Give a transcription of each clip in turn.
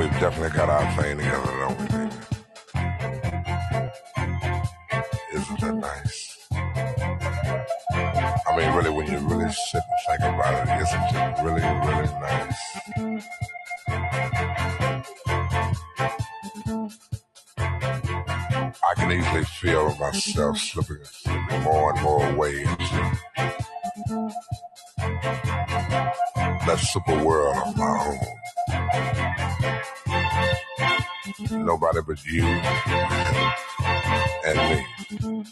we've definitely got our thing together, don't we, baby? Isn't that nice? I mean, really, when you really sit and think about it, isn't it really, really nice? I can easily feel myself slipping, more and more away into that super world of my own. Nobody but you and me.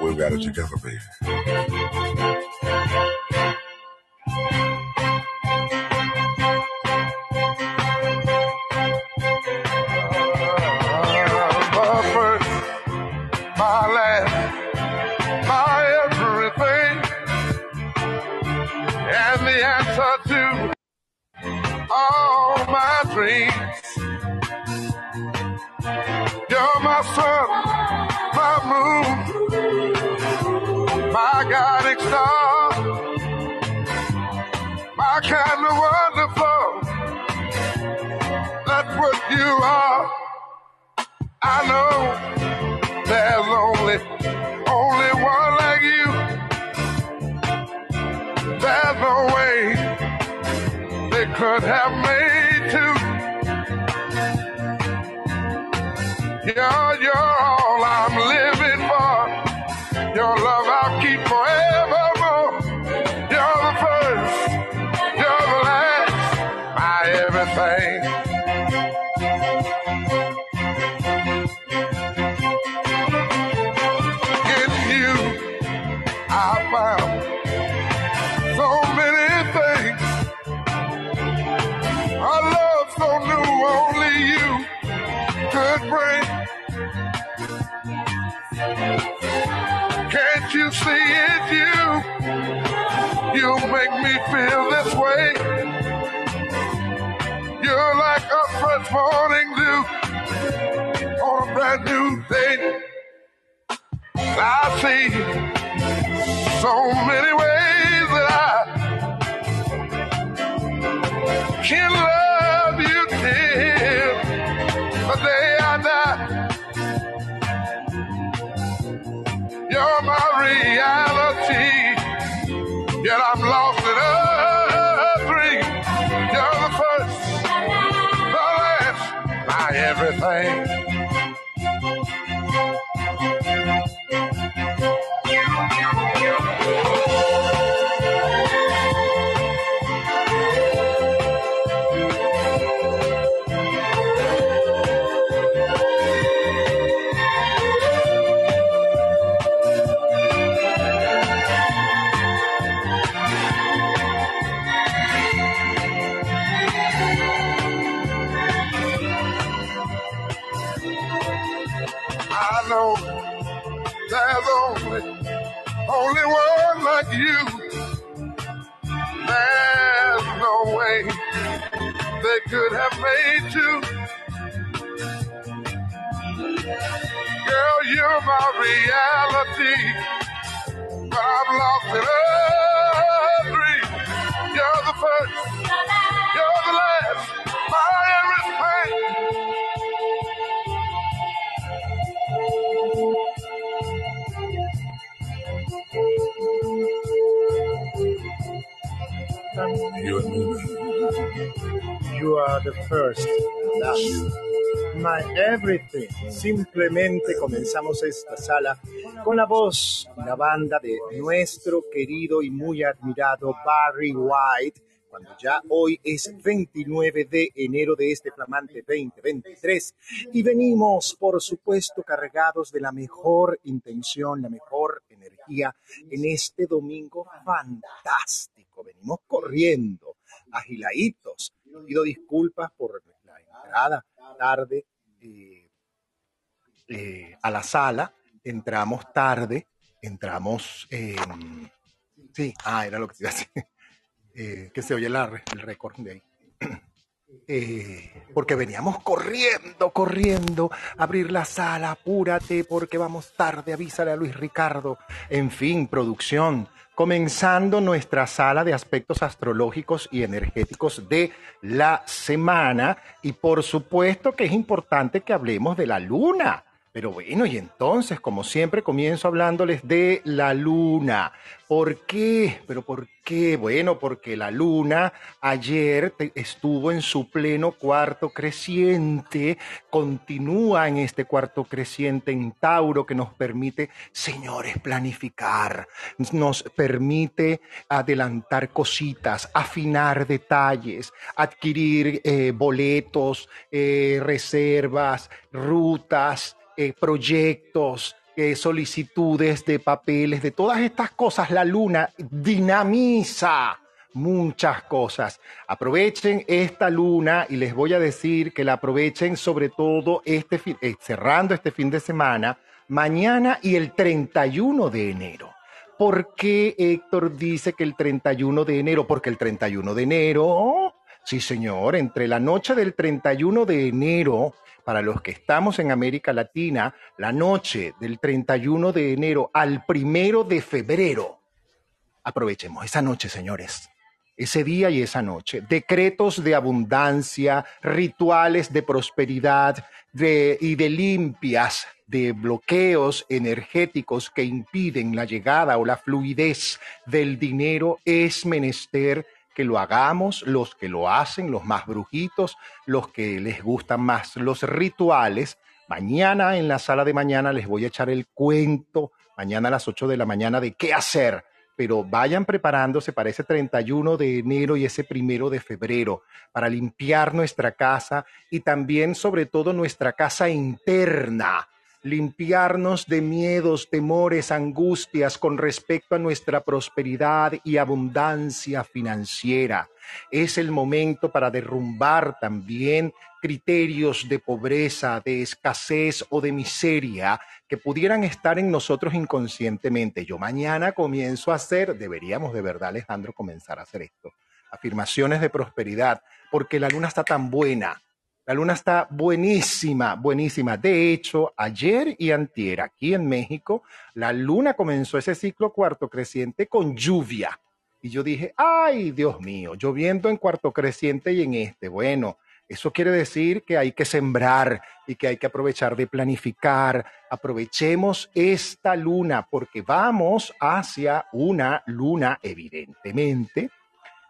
We've got it together, baby. You and me, You are the first, last, my everything. Simplemente comenzamos esta sala con la voz y la banda de nuestro querido y muy admirado Barry White, cuando ya hoy es 29 de enero de este flamante 2023 y venimos, por supuesto, cargados de la mejor intención, la mejor energía en este domingo fantástico. Venimos corriendo, agiladitos. Pido disculpas por la entrada tarde eh, eh, a la sala. Entramos tarde, entramos. eh, sí, ah, era lo que a decir. Eh, que se oye la- el récord de ahí. Eh, porque veníamos corriendo, corriendo, abrir la sala, apúrate porque vamos tarde, avísale a Luis Ricardo. En fin, producción, comenzando nuestra sala de aspectos astrológicos y energéticos de la semana y por supuesto que es importante que hablemos de la luna. Pero bueno, y entonces, como siempre, comienzo hablándoles de la luna. ¿Por qué? ¿Pero por qué? Bueno, porque la luna ayer estuvo en su pleno cuarto creciente, continúa en este cuarto creciente en Tauro que nos permite, señores, planificar, nos permite adelantar cositas, afinar detalles, adquirir eh, boletos, eh, reservas, rutas, eh, proyectos, eh, solicitudes de papeles, de todas estas cosas, la luna dinamiza muchas cosas. Aprovechen esta luna y les voy a decir que la aprovechen sobre todo este eh, cerrando este fin de semana, mañana y el 31 de enero. ¿Por qué Héctor dice que el 31 de enero? Porque el 31 de enero, sí señor, entre la noche del 31 de enero para los que estamos en América Latina, la noche del 31 de enero al primero de febrero. Aprovechemos esa noche, señores. Ese día y esa noche. Decretos de abundancia, rituales de prosperidad y de limpias, de bloqueos energéticos que impiden la llegada o la fluidez del dinero es menester que lo hagamos, los que lo hacen, los más brujitos, los que les gustan más los rituales. Mañana en la sala de mañana les voy a echar el cuento, mañana a las 8 de la mañana, de qué hacer. Pero vayan preparándose para ese 31 de enero y ese primero de febrero, para limpiar nuestra casa y también, sobre todo, nuestra casa interna limpiarnos de miedos, temores, angustias con respecto a nuestra prosperidad y abundancia financiera. Es el momento para derrumbar también criterios de pobreza, de escasez o de miseria que pudieran estar en nosotros inconscientemente. Yo mañana comienzo a hacer, deberíamos de verdad Alejandro comenzar a hacer esto, afirmaciones de prosperidad, porque la luna está tan buena, la luna está buenísima, buenísima. De hecho, ayer y antier aquí en México, la luna comenzó ese ciclo cuarto creciente con lluvia. Y yo dije, ay, Dios mío, lloviendo en cuarto creciente y en este. Bueno, eso quiere decir que hay que sembrar y que hay que aprovechar de planificar. Aprovechemos esta luna porque vamos hacia una luna, evidentemente.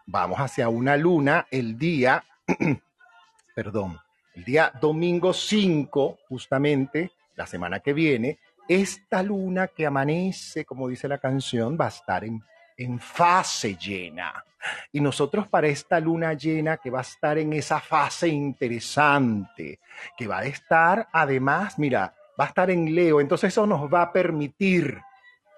Vamos hacia una luna el día, perdón, el día domingo 5, justamente, la semana que viene, esta luna que amanece, como dice la canción, va a estar en, en fase llena. Y nosotros para esta luna llena que va a estar en esa fase interesante, que va a estar además, mira, va a estar en Leo, entonces eso nos va a permitir,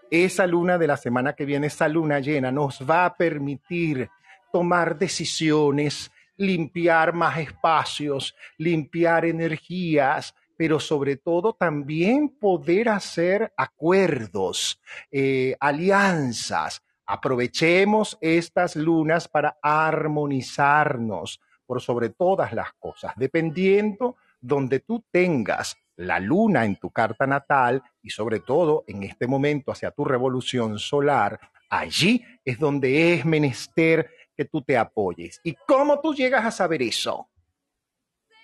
esa luna de la semana que viene, esa luna llena, nos va a permitir tomar decisiones, limpiar más espacios, limpiar energías, pero sobre todo también poder hacer acuerdos, eh, alianzas. Aprovechemos estas lunas para armonizarnos por sobre todas las cosas, dependiendo donde tú tengas la luna en tu carta natal y sobre todo en este momento hacia tu revolución solar, allí es donde es menester que tú te apoyes. ¿Y cómo tú llegas a saber eso?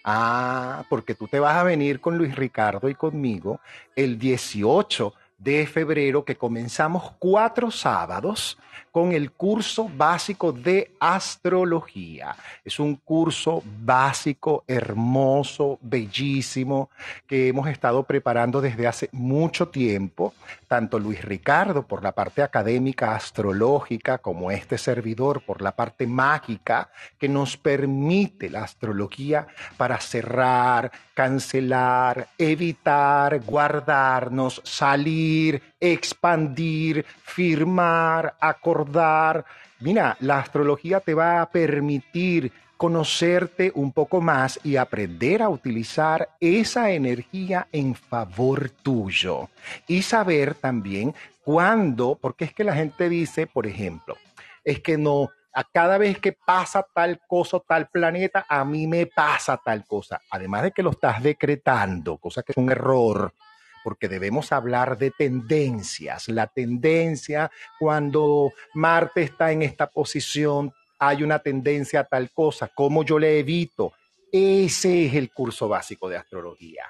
Ah, porque tú te vas a venir con Luis Ricardo y conmigo el 18 de febrero que comenzamos cuatro sábados con el curso básico de astrología. Es un curso básico, hermoso, bellísimo, que hemos estado preparando desde hace mucho tiempo, tanto Luis Ricardo por la parte académica astrológica como este servidor por la parte mágica que nos permite la astrología para cerrar, cancelar, evitar, guardarnos, salir, expandir, firmar, acordar. Mira, la astrología te va a permitir conocerte un poco más y aprender a utilizar esa energía en favor tuyo. Y saber también cuándo, porque es que la gente dice, por ejemplo, es que no, a cada vez que pasa tal cosa, tal planeta, a mí me pasa tal cosa. Además de que lo estás decretando, cosa que es un error, porque debemos hablar de tendencias. La tendencia, cuando Marte está en esta posición, hay una tendencia a tal cosa. ¿Cómo yo le evito? Ese es el curso básico de astrología.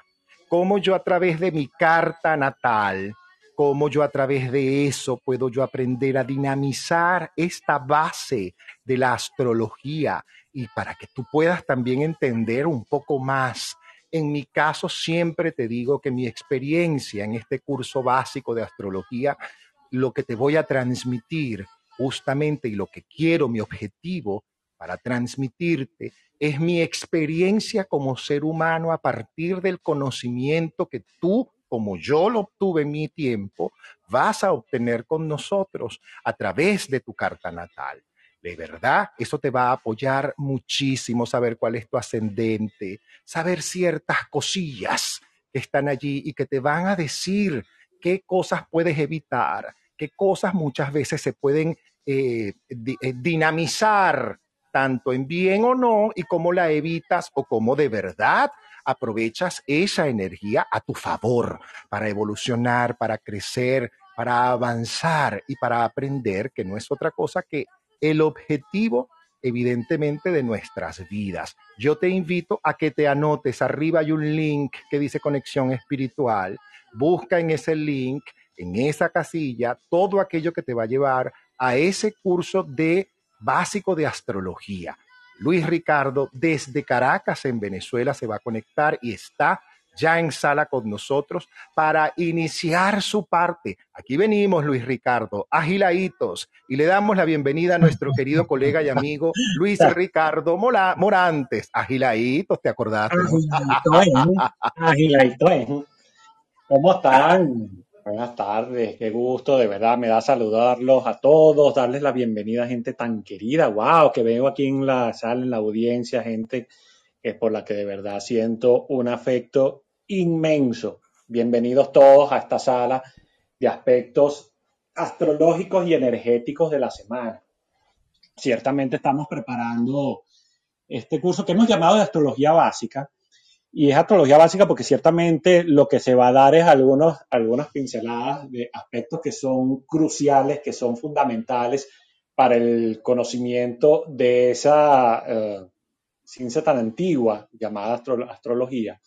¿Cómo yo a través de mi carta natal cómo yo a través de eso puedo yo aprender a dinamizar esta base de la astrología y para que tú puedas también entender un poco más. En mi caso siempre te digo que mi experiencia en este curso básico de astrología, lo que te voy a transmitir justamente y lo que quiero, mi objetivo para transmitirte es mi experiencia como ser humano a partir del conocimiento que tú como yo lo obtuve en mi tiempo, vas a obtener con nosotros a través de tu carta natal. De verdad, eso te va a apoyar muchísimo saber cuál es tu ascendente, saber ciertas cosillas que están allí y que te van a decir qué cosas puedes evitar, qué cosas muchas veces se pueden eh, eh, dinamizar tanto en bien o no y cómo la evitas o cómo de verdad aprovechas esa energía a tu favor para evolucionar, para crecer, para avanzar y para aprender, que no es otra cosa que el objetivo evidentemente de nuestras vidas. Yo te invito a que te anotes, arriba hay un link que dice conexión espiritual, busca en ese link, en esa casilla, todo aquello que te va a llevar a ese curso de básico de astrología. Luis Ricardo desde Caracas, en Venezuela, se va a conectar y está ya en sala con nosotros para iniciar su parte. Aquí venimos, Luis Ricardo, agiladitos, y le damos la bienvenida a nuestro querido colega y amigo Luis Ricardo Morantes. Agiladitos, ¿te acordaste? Agiladitos, ¿eh? ¿Cómo están? Buenas tardes, qué gusto, de verdad me da saludarlos a todos, darles la bienvenida a gente tan querida, wow, que veo aquí en la sala, en la audiencia, gente que por la que de verdad siento un afecto inmenso. Bienvenidos todos a esta sala de aspectos astrológicos y energéticos de la semana. Ciertamente estamos preparando este curso que hemos llamado de astrología básica, y es astrología básica porque ciertamente lo que se va a dar es algunos, algunas pinceladas de aspectos que son cruciales, que son fundamentales para el conocimiento de esa eh, ciencia tan antigua llamada astrología.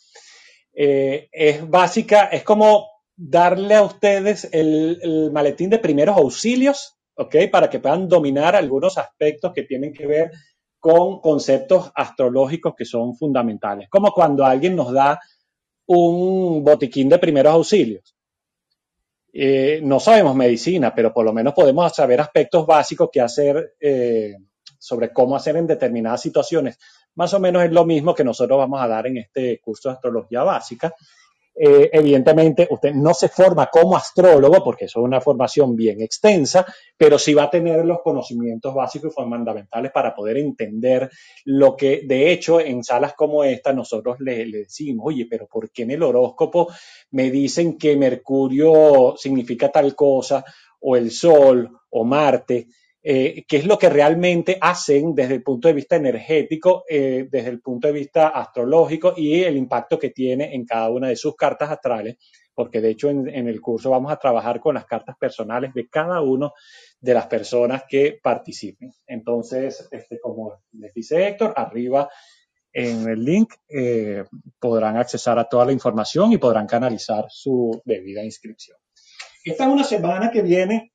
Eh, es básica, es como darle a ustedes el, maletín de primeros auxilios, ¿ok? Para que puedan dominar algunos aspectos que tienen que ver con conceptos astrológicos que son fundamentales, como cuando alguien nos da un botiquín de primeros auxilios. Eh, no sabemos medicina, pero por lo menos podemos saber aspectos básicos que hacer eh, sobre cómo hacer en determinadas situaciones. Más o menos es lo mismo que nosotros vamos a dar en este curso de astrología básica eh, evidentemente, usted no se forma como astrólogo, porque eso es una formación bien extensa, pero sí va a tener los conocimientos básicos y fundamentales para poder entender lo que, de hecho, en salas como esta, nosotros le, le decimos, oye, pero ¿por qué en el horóscopo me dicen que Mercurio significa tal cosa, o el Sol, o Marte? Eh, qué es lo que realmente hacen desde el punto de vista energético, eh, desde el punto de vista astrológico y el impacto que tiene en cada una de sus cartas astrales, porque de hecho en, el curso vamos a trabajar con las cartas personales de cada uno de las personas que participen. Entonces, este, como les dice Héctor, arriba en el link eh, podrán accesar a toda la información y podrán canalizar su debida inscripción. Esta es una semana que viene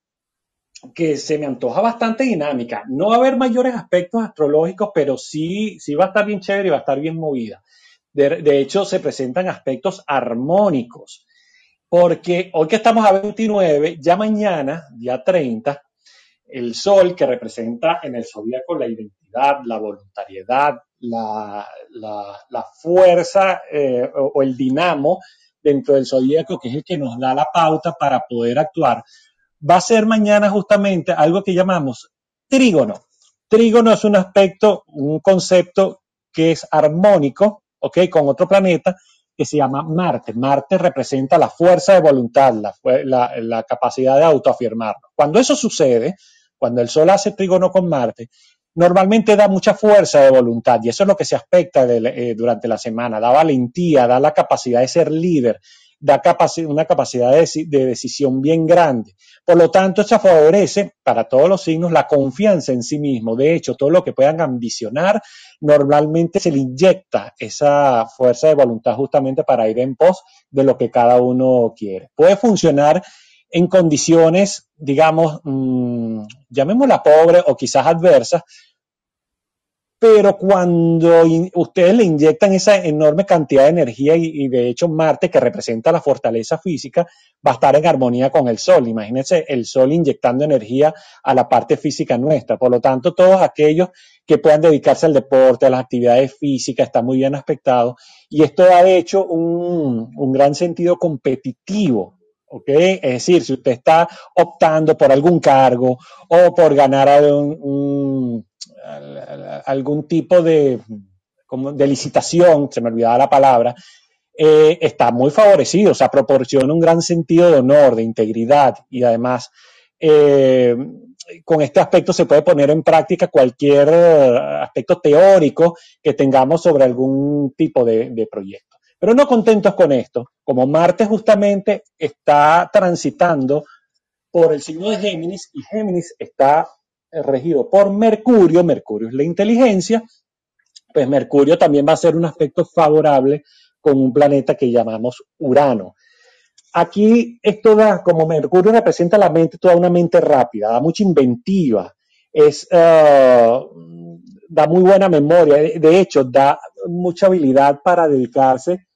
que se me antoja bastante dinámica. No va a haber mayores aspectos astrológicos, pero sí, sí va a estar bien chévere y va a estar bien movida. De, hecho, se presentan aspectos armónicos, porque hoy que estamos a 29, ya mañana, día 30, el sol que representa en el zodíaco la identidad, la voluntariedad, la, la, la fuerza eh, o, o el dinamo dentro del zodíaco, que es el que nos da la pauta para poder actuar, va a ser mañana justamente algo que llamamos trígono. Trígono es un aspecto, un concepto que es armónico, ¿ok? Con otro planeta que se llama Marte. Marte representa la fuerza de voluntad, la, capacidad de autoafirmarnos. Cuando eso sucede, cuando el Sol hace trígono con Marte, normalmente da mucha fuerza de voluntad y eso es lo que se aspecta eh, durante la semana, da valentía, da la capacidad de ser líder, da una capacidad de, decisión bien grande. Por lo tanto, esto favorece para todos los signos la confianza en sí mismo. De hecho, todo lo que puedan ambicionar, normalmente se le inyecta esa fuerza de voluntad justamente para ir en pos de lo que cada uno quiere. Puede funcionar en condiciones, digamos, mmm, llamémosla pobre o quizás adversas, pero cuando ustedes le inyectan esa enorme cantidad de energía y, de hecho Marte, que representa la fortaleza física, va a estar en armonía con el Sol. Imagínense el Sol inyectando energía a la parte física nuestra. Por lo tanto, todos aquellos que puedan dedicarse al deporte, a las actividades físicas, están muy bien aspectados. Y esto ha hecho un, un gran sentido competitivo es decir, si usted está optando por algún cargo o por ganar algún, tipo de, de licitación, se me olvidaba la palabra, eh, está muy favorecido, o sea, proporciona un gran sentido de honor, de integridad y además eh, con este aspecto se puede poner en práctica cualquier aspecto teórico que tengamos sobre algún tipo de proyecto. Pero no contentos con esto, como Marte justamente está transitando por el signo de Géminis y Géminis está regido por Mercurio, Mercurio es la inteligencia, pues Mercurio también va a ser un aspecto favorable con un planeta que llamamos Urano. Aquí esto da, como Mercurio representa la mente, toda una mente rápida, da mucha inventiva, es, eh, da muy buena memoria, de hecho, da mucha habilidad para dedicarse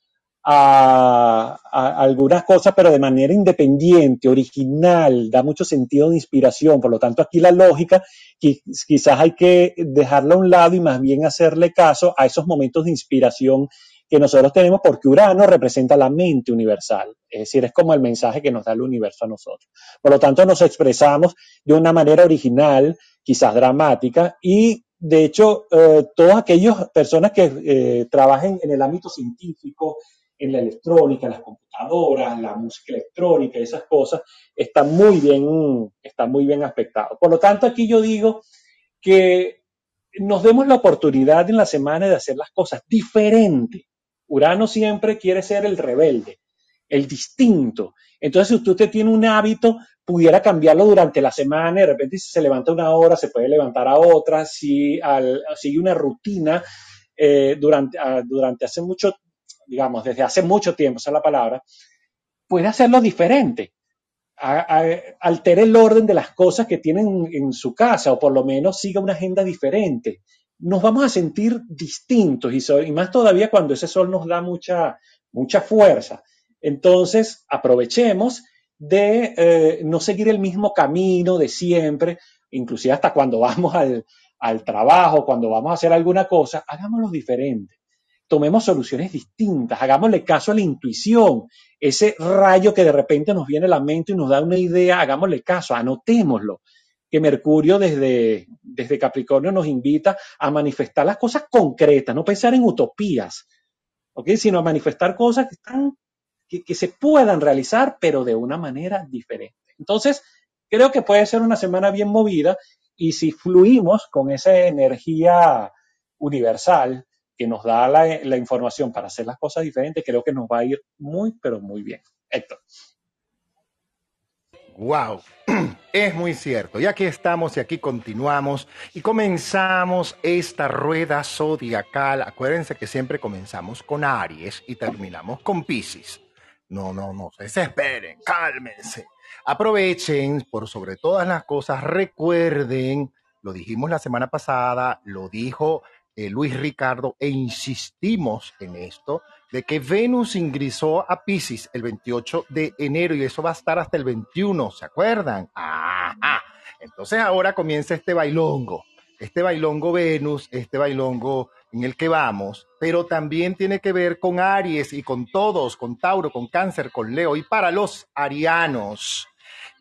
a, algunas cosas, pero de manera independiente, original, da mucho sentido de inspiración. Por lo tanto, aquí la lógica quizás hay que dejarla a un lado y más bien hacerle caso a esos momentos de inspiración que nosotros tenemos porque Urano representa la mente universal, es decir, es como el mensaje que nos da el universo a nosotros. Por lo tanto, nos expresamos de una manera original, quizás dramática, y de hecho, eh, todas aquellas personas que eh, trabajen en el ámbito científico, en la electrónica, las computadoras, la música electrónica, esas cosas, están muy bien, están muy bien aspectados. Por lo tanto, aquí yo digo que nos demos la oportunidad en la semana de hacer las cosas diferentes. Urano siempre quiere ser el rebelde, el distinto. Entonces, si usted tiene un hábito, pudiera cambiarlo durante la semana, de repente si se levanta una hora, se puede levantar a otra, si sigue una rutina eh, durante, durante hace mucho digamos, desde hace mucho tiempo, esa es la palabra, puede hacerlo diferente. altere el orden de las cosas que tienen en su casa o por lo menos siga una agenda diferente. Nos vamos a sentir distintos y, más todavía cuando ese sol nos da mucha, mucha fuerza. Entonces, aprovechemos de eh, no seguir el mismo camino de siempre, inclusive hasta cuando vamos al, al trabajo, cuando vamos a hacer alguna cosa, hagámoslo diferente tomemos soluciones distintas, hagámosle caso a la intuición, ese rayo que de repente nos viene a la mente y nos da una idea, hagámosle caso, anotémoslo, que Mercurio desde, desde Capricornio nos invita a manifestar las cosas concretas, no pensar en utopías, sino a manifestar cosas que, están, que, que se puedan realizar, pero de una manera diferente. Entonces, creo que puede ser una semana bien movida y si fluimos con esa energía universal, que nos da la, información para hacer las cosas diferentes, creo que nos va a ir muy, pero muy bien. Héctor. Wow, es muy cierto. Y aquí estamos y aquí continuamos y comenzamos esta rueda zodiacal. Acuérdense que siempre comenzamos con Aries y terminamos con Pisces. No, no, no se desesperen, cálmense. Aprovechen por sobre todas las cosas, recuerden, lo dijimos la semana pasada, lo dijo eh, Luis Ricardo, e insistimos en esto, de que Venus ingresó a Pisces el 28 de enero y eso va a estar hasta el 21, ¿se acuerdan? Entonces ahora comienza este bailongo, este bailongo Venus, este bailongo en el que vamos, pero también tiene que ver con Aries y con todos, con Tauro, con Cáncer, con Leo y para los arianos.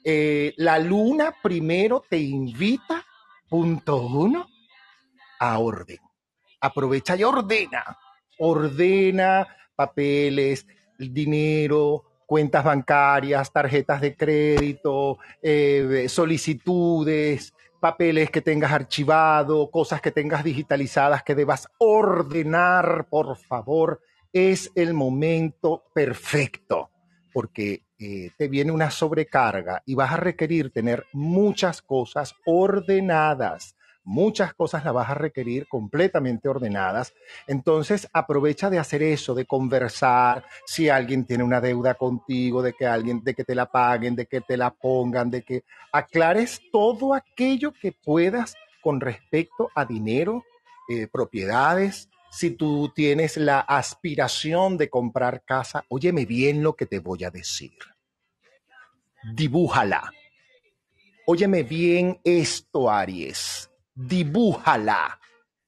Eh, la luna primero te invita, punto uno, a orden aprovecha y ordena. Ordena papeles, dinero, cuentas bancarias, tarjetas de crédito, eh, solicitudes, papeles que tengas archivado, cosas que tengas digitalizadas que debas ordenar, por favor, es el momento perfecto, porque eh, te viene una sobrecarga y vas a requerir tener muchas cosas ordenadas muchas cosas las vas a requerir completamente ordenadas. Entonces aprovecha de hacer eso, de conversar, si alguien tiene una deuda contigo, de que alguien, de que te la paguen, de que te la pongan, de que aclares todo aquello que puedas con respecto a dinero, eh, propiedades. Si tú tienes la aspiración de comprar casa, óyeme bien lo que te voy a decir. Dibújala. Óyeme bien esto, Aries dibújala.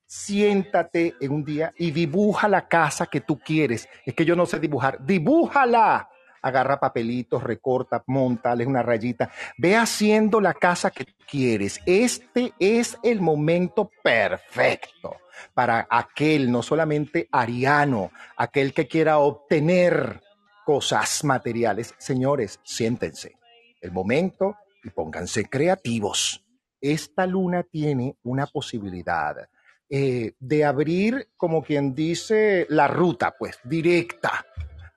Siéntate en un día y dibuja la casa que tú quieres. Es que yo no sé dibujar. Dibújala. Agarra papelitos, recorta, montale una rayita. Ve haciendo la casa que quieres. Este es el momento perfecto para aquel, no solamente ariano, aquel que quiera obtener cosas materiales. Señores, siéntense. El momento y pónganse creativos esta luna tiene una posibilidad eh, de abrir, como quien dice, la ruta, pues, directa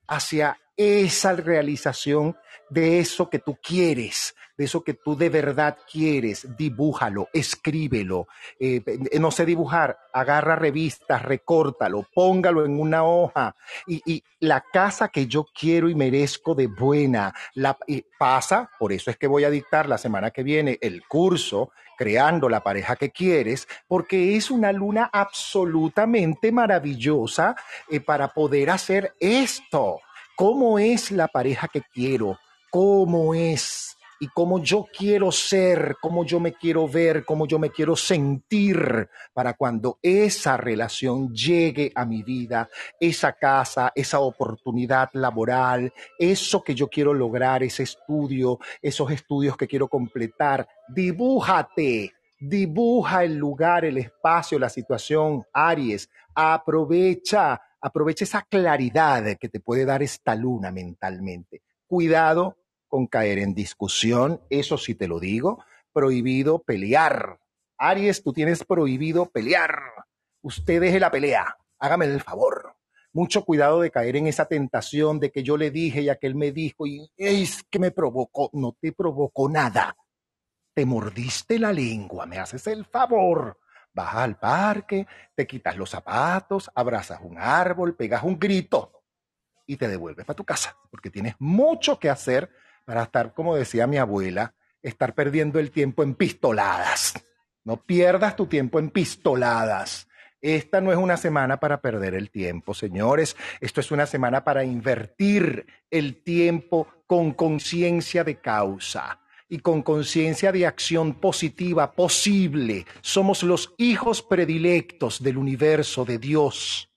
hacia esa realización de eso que tú quieres, de eso que tú de verdad quieres, dibújalo, escríbelo. Eh, no sé dibujar, agarra revistas, recórtalo, póngalo en una hoja. Y, la casa que yo quiero y merezco de buena, la, pasa, por eso es que voy a dictar la semana que viene el curso creando la pareja que quieres, porque es una luna absolutamente maravillosa eh, para poder hacer esto. ¿Cómo es la pareja que quiero? ¿Cómo es? Y cómo yo quiero ser, cómo yo me quiero ver, cómo yo me quiero sentir para cuando esa relación llegue a mi vida, esa casa, esa oportunidad laboral, eso que yo quiero lograr, ese estudio, esos estudios que quiero completar. Dibújate, dibuja el lugar, el espacio, la situación, Aries. Aprovecha, aprovecha esa claridad que te puede dar esta luna mentalmente. Cuidado con caer en discusión, eso sí te lo digo, prohibido pelear. Aries, tú tienes prohibido pelear. Usted deje la pelea, hágame el favor. Mucho cuidado de caer en esa tentación de que yo le dije y aquel me dijo y es que me provocó. No te provocó nada. Te mordiste la lengua, me haces el favor. Vas al parque, te quitas los zapatos, abrazas un árbol, pegas un grito y te devuelves para tu casa, porque tienes mucho que hacer para estar, como decía mi abuela, estar perdiendo el tiempo en pistoladas. No pierdas tu tiempo en pistoladas. Esta no es una semana para perder el tiempo, señores. Esto es una semana para invertir el tiempo con conciencia de causa y con conciencia de acción positiva posible. Somos los hijos predilectos del universo de Dios.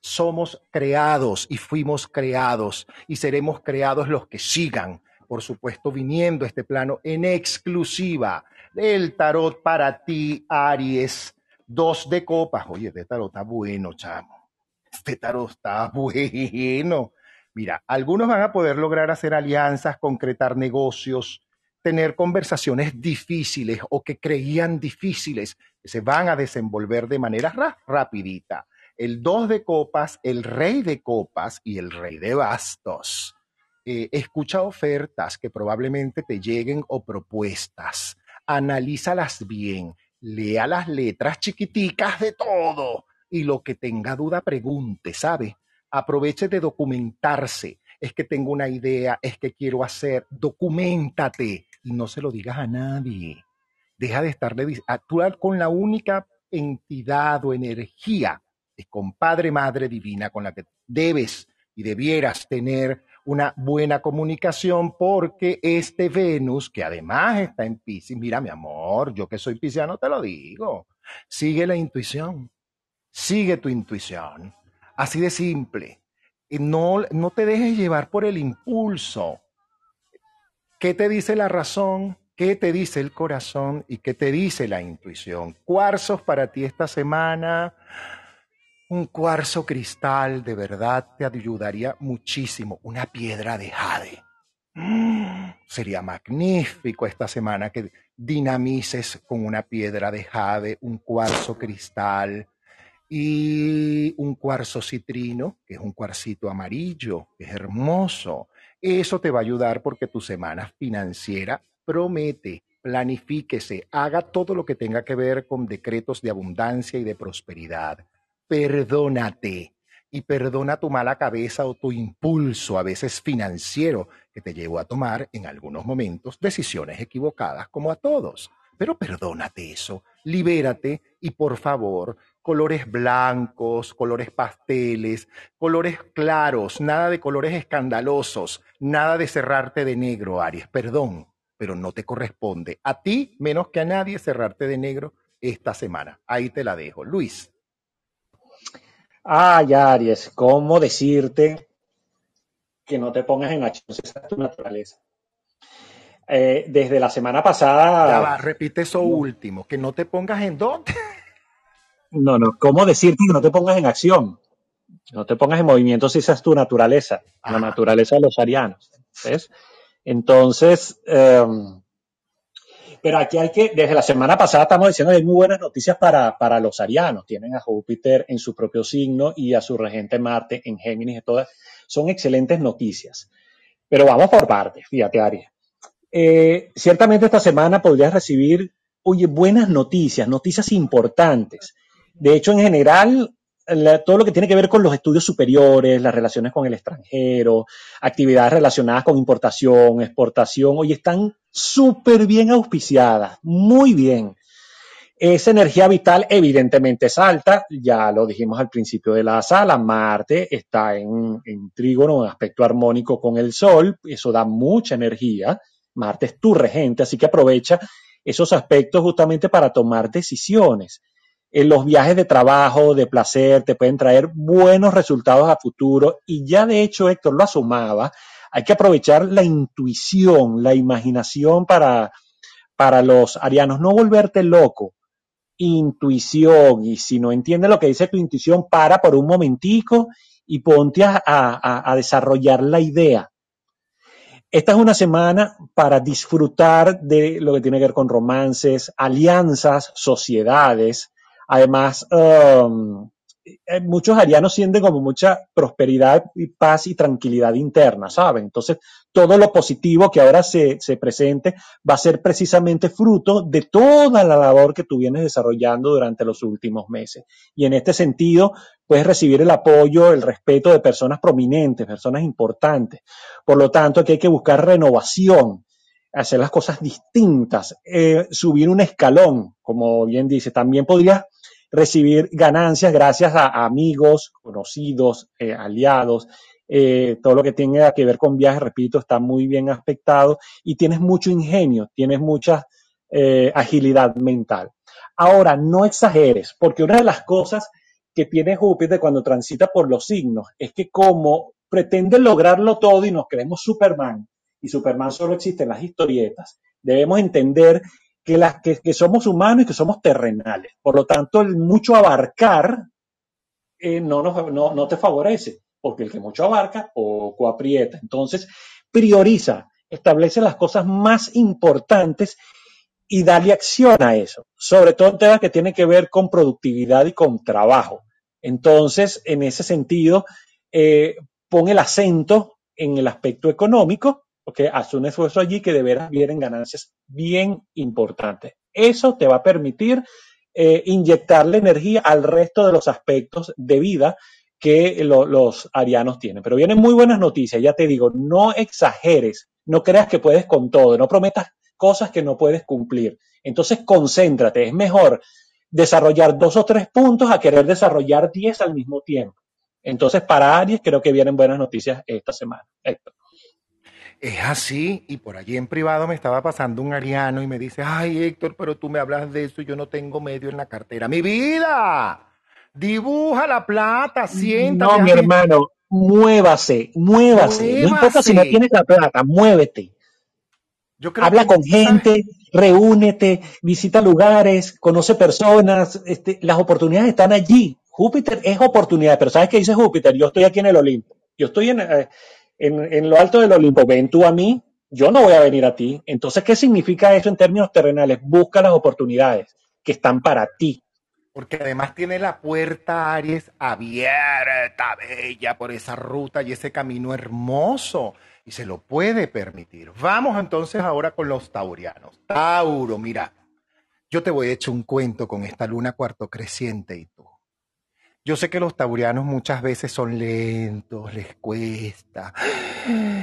Somos creados y fuimos creados y seremos creados los que sigan por supuesto, viniendo este plano en exclusiva del tarot para ti, Aries. Dos de copas. Oye, este tarot está bueno, chamo. Este tarot está bueno. Mira, algunos van a poder lograr hacer alianzas, concretar negocios, tener conversaciones difíciles o que creían difíciles, que se van a desenvolver de manera rapidita. El dos de copas, el rey de copas y el rey de bastos. Eh, escucha ofertas que probablemente te lleguen o propuestas, analízalas bien, lea las letras chiquiticas de todo y lo que tenga duda pregunte, ¿sabe? Aproveche de documentarse. Es que tengo una idea, es que quiero hacer, documentate y no se lo digas a nadie. Deja de estarle, actuar con la única entidad o energía, es con Padre, Madre Divina, con la que debes y debieras tener una buena comunicación porque este Venus, que además está en Pisces, mira mi amor, yo que soy pisciano te lo digo, sigue la intuición, sigue tu intuición, así de simple. No, no te dejes llevar por el impulso. ¿Qué te dice la razón? ¿Qué te dice el corazón? ¿Y qué te dice la intuición? Cuarzos para ti esta semana un cuarzo cristal de verdad te ayudaría muchísimo. Una piedra de jade. Mm, sería magnífico esta semana que, dinamices con una piedra de jade, un cuarzo cristal y un cuarzo citrino, que es un cuarcito amarillo, que es hermoso. Eso te va a ayudar porque tu semana financiera promete, planifíquese, haga todo lo que tenga que ver con decretos de abundancia y de prosperidad. Perdónate y perdona tu mala cabeza o tu impulso, a veces financiero, que te llevó a tomar en algunos momentos decisiones equivocadas, como a todos. Pero perdónate eso, libérate y por favor, colores blancos, colores pasteles, colores claros, nada de colores escandalosos, nada de cerrarte de negro, Aries, perdón, pero no te corresponde a ti menos que a nadie cerrarte de negro esta semana. Ahí te la dejo. Luis. Ay, Aries, ¿cómo decirte que no te pongas en acción? Esa es tu naturaleza. Eh, desde la semana pasada. Ya va, repite eso último, que no te pongas en dónde. No, no, ¿cómo decirte que no te pongas en acción? No te pongas en movimiento si esa es tu naturaleza, la naturaleza de los arianos. ¿ves? Entonces, eh, pero aquí hay que, desde la semana pasada estamos diciendo que hay muy buenas noticias para, para los arianos. Tienen a Júpiter en su propio signo y a su regente Marte en Géminis y todas. Son excelentes noticias. Pero vamos por partes, fíjate, Aries. Eh, ciertamente esta semana podrías recibir, oye, buenas noticias, noticias importantes. De hecho, en general, todo lo que tiene que ver con los estudios superiores, las relaciones con el extranjero, actividades relacionadas con importación, exportación, hoy están súper bien auspiciadas, muy bien. Esa energía vital evidentemente es alta, ya lo dijimos al principio de la sala, Marte está en, en trígono, en aspecto armónico con el Sol, eso da mucha energía, Marte es tu regente, así que aprovecha esos aspectos justamente para tomar decisiones en los viajes de trabajo, de placer, te pueden traer buenos resultados a futuro. Y ya de hecho, Héctor lo asomaba, hay que aprovechar la intuición, la imaginación para, para los arianos, no volverte loco. Intuición, y si no entiendes lo que dice tu intuición, para por un momentico y ponte a, a desarrollar la idea. Esta es una semana para disfrutar de lo que tiene que ver con romances, alianzas, sociedades, Además, um, muchos arianos sienten como mucha prosperidad y paz y tranquilidad interna, ¿saben? Entonces, todo lo positivo que ahora se, se, presente va a ser precisamente fruto de toda la labor que tú vienes desarrollando durante los últimos meses. Y en este sentido, puedes recibir el apoyo, el respeto de personas prominentes, personas importantes. Por lo tanto, aquí hay que buscar renovación, hacer las cosas distintas, eh, subir un escalón, como bien dice. También podrías recibir ganancias gracias a, amigos, conocidos, eh, aliados, eh, todo lo que tenga que ver con viajes, repito, está muy bien aspectado y tienes mucho ingenio, tienes mucha eh, agilidad mental. Ahora, no exageres, porque una de las cosas que tiene Júpiter cuando transita por los signos es que como pretende lograrlo todo y nos creemos Superman, y Superman solo existe en las historietas, debemos entender que, las, que, somos humanos y que somos terrenales. Por lo tanto, el mucho abarcar eh, no, no, no te favorece, porque el que mucho abarca, poco aprieta. Entonces, prioriza, establece las cosas más importantes y dale acción a eso, sobre todo en temas que tienen que ver con productividad y con trabajo. Entonces, en ese sentido, eh, pon el acento en el aspecto económico porque hace un esfuerzo allí que de veras vienen ganancias bien importantes. Eso te va a permitir eh, inyectarle energía al resto de los aspectos de vida que los arianos tienen. Pero vienen muy buenas noticias, ya te digo, no exageres, no creas que puedes con todo, no prometas cosas que no puedes cumplir. Entonces, concéntrate, es mejor desarrollar dos o tres puntos a querer desarrollar diez al mismo tiempo. Entonces, para Aries, creo que vienen buenas noticias esta semana. Héctor. Es así, y por allí en privado me estaba pasando un ariano y me dice, ay Héctor, pero tú me hablas de eso y yo no tengo medio en la cartera. ¡Mi vida! Dibuja la plata, siéntate. No, mi hermano, muévase, muévase. No importa si no tienes la plata, muévete. Habla con gente, reúnete, visita lugares, conoce personas, este, las oportunidades están allí. Júpiter es oportunidad, pero ¿sabes qué dice Júpiter? Yo estoy aquí en el Olimpo. Yo estoy en, eh, en, lo alto del Olimpo, ven tú a mí, yo no voy a venir a ti. Entonces, ¿qué significa eso en términos terrenales? Busca las oportunidades que están para ti. Porque además tiene la puerta Aries abierta, bella, por esa ruta y ese camino hermoso. Y se lo puede permitir. Vamos entonces ahora con los taurianos. Tauro, mira, yo te voy a echar un cuento con esta luna cuarto creciente y tú. Yo sé que los taurianos muchas veces son lentos, les cuesta.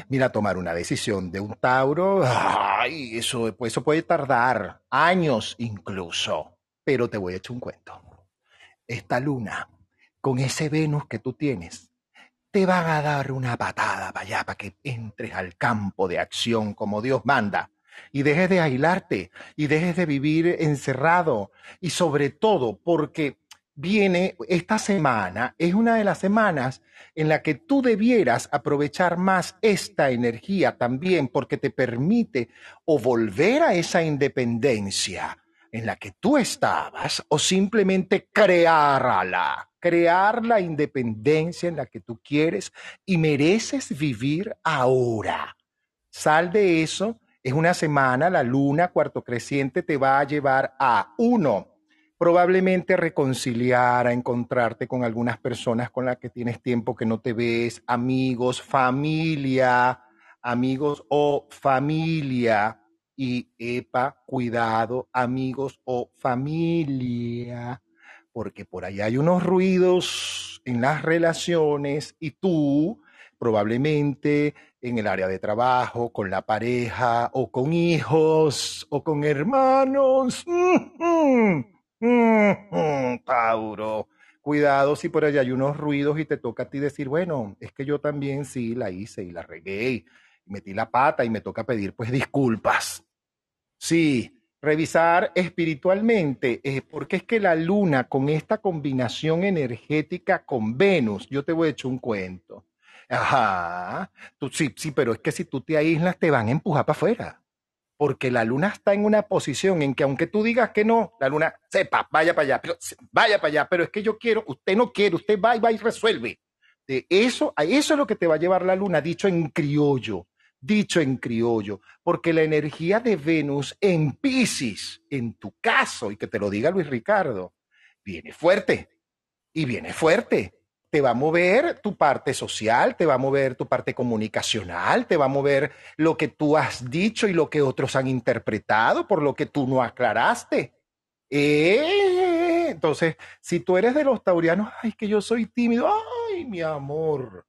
Mira, tomar una decisión de un tauro, ay, eso, pues eso puede tardar años incluso. Pero te voy a echar un cuento. Esta luna, con ese Venus que tú tienes, te van a dar una patada para allá, para que entres al campo de acción como Dios manda y dejes de aislarte y dejes de vivir encerrado y sobre todo porque viene esta semana, es una de las semanas en la que tú debieras aprovechar más esta energía también porque te permite o volver a esa independencia en la que tú estabas o simplemente crearla, crear la independencia en la que tú quieres y mereces vivir ahora. Sal de eso, es una semana, la luna cuarto creciente te va a llevar a uno, probablemente reconciliar, a encontrarte con algunas personas con las que tienes tiempo que no te ves, amigos, familia, amigos o familia. Y epa, cuidado, amigos o familia, porque por ahí hay unos ruidos en las relaciones y tú probablemente en el área de trabajo, con la pareja o con hijos o con hermanos. Tauro, cuidado si por allá hay unos ruidos y te toca a ti decir, bueno, es que yo también sí la hice y la regué y metí la pata y me toca pedir pues disculpas. Sí, revisar espiritualmente, eh, porque es que la luna con esta combinación energética con Venus, yo te voy a echar un cuento. Ajá, tú, sí, sí, pero es que si tú te aíslas te van a empujar para afuera porque la luna está en una posición en que aunque tú digas que no, la luna sepa, vaya para allá, pero, vaya para allá, pero es que yo quiero, usted no quiere, usted va y va y resuelve. De eso, a eso es lo que te va a llevar la luna, dicho en criollo, dicho en criollo, porque la energía de Venus en Pisces, en tu caso, y que te lo diga Luis Ricardo, viene fuerte, y viene fuerte te va a mover tu parte social, te va a mover tu parte comunicacional, te va a mover lo que tú has dicho y lo que otros han interpretado por lo que tú no aclaraste. Eh, entonces, si tú eres de los taurianos, ay, que yo soy tímido, ay, mi amor,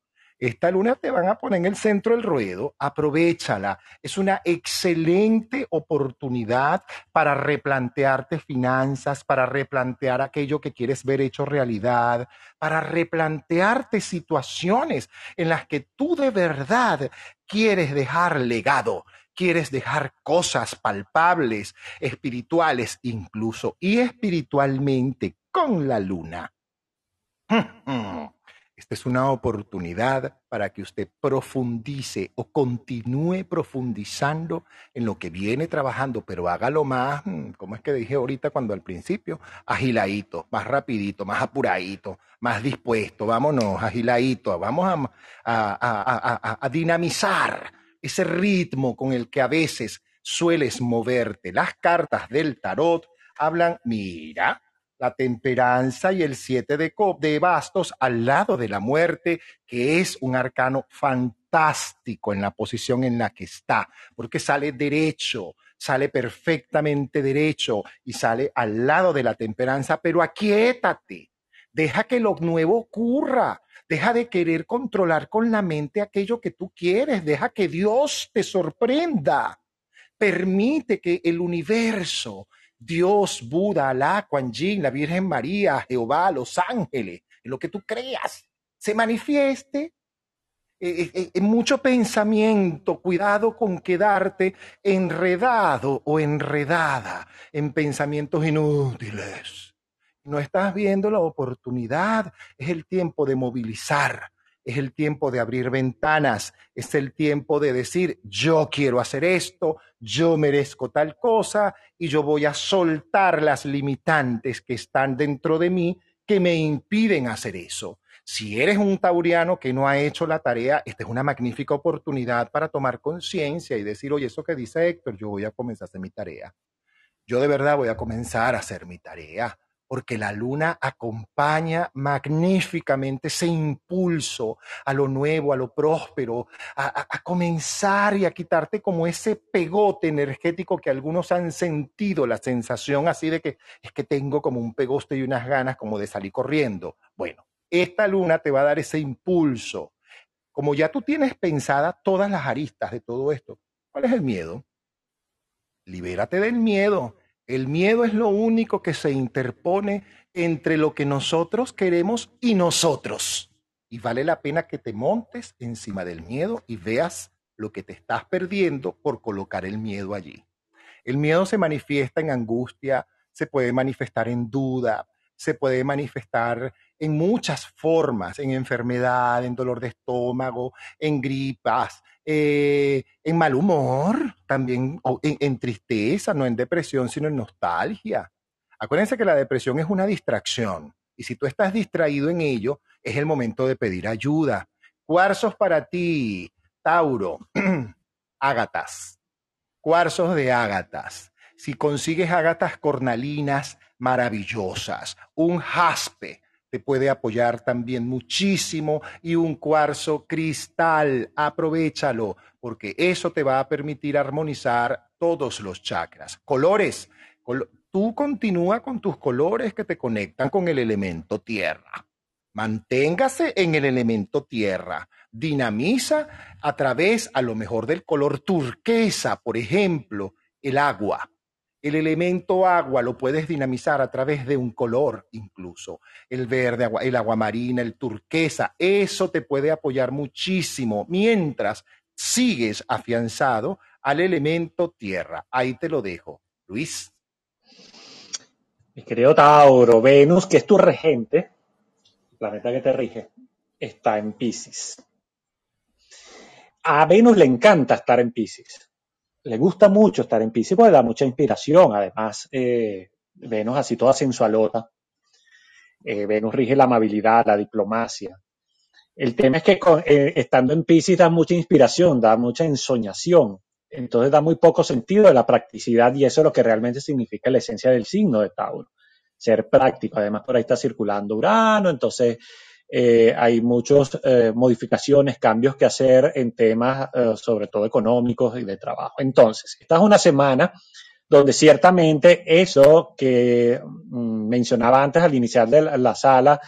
esta luna te van a poner en el centro del ruedo, aprovechala. Es una excelente oportunidad para replantearte finanzas, para replantear aquello que quieres ver hecho realidad, para replantearte situaciones en las que tú de verdad quieres dejar legado, quieres dejar cosas palpables, espirituales incluso, y espiritualmente con la luna. Esta es una oportunidad para que usted profundice o continúe profundizando en lo que viene trabajando, pero hágalo más, mm, como es que dije ahorita cuando al principio, agiladito, más rapidito, más apuradito, más dispuesto, vámonos, agiladito, vamos a, a, a dinamizar ese ritmo con el que a veces sueles moverte. Las cartas del tarot hablan, mira, la temperanza y el siete de, de bastos al lado de la muerte, que es un arcano fantástico en la posición en la que está, porque sale derecho, sale perfectamente derecho y sale al lado de la temperanza, pero aquietate, deja que lo nuevo ocurra, deja de querer controlar con la mente aquello que tú quieres, deja que Dios te sorprenda, permite que el universo Dios, Buda, Alá, Kuan Yin, la Virgen María, Jehová, los ángeles, en lo que tú creas, se manifieste. Eh, eh, eh, mucho pensamiento, cuidado con quedarte enredado o enredada en pensamientos inútiles. No estás viendo la oportunidad, es el tiempo de movilizar, es el tiempo de abrir ventanas, es el tiempo de decir, yo quiero hacer esto, yo merezco tal cosa y yo voy a soltar las limitantes que están dentro de mí que me impiden hacer eso. Si eres un tauriano que no ha hecho la tarea, esta es una magnífica oportunidad para tomar conciencia y decir, oye, eso que dice Héctor, yo voy a comenzar a hacer mi tarea. Yo de verdad voy a comenzar a hacer mi tarea porque la luna acompaña magníficamente ese impulso a lo nuevo, a lo próspero, a, comenzar y a quitarte como ese pegote energético que algunos han sentido, la sensación así de que es que tengo como un pegoste y unas ganas como de salir corriendo. Bueno, esta luna te va a dar ese impulso. Como ya tú tienes pensada todas las aristas de todo esto, ¿cuál es el miedo? Libérate del miedo el miedo es lo único que se interpone entre lo que nosotros queremos y nosotros. Y vale la pena que te montes encima del miedo y veas lo que te estás perdiendo por colocar el miedo allí. El miedo se manifiesta en angustia, se puede manifestar en duda, se puede manifestar en muchas formas, en enfermedad, en dolor de estómago, en gripas, eh, en mal humor, también en, tristeza, no en depresión, sino en nostalgia. Acuérdense que la depresión es una distracción y si tú estás distraído en ello, es el momento de pedir ayuda. Cuarzos para ti, Tauro, ágatas, cuarzos de ágatas. Si consigues ágatas cornalinas maravillosas, un jaspe, te puede apoyar también muchísimo y un cuarzo cristal, aprovechalo, porque eso te va a permitir armonizar todos los chakras. Colores, tú continúa con tus colores que te conectan con el elemento tierra. Manténgase en el elemento tierra. Dinamiza a través, a lo mejor, del color turquesa, por ejemplo, el agua. El elemento agua lo puedes dinamizar a través de un color incluso. El verde, el agua marina, el turquesa. Eso te puede apoyar muchísimo mientras sigues afianzado al elemento tierra. Ahí te lo dejo. Luis. Mi querido Tauro, Venus, que es tu regente, planeta que te rige, está en Pisces. A Venus le encanta estar en Pisces le gusta mucho estar en Pisces porque da mucha inspiración. Además, eh, Venus así toda sensualota. Eh, Venus rige la amabilidad, la diplomacia. El tema es que eh, estando en Pisces da mucha inspiración, da mucha ensoñación. Entonces da muy poco sentido de la practicidad y eso es lo que realmente significa la esencia del signo de Tauro. Ser práctico. Además, por ahí está circulando Urano, entonces eh, hay muchas eh, modificaciones, cambios que hacer en temas, eh, sobre todo económicos y de trabajo. Entonces, esta es una semana donde ciertamente eso que mm, mencionaba antes al iniciar de la, sala,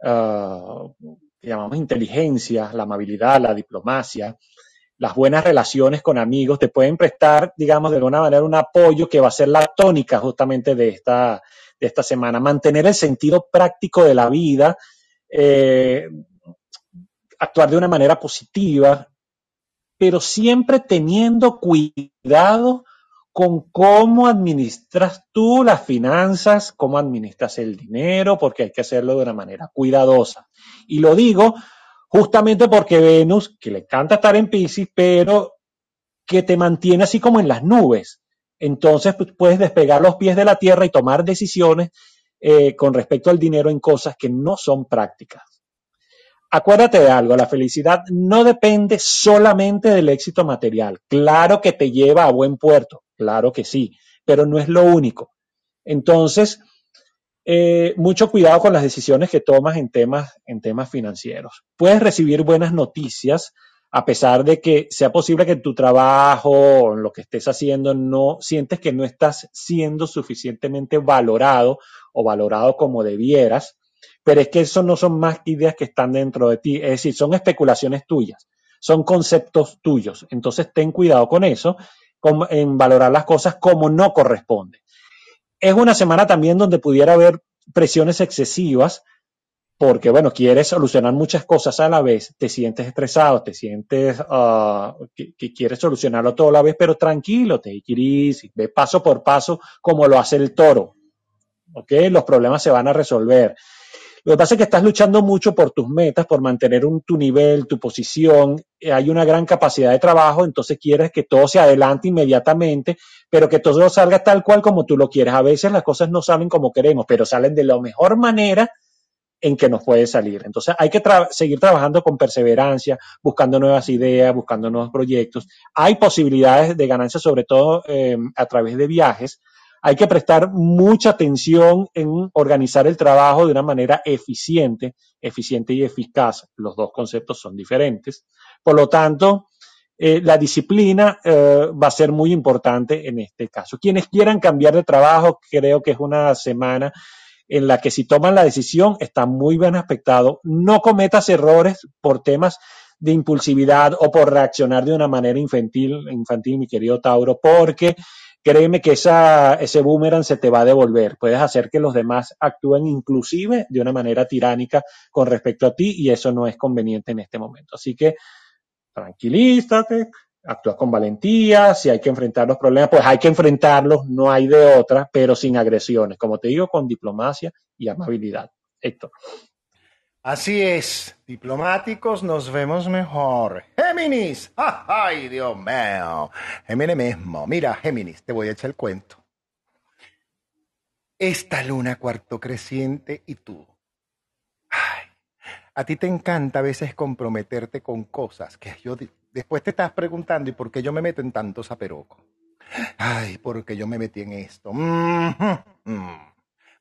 que llamamos inteligencia, la amabilidad, la diplomacia, las buenas relaciones con amigos, te pueden prestar, digamos, de alguna manera un apoyo que va a ser la tónica justamente de esta, de esta semana. Mantener el sentido práctico de la vida, eh, actuar de una manera positiva, pero siempre teniendo cuidado con cómo administras tú las finanzas, cómo administras el dinero, porque hay que hacerlo de una manera cuidadosa. Y lo digo justamente porque Venus, que le encanta estar en Pisces, pero que te mantiene así como en las nubes. Entonces pues, puedes despegar los pies de la tierra y tomar decisiones eh, con respecto al dinero en cosas que no son prácticas. Acuérdate de algo, la felicidad no depende solamente del éxito material. Claro que te lleva a buen puerto, claro que sí, pero no es lo único. Entonces, eh, mucho cuidado con las decisiones que tomas en temas, en temas financieros. Puedes recibir buenas noticias a pesar de que sea posible que en tu trabajo o en lo que estés haciendo no sientes que no estás siendo suficientemente valorado o valorado como debieras, pero es que eso no son más ideas que están dentro de ti, es decir, son especulaciones tuyas, son conceptos tuyos. Entonces ten cuidado con eso, en valorar las cosas como no corresponde. Es una semana también donde pudiera haber presiones excesivas, porque, bueno, quieres solucionar muchas cosas a la vez, te sientes estresado, te sientes ah, que, quieres solucionarlo todo a la vez, pero tranquilo, te ve paso por paso como lo hace el toro. ¿Ok? Los problemas se van a resolver. Lo que pasa es que estás luchando mucho por tus metas, por mantener un, tu nivel, tu posición. Eh, hay una gran capacidad de trabajo, entonces quieres que todo se adelante inmediatamente, pero que todo salga tal cual como tú lo quieres. A veces las cosas no salen como queremos, pero salen de la mejor manera en que nos puede salir. Entonces hay que seguir trabajando con perseverancia, buscando nuevas ideas, buscando nuevos proyectos. Hay posibilidades de ganancia, sobre todo eh, a través de viajes. Hay que prestar mucha atención en organizar el trabajo de una manera eficiente, eficiente y eficaz. Los dos conceptos son diferentes. Por lo tanto, eh, la disciplina eh, va a ser muy importante en este caso. Quienes quieran cambiar de trabajo, creo que es una semana en la que si toman la decisión está muy bien aspectado. No cometas errores por temas de impulsividad o por reaccionar de una manera infantil, infantil mi querido Tauro, porque créeme que esa, ese boomerang se te va a devolver. Puedes hacer que los demás actúen inclusive de una manera tiránica con respecto a ti y eso no es conveniente en este momento. Así que tranquilízate, actúa con valentía, si hay que enfrentar los problemas, pues hay que enfrentarlos, no hay de otra, pero sin agresiones, como te digo, con diplomacia y amabilidad. Héctor. Así es, diplomáticos nos vemos mejor. Géminis, ay Dios mío, Géminis mismo. Mira, Géminis, te voy a echar el cuento. Esta luna cuarto creciente y tú a ti te encanta a veces comprometerte con cosas que yo después te estás preguntando, ¿y por qué yo me meto en tanto zaperoco? Ay, ¿por qué yo me metí en esto?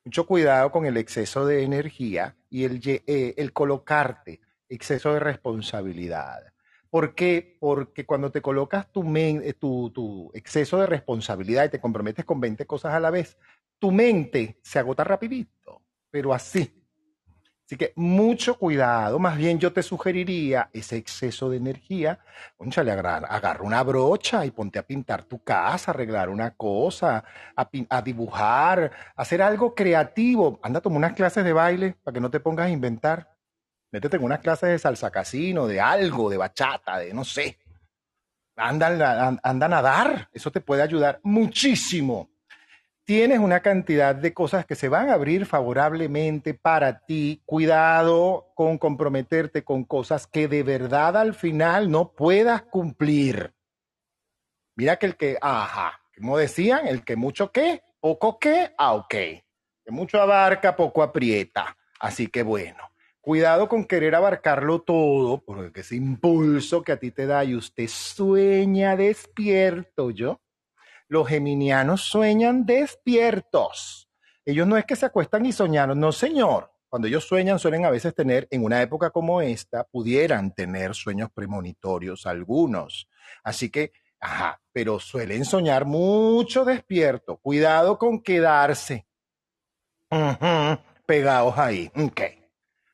Mucho cuidado con el exceso de energía y el, eh, el colocarte exceso de responsabilidad. ¿Por qué? Porque cuando te colocas tu, eh, tu, tu, exceso de responsabilidad y te comprometes con 20 cosas a la vez, tu mente se agota rapidito, pero así, Así que mucho cuidado, más bien yo te sugeriría ese exceso de energía, conchale, agarra, agarra una brocha y ponte a pintar tu casa, arreglar una cosa, a, dibujar, hacer algo creativo. Anda, toma unas clases de baile para que no te pongas a inventar. Métete en unas clases de salsa casino, de algo, de bachata, de no sé. Anda, anda a nadar, eso te puede ayudar muchísimo tienes una cantidad de cosas que se van a abrir favorablemente para ti. Cuidado con comprometerte con cosas que de verdad al final no puedas cumplir. Mira que el que, ajá, como decían, el que mucho qué, poco qué, ah, ok. Que mucho abarca, poco aprieta. Así que bueno, cuidado con querer abarcarlo todo, porque ese impulso que a ti te da y usted sueña despierto, yo los geminianos sueñan despiertos. Ellos no es que se acuestan y soñaron, no señor. Cuando ellos sueñan, suelen a veces tener, en una época como esta, pudieran tener sueños premonitorios algunos. Así que, ajá, pero suelen soñar mucho despierto. Cuidado con quedarse pegados ahí.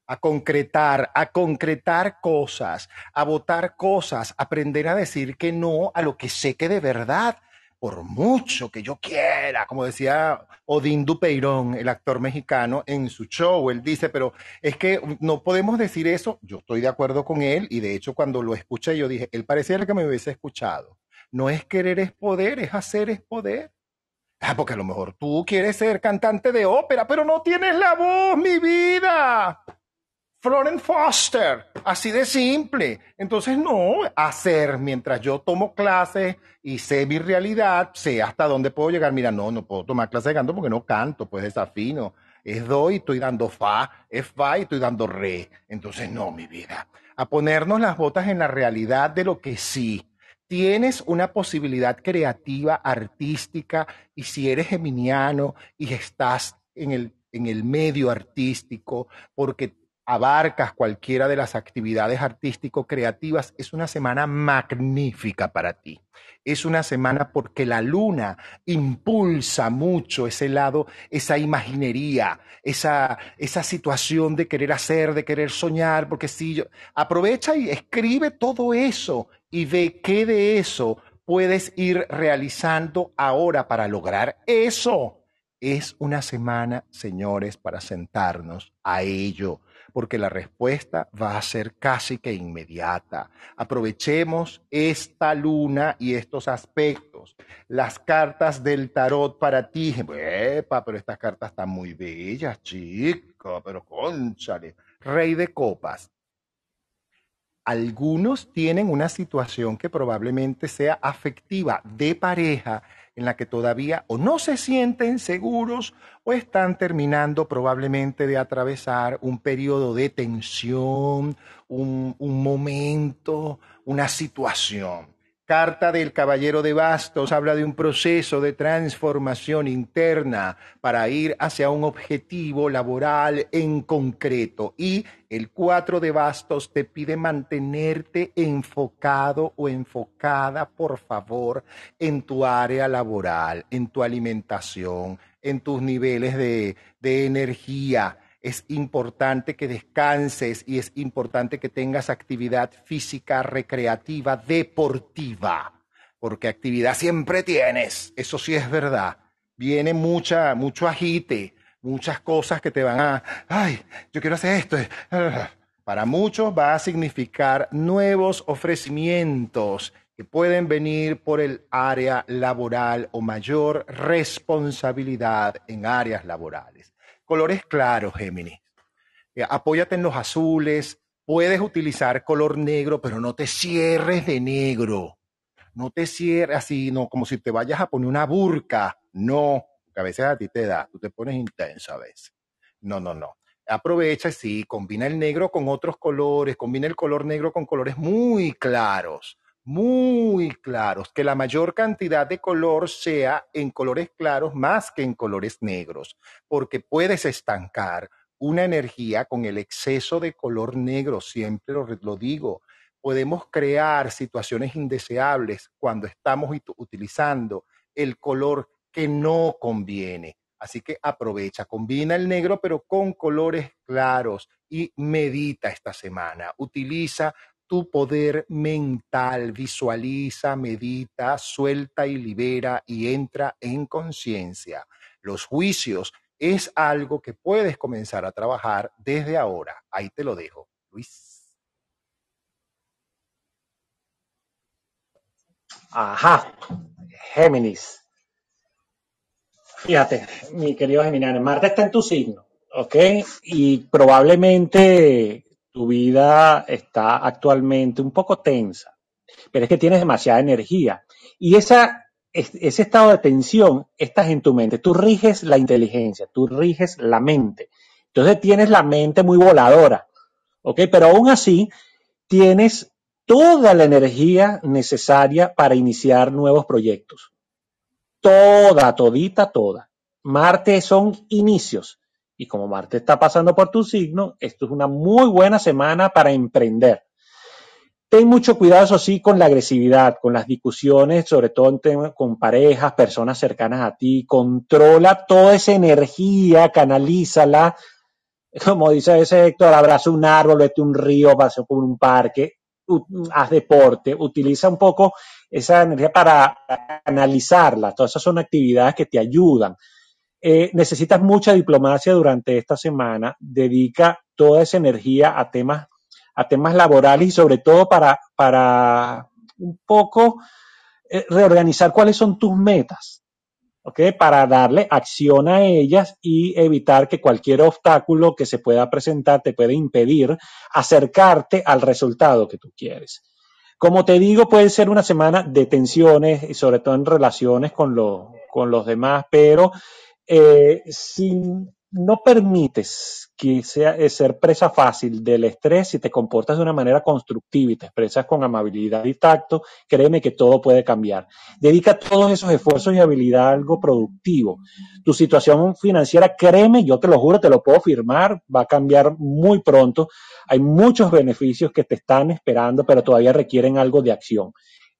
a concretar, a concretar cosas, a votar cosas, aprender a decir que no a lo que sé que de verdad por mucho que yo quiera, como decía Odín Dupeirón, el actor mexicano, en su show, él dice, pero es que no podemos decir eso, yo estoy de acuerdo con él y de hecho cuando lo escuché yo dije, él parecía que me hubiese escuchado. No es querer es poder, es hacer es poder. Ah, porque a lo mejor tú quieres ser cantante de ópera, pero no tienes la voz, mi vida. Florence Foster, así de simple. Entonces, no, hacer mientras yo tomo clases y sé mi realidad, sé hasta dónde puedo llegar. Mira, no, no puedo tomar clases de canto porque no canto, pues desafino. Es do y estoy dando fa, es fa y estoy dando re. Entonces, no, mi vida. A ponernos las botas en la realidad de lo que sí. Tienes una posibilidad creativa, artística, y si eres geminiano y estás en el, en el medio artístico, porque abarcas cualquiera de las actividades artístico-creativas, es una semana magnífica para ti. Es una semana porque la luna impulsa mucho ese lado, esa imaginería, esa, esa situación de querer hacer, de querer soñar, porque si aprovecha y escribe todo eso y ve qué de eso puedes ir realizando ahora para lograr eso. Es una semana, señores, para sentarnos a ello porque la respuesta va a ser casi que inmediata. Aprovechemos esta luna y estos aspectos. Las cartas del tarot para ti. Epa, pero estas cartas están muy bellas, chico, pero conchale. Rey de copas. Algunos tienen una situación que probablemente sea afectiva de pareja en la que todavía o no se sienten seguros o están terminando probablemente de atravesar un periodo de tensión, un, un momento, una situación. Carta del Caballero de Bastos habla de un proceso de transformación interna para ir hacia un objetivo laboral en concreto. Y el Cuatro de Bastos te pide mantenerte enfocado o enfocada, por favor, en tu área laboral, en tu alimentación, en tus niveles de, de energía es importante que descanses y es importante que tengas actividad física, recreativa, deportiva, porque actividad siempre tienes, eso sí es verdad. Viene mucha, mucho agite, muchas cosas que te van a, ay, yo quiero hacer esto. Para muchos va a significar nuevos ofrecimientos que pueden venir por el área laboral o mayor responsabilidad en áreas laborales. Colores claros, Géminis. Eh, apóyate en los azules. Puedes utilizar color negro, pero no te cierres de negro. No te cierres así, no, como si te vayas a poner una burca. No, porque a veces a ti te da, tú te pones intenso a veces. No, no, no. Aprovecha, sí, combina el negro con otros colores, combina el color negro con colores muy claros muy claros, que la mayor cantidad de color sea en colores claros más que en colores negros, porque puedes estancar una energía con el exceso de color negro, siempre lo, digo. Podemos crear situaciones indeseables cuando estamos utilizando el color que no conviene. Así que aprovecha, combina el negro pero con colores claros y medita esta semana. Utiliza tu poder mental, visualiza, medita, suelta y libera y entra en conciencia. Los juicios es algo que puedes comenzar a trabajar desde ahora. Ahí te lo dejo, Luis. Ajá, Géminis. Fíjate, mi querido Géminis, Marte está en tu signo, ¿ok? Y probablemente tu vida está actualmente un poco tensa, pero es que tienes demasiada energía. Y ese estado de tensión estás en tu mente. Tú riges la inteligencia, tú riges la mente. Entonces tienes la mente muy voladora, ¿ok? Pero aún así tienes toda la energía necesaria para iniciar nuevos proyectos. Toda, todita, toda. Marte son inicios. Y como Marte está pasando por tu signo, esto es una muy buena semana para emprender. Ten mucho cuidado, eso sí, con la agresividad, con las discusiones, sobre todo con parejas, personas cercanas a ti. Controla toda esa energía, canalízala. Como dice ese Héctor, abraza un árbol, vete un río, paseo por un parque, haz deporte, utiliza un poco esa energía para canalizarla. Todas esas son actividades que te ayudan. Eh, necesitas mucha diplomacia durante esta semana, dedica toda esa energía a temas, a temas laborales y sobre todo para, para un poco eh, reorganizar cuáles son tus metas, ¿ok? Para darle acción a ellas y evitar que cualquier obstáculo que se pueda presentar te pueda impedir acercarte al resultado que tú quieres. Como te digo, puede ser una semana de tensiones y sobre todo en relaciones con, con los demás, pero eh, si no permites que sea eh, ser presa fácil del estrés, si te comportas de una manera constructiva y te expresas con amabilidad y tacto, créeme que todo puede cambiar. Dedica todos esos esfuerzos y habilidad a algo productivo. Tu situación financiera, créeme, yo te lo juro, te lo puedo firmar, va a cambiar muy pronto. Hay muchos beneficios que te están esperando, pero todavía requieren algo de acción.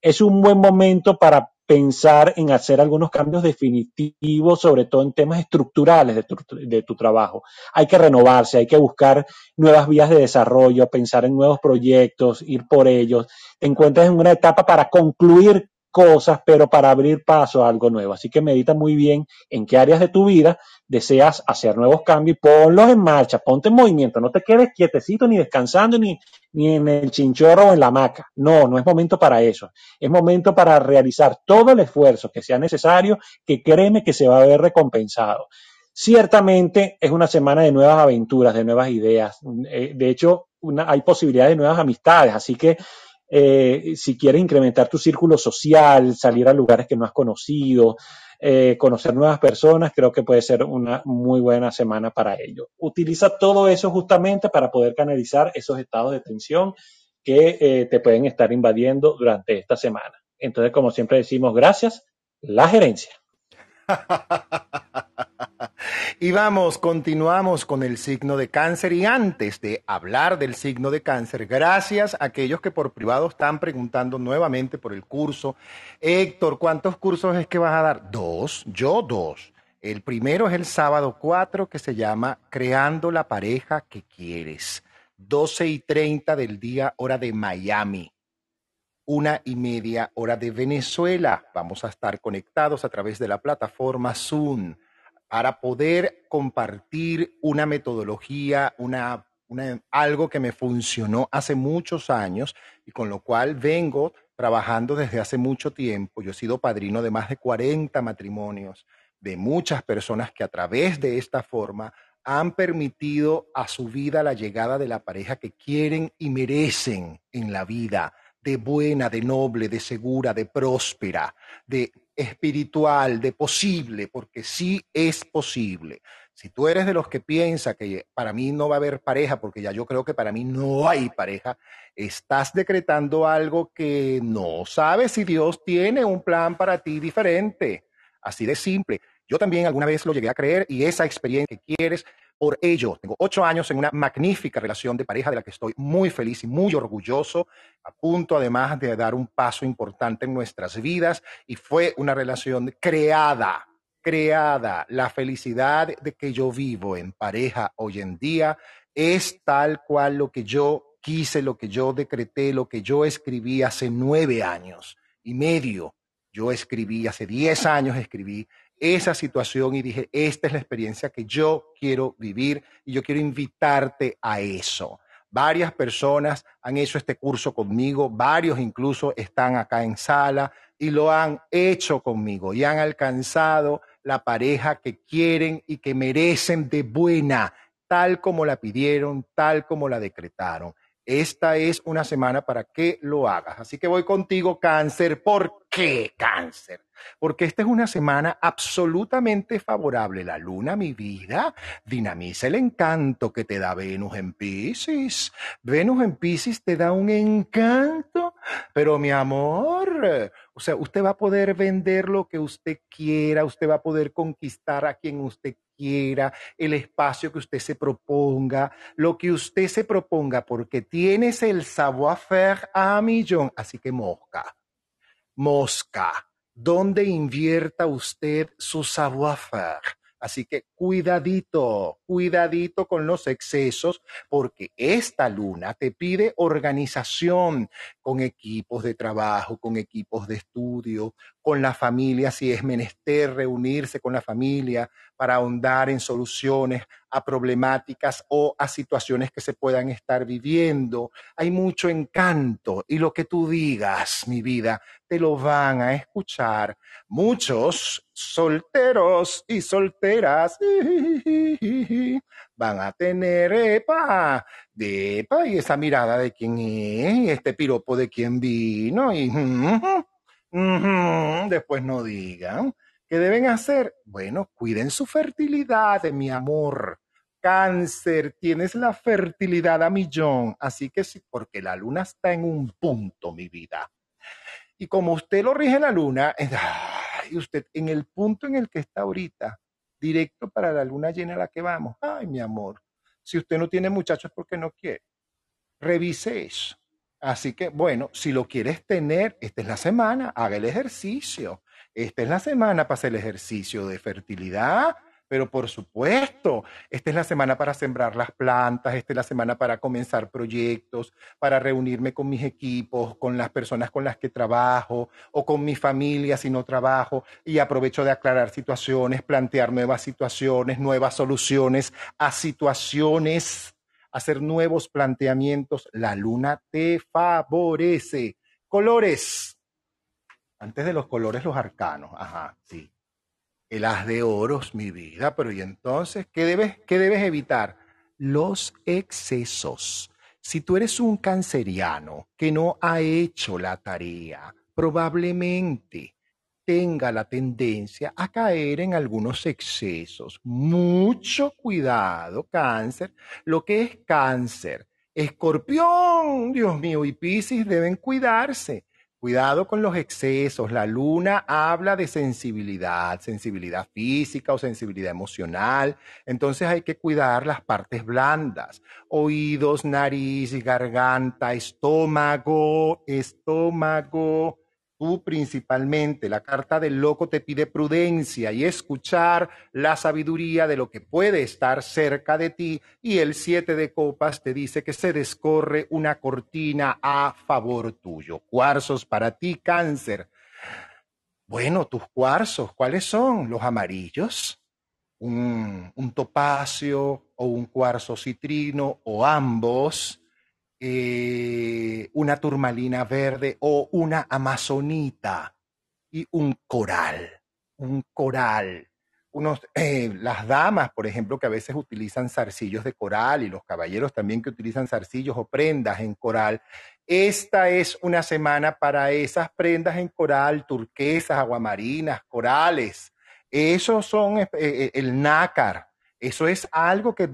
Es un buen momento para pensar en hacer algunos cambios definitivos, sobre todo en temas estructurales de tu, de tu, trabajo. Hay que renovarse, hay que buscar nuevas vías de desarrollo, pensar en nuevos proyectos, ir por ellos. Te encuentras en una etapa para concluir cosas, pero para abrir paso a algo nuevo. Así que medita muy bien en qué áreas de tu vida deseas hacer nuevos cambios y ponlos en marcha, ponte en movimiento, no te quedes quietecito ni descansando ni, ni en el chinchorro o en la hamaca. No, no es momento para eso. Es momento para realizar todo el esfuerzo que sea necesario, que créeme que se va a ver recompensado. Ciertamente es una semana de nuevas aventuras, de nuevas ideas. Eh, de hecho, hay posibilidades de nuevas amistades, así que eh, si quieres incrementar tu círculo social, salir a lugares que no has conocido, eh, conocer nuevas personas, creo que puede ser una muy buena semana para ello. Utiliza todo eso justamente para poder canalizar esos estados de tensión que eh, te pueden estar invadiendo durante esta semana. Entonces, como siempre decimos, gracias, la gerencia. y vamos, continuamos con el signo de cáncer y antes de hablar del signo de cáncer, gracias a aquellos que por privado están preguntando nuevamente por el curso. Héctor, ¿cuántos cursos es que vas a dar? Dos, yo dos. El primero es el sábado 4 que se llama Creando la pareja que quieres. 12 y 30 del día hora de Miami una y media hora de Venezuela. Vamos a estar conectados a través de la plataforma Zoom para poder compartir una metodología, una, algo que me funcionó hace muchos años y con lo cual vengo trabajando desde hace mucho tiempo. Yo he sido padrino de más de 40 matrimonios, de muchas personas que a través de esta forma han permitido a su vida la llegada de la pareja que quieren y merecen en la vida de buena, de noble, de segura, de próspera, de espiritual, de posible, porque sí es posible. Si tú eres de los que piensa que para mí no va a haber pareja, porque ya yo creo que para mí no hay pareja, estás decretando algo que no sabes si Dios tiene un plan para ti diferente. Así de simple. Yo también alguna vez lo llegué a creer y esa experiencia que quieres por ello, tengo ocho años en una magnífica relación de pareja de la que estoy muy feliz y muy orgulloso, a punto además de dar un paso importante en nuestras vidas y fue una relación creada, creada. La felicidad de que yo vivo en pareja hoy en día es tal cual lo que yo quise, lo que yo decreté, lo que yo escribí hace nueve años y medio. Yo escribí, hace diez años escribí esa situación y dije, esta es la experiencia que yo quiero vivir y yo quiero invitarte a eso. Varias personas han hecho este curso conmigo, varios incluso están acá en sala y lo han hecho conmigo y han alcanzado la pareja que quieren y que merecen de buena, tal como la pidieron, tal como la decretaron. Esta es una semana para que lo hagas. Así que voy contigo, cáncer. ¿Por qué cáncer? Porque esta es una semana absolutamente favorable. La luna, mi vida, dinamiza el encanto que te da Venus en Pisces. Venus en Pisces te da un encanto, pero mi amor, o sea, usted va a poder vender lo que usted quiera, usted va a poder conquistar a quien usted quiera el espacio que usted se proponga, lo que usted se proponga, porque tienes el savoir-faire a millón. Así que mosca, mosca, ¿dónde invierta usted su savoir-faire? Así que cuidadito, cuidadito con los excesos, porque esta luna te pide organización con equipos de trabajo, con equipos de estudio, con la familia, si es menester reunirse con la familia para ahondar en soluciones a problemáticas o a situaciones que se puedan estar viviendo. Hay mucho encanto y lo que tú digas, mi vida, te lo van a escuchar muchos solteros y solteras van a tener epa, de epa, y esa mirada de quién es, este piropo de quién vino, y después no digan. ¿Qué deben hacer? Bueno, cuiden su fertilidad, mi amor. Cáncer, tienes la fertilidad a millón, así que sí, porque la luna está en un punto, mi vida. Y como usted lo rige la luna, y usted en el punto en el que está ahorita, directo para la luna llena a la que vamos. Ay, mi amor, si usted no tiene muchachos porque no quiere, revise eso. Así que, bueno, si lo quieres tener, esta es la semana, haga el ejercicio. Esta es la semana para hacer el ejercicio de fertilidad, pero por supuesto, esta es la semana para sembrar las plantas, esta es la semana para comenzar proyectos, para reunirme con mis equipos, con las personas con las que trabajo o con mi familia si no trabajo y aprovecho de aclarar situaciones, plantear nuevas situaciones, nuevas soluciones a situaciones, hacer nuevos planteamientos. La luna te favorece. Colores. Antes de los colores, los arcanos. Ajá, sí el haz de oros, mi vida, pero ¿y entonces qué debes, qué debes evitar? Los excesos. Si tú eres un canceriano que no ha hecho la tarea, probablemente tenga la tendencia a caer en algunos excesos. Mucho cuidado, cáncer. Lo que es cáncer, escorpión, Dios mío, y Piscis deben cuidarse. Cuidado con los excesos. La luna habla de sensibilidad, sensibilidad física o sensibilidad emocional. Entonces hay que cuidar las partes blandas. Oídos, nariz, garganta, estómago, estómago Tú principalmente, la carta del loco te pide prudencia y escuchar la sabiduría de lo que puede estar cerca de ti y el siete de copas te dice que se descorre una cortina a favor tuyo. Cuarzos para ti, cáncer. Bueno, tus cuarzos, ¿cuáles son? Los amarillos, un, un topacio o un cuarzo citrino o ambos eh, una turmalina verde o una amazonita y un coral, un coral. Unos, eh, las damas, por ejemplo, que a veces utilizan zarcillos de coral y los caballeros también que utilizan zarcillos o prendas en coral. Esta es una semana para esas prendas en coral, turquesas, aguamarinas, corales. Esos son eh, el nácar, eso es algo que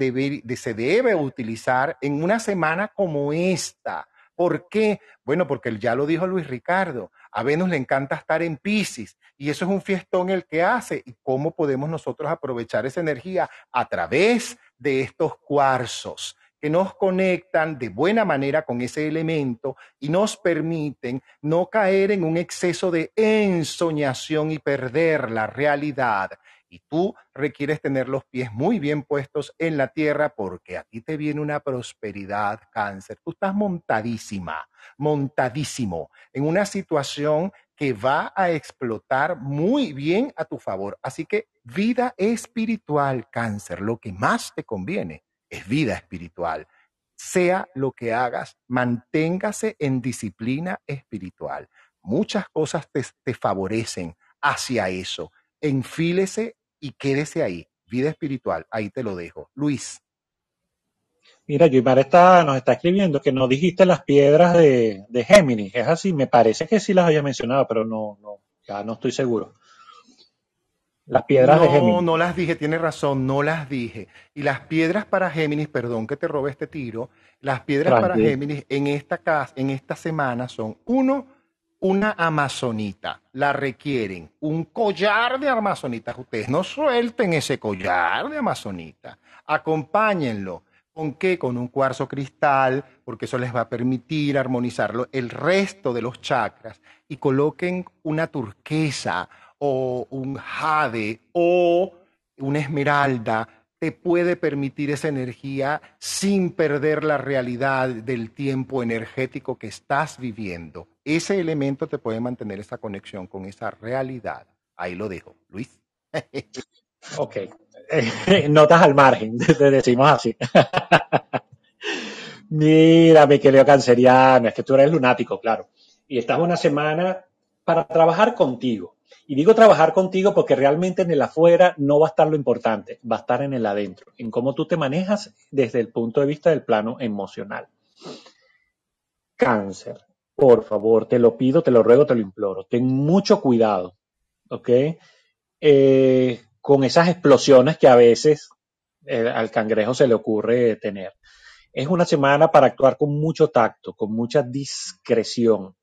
se debe utilizar en una semana como esta. ¿Por qué? Bueno, porque ya lo dijo Luis Ricardo, a Venus le encanta estar en Pisces y eso es un fiestón el que hace. ¿Y cómo podemos nosotros aprovechar esa energía? A través de estos cuarzos que nos conectan de buena manera con ese elemento y nos permiten no caer en un exceso de ensoñación y perder la realidad y tú requieres tener los pies muy bien puestos en la tierra porque a ti te viene una prosperidad cáncer. Tú estás montadísima, montadísimo en una situación que va a explotar muy bien a tu favor. Así que vida espiritual, cáncer, lo que más te conviene es vida espiritual. Sea lo que hagas, manténgase en disciplina espiritual. Muchas cosas te, te favorecen hacia eso enfílese y quédese ahí. Vida espiritual, ahí te lo dejo. Luis. Mira, Guimar está, nos está escribiendo que no dijiste las piedras de, de Géminis. Es así, me parece que sí las había mencionado, pero no, no, ya no estoy seguro. Las piedras de Géminis. No, no las dije, tiene razón, no las dije. Y las piedras para Géminis, perdón que te robe este tiro, las piedras para Géminis en esta casa, en esta semana son uno, una amazonita, la requieren, un collar de amazonitas. Ustedes no suelten ese collar de amazonita, acompáñenlo. ¿Con qué? Con un cuarzo cristal, porque eso les va a permitir armonizarlo el resto de los chakras. Y coloquen una turquesa o un jade o una esmeralda te puede permitir esa energía sin perder la realidad del tiempo energético que estás viviendo. Ese elemento te puede mantener esa conexión con esa realidad. Ahí lo dejo. Luis. ok. Notas al margen, te decimos así. Mira, mi querido canceriano, es que tú eres lunático, claro. Y estás una semana para trabajar contigo y digo trabajar contigo porque realmente en el afuera no va a estar lo importante, va a estar en el adentro, en cómo tú te manejas desde el punto de vista del plano emocional. Cáncer, por favor, te lo pido, te lo ruego, te lo imploro. Ten mucho cuidado, ¿ok? Eh, con esas explosiones que a veces eh, al cangrejo se le ocurre tener. Es una semana para actuar con mucho tacto, con mucha discreción.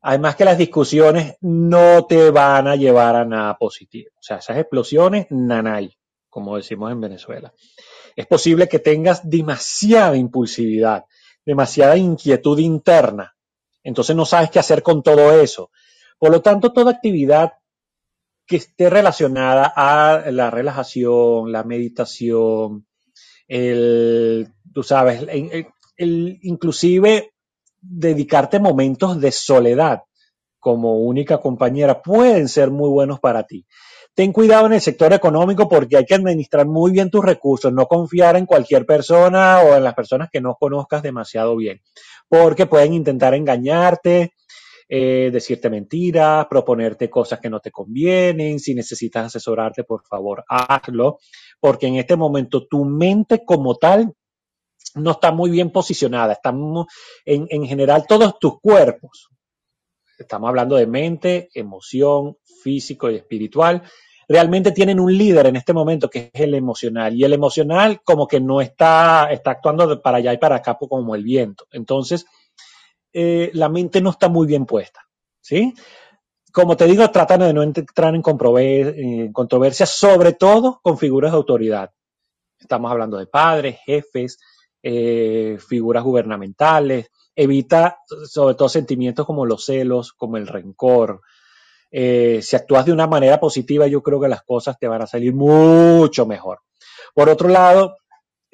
Además que las discusiones no te van a llevar a nada positivo. O sea, esas explosiones, nanay, como decimos en Venezuela. Es posible que tengas demasiada impulsividad, demasiada inquietud interna. Entonces no sabes qué hacer con todo eso. Por lo tanto, toda actividad que esté relacionada a la relajación, la meditación, el, tú sabes, el, inclusive dedicarte momentos de soledad como única compañera pueden ser muy buenos para ti. Ten cuidado en el sector económico porque hay que administrar muy bien tus recursos, no confiar en cualquier persona o en las personas que no conozcas demasiado bien, porque pueden intentar engañarte, eh, decirte mentiras, proponerte cosas que no te convienen. Si necesitas asesorarte, por favor, hazlo, porque en este momento tu mente como tal no está muy bien posicionada. Estamos en, en general todos tus cuerpos. Estamos hablando de mente, emoción, físico y espiritual. Realmente tienen un líder en este momento que es el emocional. Y el emocional como que no está, está actuando para allá y para acá como el viento. Entonces, eh, la mente no está muy bien puesta. ¿Sí? como te digo, tratan de no entrar en, controversias, sobre todo con figuras de autoridad. Estamos hablando de padres, jefes, eh, figuras gubernamentales. Evita sobre todo sentimientos como los celos, como el rencor. Eh, si actúas de una manera positiva, yo creo que las cosas te van a salir mucho mejor. Por otro lado,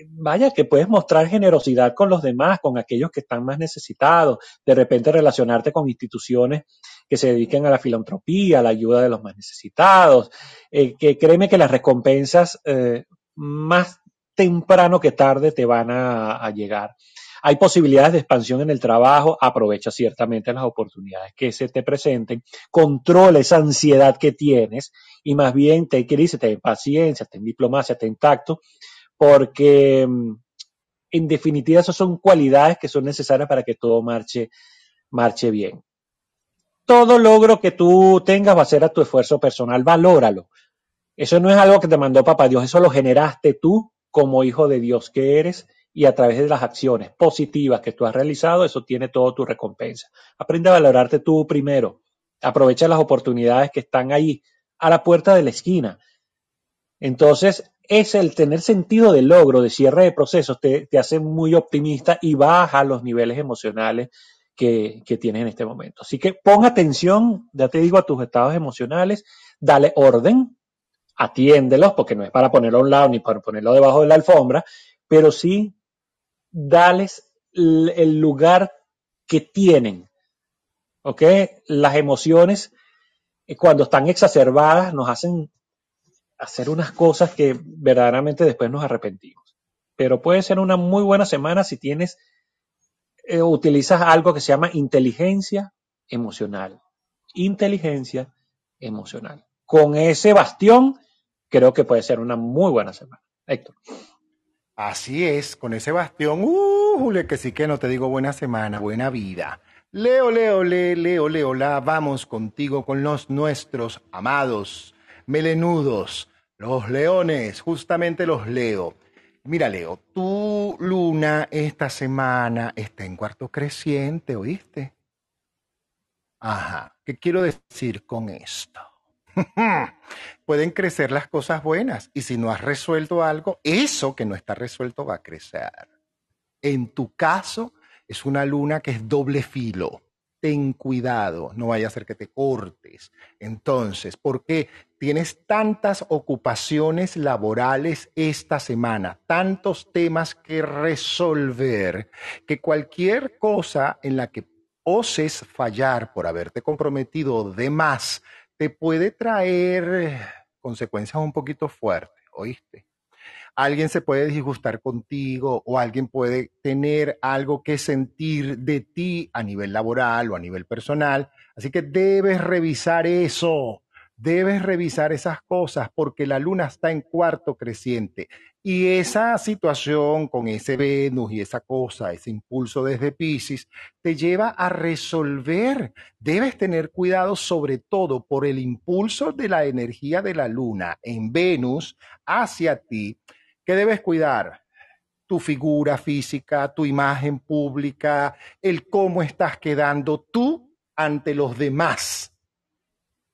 vaya, que puedes mostrar generosidad con los demás, con aquellos que están más necesitados, de repente relacionarte con instituciones que se dediquen a la filantropía, a la ayuda de los más necesitados, eh, que créeme que las recompensas eh, más temprano que tarde te van a, llegar. Hay posibilidades de expansión en el trabajo, aprovecha ciertamente las oportunidades que se te presenten, controla esa ansiedad que tienes y más bien te dice, ten paciencia, ten diplomacia, ten tacto porque mm, en definitiva esas son cualidades que son necesarias para que todo marche, marche bien. Todo logro que tú tengas va a ser a tu esfuerzo personal, valóralo. Eso no es algo que te mandó papá Dios, eso lo generaste tú como hijo de Dios que eres y a través de las acciones positivas que tú has realizado, eso tiene todo tu recompensa. Aprende a valorarte tú primero. Aprovecha las oportunidades que están ahí a la puerta de la esquina. Entonces, es el tener sentido de logro, de cierre de procesos, te, hace muy optimista y baja los niveles emocionales que, tienes en este momento. Así que pon atención, ya te digo, a tus estados emocionales, dale orden, atiéndelos, porque no es para ponerlo a un lado ni para ponerlo debajo de la alfombra, pero sí dales el lugar que tienen. ¿Ok? Las emociones, eh, cuando están exacerbadas, nos hacen hacer unas cosas que verdaderamente después nos arrepentimos. Pero puede ser una muy buena semana si tienes, eh, utilizas algo que se llama inteligencia emocional. Inteligencia emocional. Con ese bastión, creo que puede ser una muy buena semana. Héctor. Así es, con ese bastión, uh, que sí que no te digo buena semana, buena vida. Leo, Leo, Leo, Leo, Leo, la vamos contigo con los nuestros amados melenudos, los leones, justamente los leo. Mira, Leo, tu luna esta semana está en cuarto creciente, ¿oíste? Ajá, ¿qué quiero decir con esto? Pueden crecer las cosas buenas y si no has resuelto algo, eso que no está resuelto va a crecer. En tu caso, es una luna que es doble filo ten cuidado, no vaya a ser que te cortes. Entonces, ¿por qué tienes tantas ocupaciones laborales esta semana, tantos temas que resolver, que cualquier cosa en la que oses fallar por haberte comprometido de más, te puede traer consecuencias un poquito fuertes, ¿oíste? alguien se puede disgustar contigo o alguien puede tener algo que sentir de ti a nivel laboral o a nivel personal. Así que debes revisar eso. Debes revisar esas cosas porque la luna está en cuarto creciente y esa situación con ese Venus y esa cosa, ese impulso desde Pisces, te lleva a resolver. Debes tener cuidado sobre todo por el impulso de la energía de la luna en Venus hacia ti ¿Qué debes cuidar? Tu figura física, tu imagen pública, el cómo estás quedando tú ante los demás,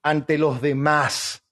ante los demás,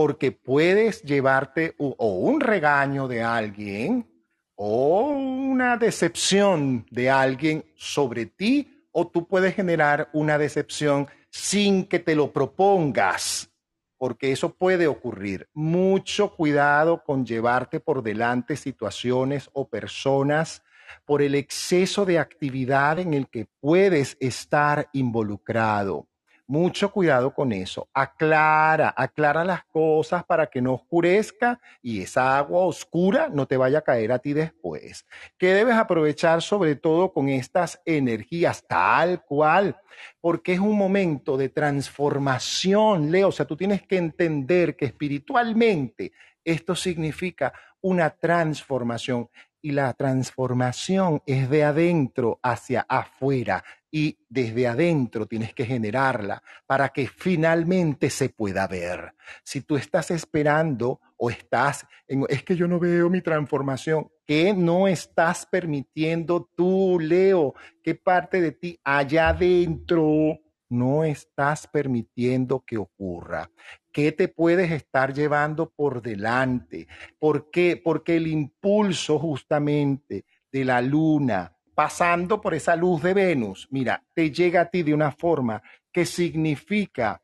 porque puedes llevarte o un regaño de alguien o una decepción de alguien sobre ti o tú puedes generar una decepción sin que te lo propongas porque eso puede ocurrir. Mucho cuidado con llevarte por delante situaciones o personas por el exceso de actividad en el que puedes estar involucrado. Mucho cuidado con eso. Aclara, aclara las cosas para que no oscurezca y esa agua oscura no te vaya a caer a ti después. ¿Qué debes aprovechar sobre todo con estas energías tal cual? Porque es un momento de transformación, Leo. O sea, tú tienes que entender que espiritualmente esto significa una transformación. y la transformación es de adentro hacia afuera y desde adentro tienes que generarla para que finalmente se pueda ver. Si tú estás esperando o estás en, es que yo no veo mi transformación, ¿qué no estás permitiendo tú, Leo? ¿Qué parte de ti allá adentro no estás permitiendo que ocurra? ¿Qué te puedes estar llevando por delante? ¿Por qué? Porque el impulso justamente de la luna pasando por esa luz de Venus, mira, te llega a ti de una forma que significa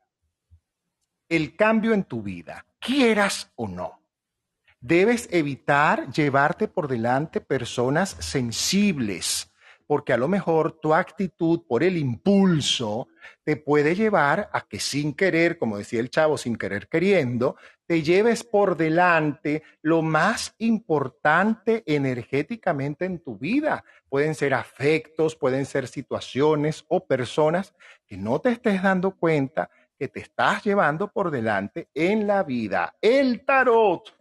el cambio en tu vida, quieras o no. Debes evitar llevarte por delante personas sensibles, porque a lo mejor tu actitud por el impulso te puede llevar a que sin querer, como decía el chavo, sin querer queriendo, te lleves por delante lo más importante energéticamente en tu vida. Pueden ser afectos, pueden ser situaciones o personas que no te estés dando cuenta que te estás llevando por delante en la vida. El tarot.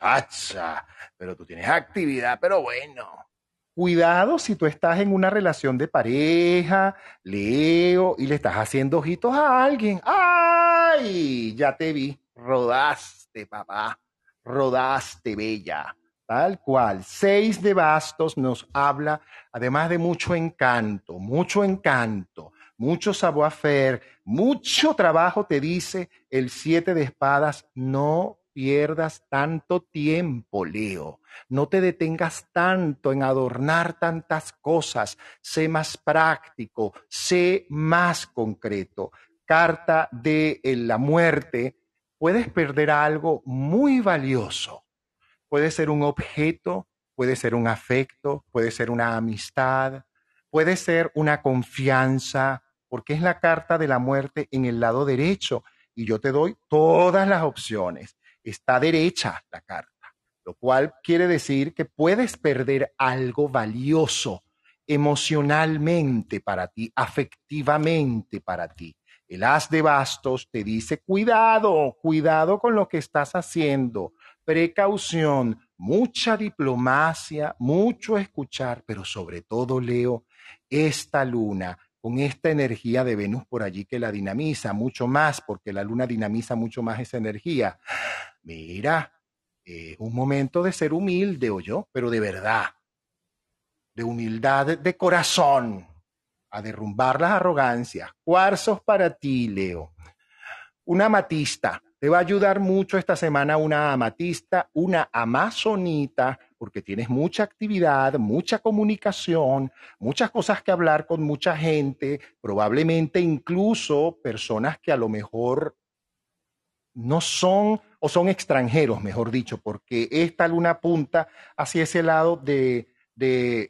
¡Acha! Pero tú tienes actividad, pero bueno. Cuidado si tú estás en una relación de pareja, Leo, y le estás haciendo ojitos a alguien. ¡Ay! Ya te vi. Rodaste, papá. Rodaste, bella. Tal cual. Seis de bastos nos habla, además de mucho encanto, mucho encanto, mucho savoir-faire, mucho trabajo, te dice el siete de espadas. No pierdas tanto tiempo, Leo. No te detengas tanto en adornar tantas cosas. Sé más práctico, sé más concreto. Carta de eh, la muerte. Puedes perder algo muy valioso. Puede ser un objeto, puede ser un afecto, puede ser una amistad, puede ser una confianza, porque es la carta de la muerte en el lado derecho y yo te doy todas las opciones está derecha la carta, lo cual quiere decir que puedes perder algo valioso emocionalmente para ti, afectivamente para ti. El as de bastos te dice, cuidado, cuidado con lo que estás haciendo, precaución, mucha diplomacia, mucho escuchar, pero sobre todo, Leo, esta luna con esta energía de Venus por allí que la dinamiza mucho más, porque la luna dinamiza mucho más esa energía mira, es un momento de ser humilde, o yo, pero de verdad, de humildad de corazón, a derrumbar las arrogancias. Cuarzos para ti, Leo. Una amatista. Te va a ayudar mucho esta semana una amatista, una amazonita, porque tienes mucha actividad, mucha comunicación, muchas cosas que hablar con mucha gente, probablemente incluso personas que a lo mejor no son o son extranjeros, mejor dicho, porque esta luna apunta hacia ese lado de,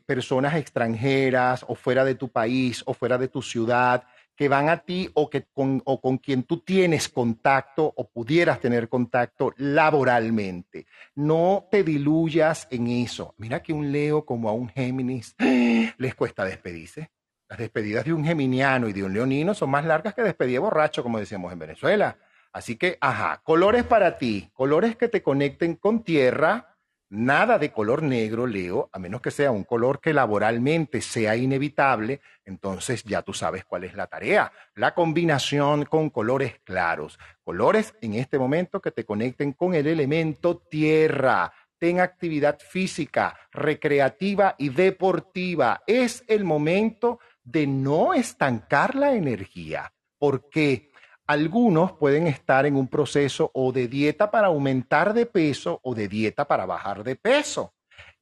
personas extranjeras o fuera de tu país o fuera de tu ciudad que van a ti o, que con, o con quien tú tienes contacto o pudieras tener contacto laboralmente. No te diluyas en eso. Mira que un Leo como a un Géminis les cuesta despedirse. Las despedidas de un geminiano y de un leonino son más largas que despedida borracho, como decíamos en Venezuela. Así que, ajá, colores para ti, colores que te conecten con tierra, nada de color negro, Leo, a menos que sea un color que laboralmente sea inevitable, entonces ya tú sabes cuál es la tarea. La combinación con colores claros, colores en este momento que te conecten con el elemento tierra. Ten actividad física, recreativa y deportiva. Es el momento de no estancar la energía. ¿Por qué? Algunos pueden estar en un proceso o de dieta para aumentar de peso o de dieta para bajar de peso.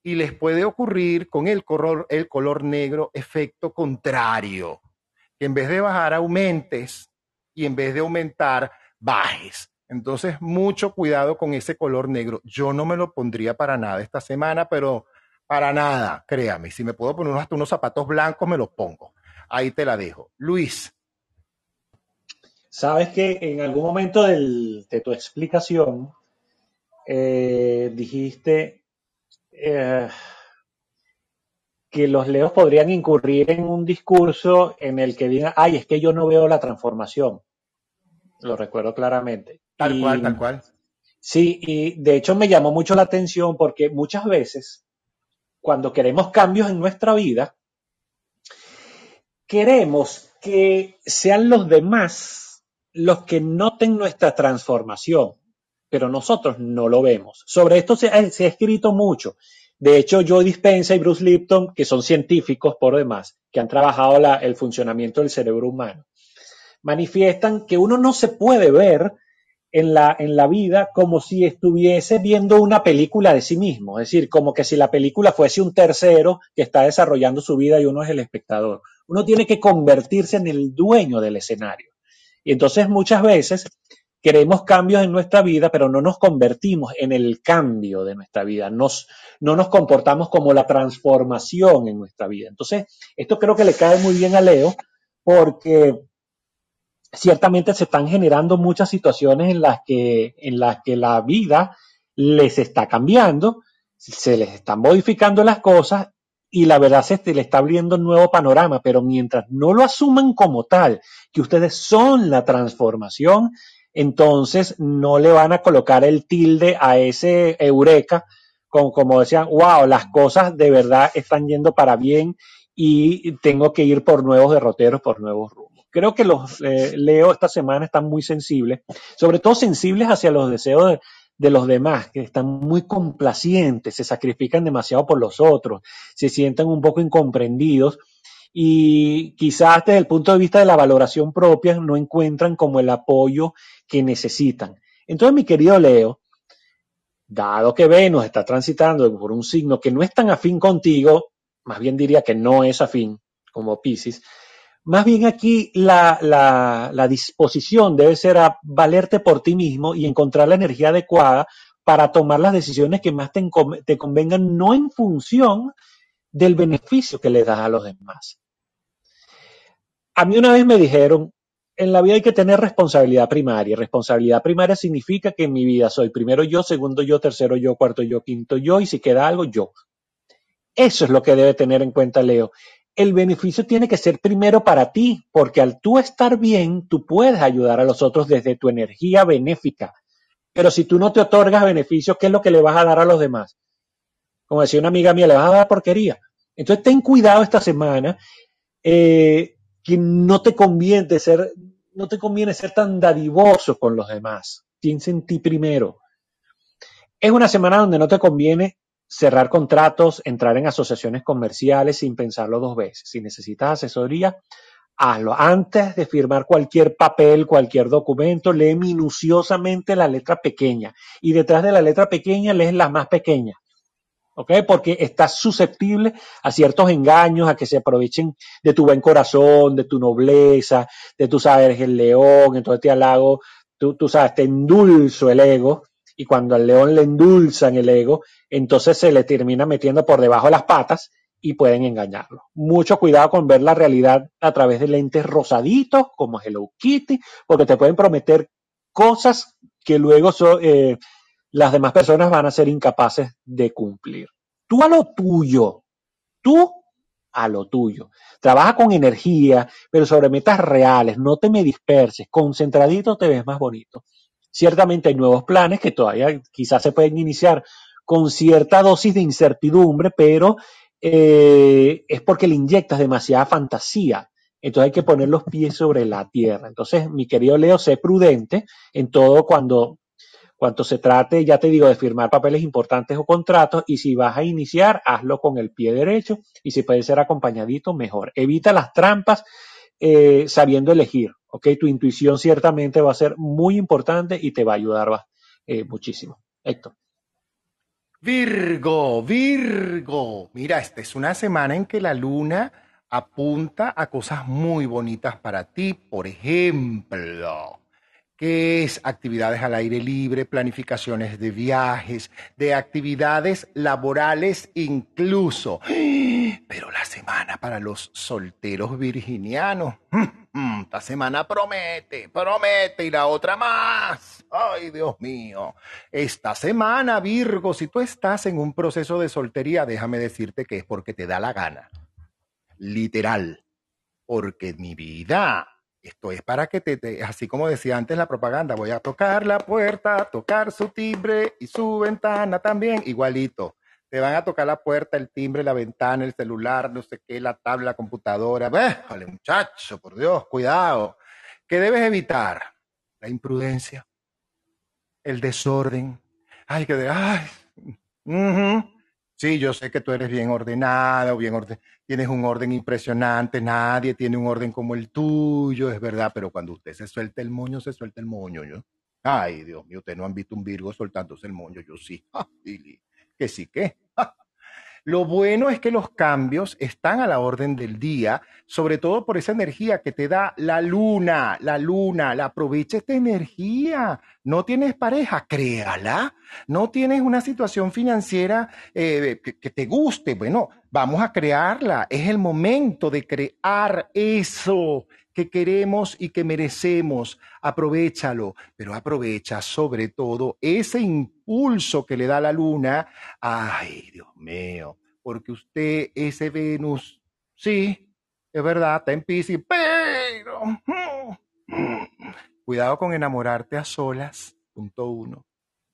Y les puede ocurrir con el color, el color negro efecto contrario, que en vez de bajar aumentes y en vez de aumentar bajes. Entonces, mucho cuidado con ese color negro. Yo no me lo pondría para nada esta semana, pero para nada, créame. Si me puedo poner hasta unos zapatos blancos, me los pongo. Ahí te la dejo. Luis, Sabes que en algún momento de tu explicación eh, dijiste eh, que los leos podrían incurrir en un discurso en el que digan, ay, es que yo no veo la transformación. Lo recuerdo claramente. Tal cual, tal cual. Sí, y de hecho me llamó mucho la atención porque muchas veces cuando queremos cambios en nuestra vida, queremos que sean los demás los que noten nuestra transformación, pero nosotros no lo vemos. Sobre esto se ha, escrito mucho. De hecho, Joe Dispenza y Bruce Lipton, que son científicos por demás, que han trabajado el funcionamiento del cerebro humano, manifiestan que uno no se puede ver en la, en la vida como si estuviese viendo una película de sí mismo, es decir, como que si la película fuese un tercero que está desarrollando su vida y uno es el espectador. Uno tiene que convertirse en el dueño del escenario. Y entonces muchas veces queremos cambios en nuestra vida, pero no nos convertimos en el cambio de nuestra vida, no nos comportamos como la transformación en nuestra vida. Entonces, esto creo que le cae muy bien a Leo, porque ciertamente se están generando muchas situaciones en las que, en las que la vida les está cambiando, se les están modificando las cosas y la verdad se le está abriendo un nuevo panorama, pero mientras no lo asuman como tal, que ustedes son la transformación, entonces no le van a colocar el tilde a ese eureka, con, como decían, wow, las cosas de verdad están yendo para bien y tengo que ir por nuevos derroteros, por nuevos rumbos. Creo que los eh, Leo esta semana están muy sensibles, sobre todo sensibles hacia los deseos de, los demás, que están muy complacientes, se sacrifican demasiado por los otros, se sienten un poco incomprendidos y quizás desde el punto de vista de la valoración propia no encuentran como el apoyo que necesitan. Entonces, mi querido Leo, dado que Venus está transitando por un signo que no es tan afín contigo, más bien diría que no es afín como Pisces, más bien aquí la, disposición debe ser a valerte por ti mismo y encontrar la energía adecuada para tomar las decisiones que más te, te convengan, no en función del beneficio que le das a los demás. A mí una vez me dijeron, en la vida hay que tener responsabilidad primaria. Responsabilidad primaria significa que en mi vida soy primero yo, segundo yo, tercero yo, cuarto yo, quinto yo, y si queda algo, yo. Eso es lo que debe tener en cuenta Leo el beneficio tiene que ser primero para ti, porque al tú estar bien, tú puedes ayudar a los otros desde tu energía benéfica. Pero si tú no te otorgas beneficios, ¿qué es lo que le vas a dar a los demás? Como decía una amiga mía, le vas a dar porquería. Entonces ten cuidado esta semana, eh, que no te conviene ser, no te conviene ser tan dadivoso con los demás. Piensa en ti primero. Es una semana donde no te conviene cerrar contratos, entrar en asociaciones comerciales sin pensarlo dos veces. Si necesitas asesoría, hazlo. Antes de firmar cualquier papel, cualquier documento, lee minuciosamente la letra pequeña y detrás de la letra pequeña lees las más pequeñas. ¿Ok? Porque estás susceptible a ciertos engaños, a que se aprovechen de tu buen corazón, de tu nobleza, de tu saber el león, entonces te halago, tú, tú sabes, te endulzo el ego y cuando al león le endulzan el ego, entonces se le termina metiendo por debajo de las patas y pueden engañarlo. Mucho cuidado con ver la realidad a través de lentes rosaditos como Hello Kitty, porque te pueden prometer cosas que luego eh, las demás personas van a ser incapaces de cumplir. Tú a lo tuyo, tú a lo tuyo. Trabaja con energía, pero sobre metas reales, no te me disperses, concentradito te ves más bonito. Ciertamente hay nuevos planes que todavía quizás se pueden iniciar con cierta dosis de incertidumbre, pero eh, es porque le inyectas demasiada fantasía. Entonces hay que poner los pies sobre la tierra. Entonces, mi querido Leo, sé prudente en todo cuando, cuando se trate, ya te digo, de firmar papeles importantes o contratos. Y si vas a iniciar, hazlo con el pie derecho. Y si puede ser acompañadito, mejor. Evita las trampas eh, sabiendo elegir. ¿ok? Tu intuición ciertamente va a ser muy importante y te va a ayudar eh, muchísimo. Héctor. Virgo, Virgo. Mira, esta es una semana en que la luna apunta a cosas muy bonitas para ti. Por ejemplo, que es actividades al aire libre, planificaciones de viajes, de actividades laborales incluso. Pero la semana para los solteros virginianos, esta semana promete, promete y la otra más. Ay, Dios mío. Esta semana, Virgo, si tú estás en un proceso de soltería, déjame decirte que es porque te da la gana. Literal. Porque mi vida Esto es para que te, así como decía antes la propaganda, voy a tocar la puerta, tocar su timbre y su ventana también, igualito. Te van a tocar la puerta, el timbre, la ventana, el celular, no sé qué, la tabla, la computadora. Vale, muchacho, por Dios, cuidado. ¿Qué debes evitar? La imprudencia, el desorden. Ay, que de, ay, Sí, yo sé que tú eres bien ordenada o bien orden, tienes un orden impresionante, nadie tiene un orden como el tuyo, es verdad, pero cuando usted se suelta el moño, se suelta el moño, ¿yo? Ay, Dios mío, usted no han visto un Virgo soltándose el moño, yo sí. que sí, que. Lo bueno es que los cambios están a la orden del día, sobre todo por esa energía que te da la luna, la luna, la aprovecha esta energía. No tienes pareja, créala. No tienes una situación financiera eh, que, que te guste, bueno, vamos a crearla. Es el momento de crear eso que queremos y que merecemos. Aprovechalo, pero aprovecha sobre todo ese impulso que le da la luna. Ay, Dios mío, porque usted, ese Venus, sí, es verdad, está en Pisces, pero cuidado con enamorarte a solas, punto uno.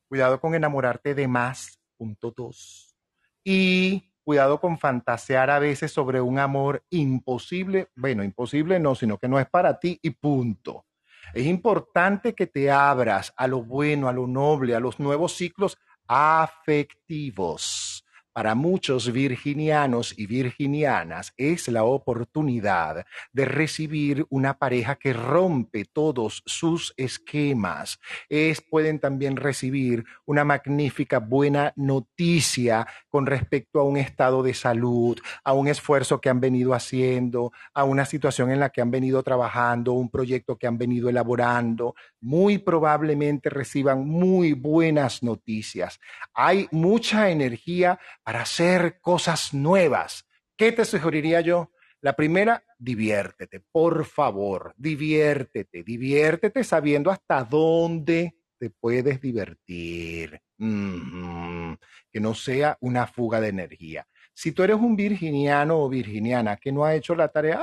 Cuidado con enamorarte de más, punto dos. Y cuidado con fantasear a veces sobre un amor imposible. Bueno, imposible no, sino que no es para ti y punto. Es importante que te abras a lo bueno, a lo noble, a los nuevos ciclos afectivos. Para muchos virginianos y virginianas es la oportunidad de recibir una pareja que rompe todos sus esquemas. Es, pueden también recibir una magnífica buena noticia con respecto a un estado de salud, a un esfuerzo que han venido haciendo, a una situación en la que han venido trabajando, un proyecto que han venido elaborando. Muy probablemente reciban muy buenas noticias. Hay mucha energía para hacer cosas nuevas. ¿Qué te sugeriría yo? La primera, diviértete, por favor, diviértete, diviértete sabiendo hasta dónde te puedes divertir. Que no sea una fuga de energía. Si tú eres un virginiano o virginiana que no ha hecho la tarea,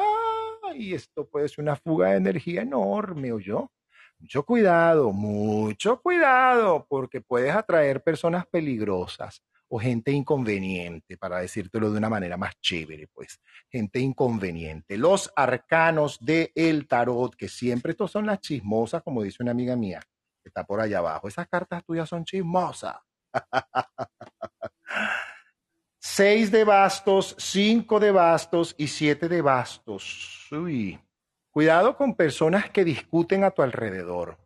¡ay! Esto puede ser una fuga de energía enorme, ¿o yo? Mucho cuidado, mucho cuidado, porque puedes atraer personas peligrosas o gente inconveniente, para decírtelo de una manera más chévere, pues, gente inconveniente. Los arcanos del el tarot, que siempre estos son las chismosas, como dice una amiga mía, está por allá abajo. Esas cartas tuyas son chismosas. Seis de bastos, cinco de bastos y siete de bastos. Uy. Cuidado con personas que discuten a tu alrededor.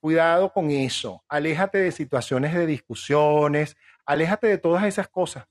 Cuidado con eso. Aléjate de situaciones de discusiones, Aléjate de todas esas cosas.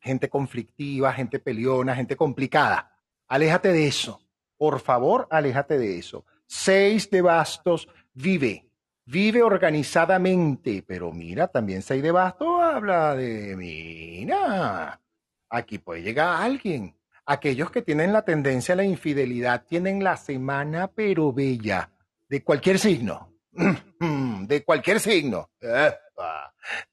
Gente conflictiva, gente peleona, gente complicada. Aléjate de eso. Por favor, aléjate de eso. Seis de bastos, vive. Vive organizadamente. Pero mira, también seis de bastos habla de, mira, aquí puede llegar alguien. Aquellos que tienen la tendencia a la infidelidad tienen la semana pero bella. De cualquier signo. De cualquier signo.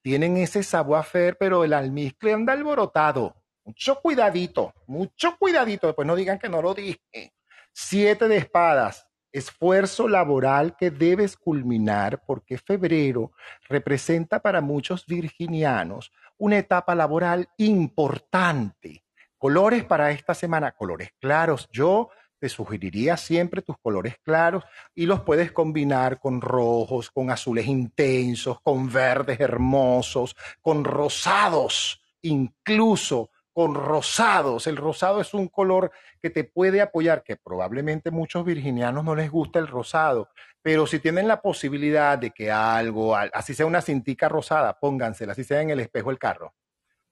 Tienen ese savoir-faire, pero el almizcle anda alborotado. Mucho cuidadito, mucho cuidadito. Después no digan que no lo dije. Siete de espadas. Esfuerzo laboral que debes culminar porque febrero representa para muchos virginianos una etapa laboral importante. Colores para esta semana, colores claros. Yo te sugeriría siempre tus colores claros y los puedes combinar con rojos, con azules intensos, con verdes hermosos, con rosados, incluso con rosados. El rosado es un color que te puede apoyar, que probablemente muchos virginianos no les gusta el rosado, pero si tienen la posibilidad de que algo, así sea una cintica rosada, póngansela, así sea en el espejo del carro.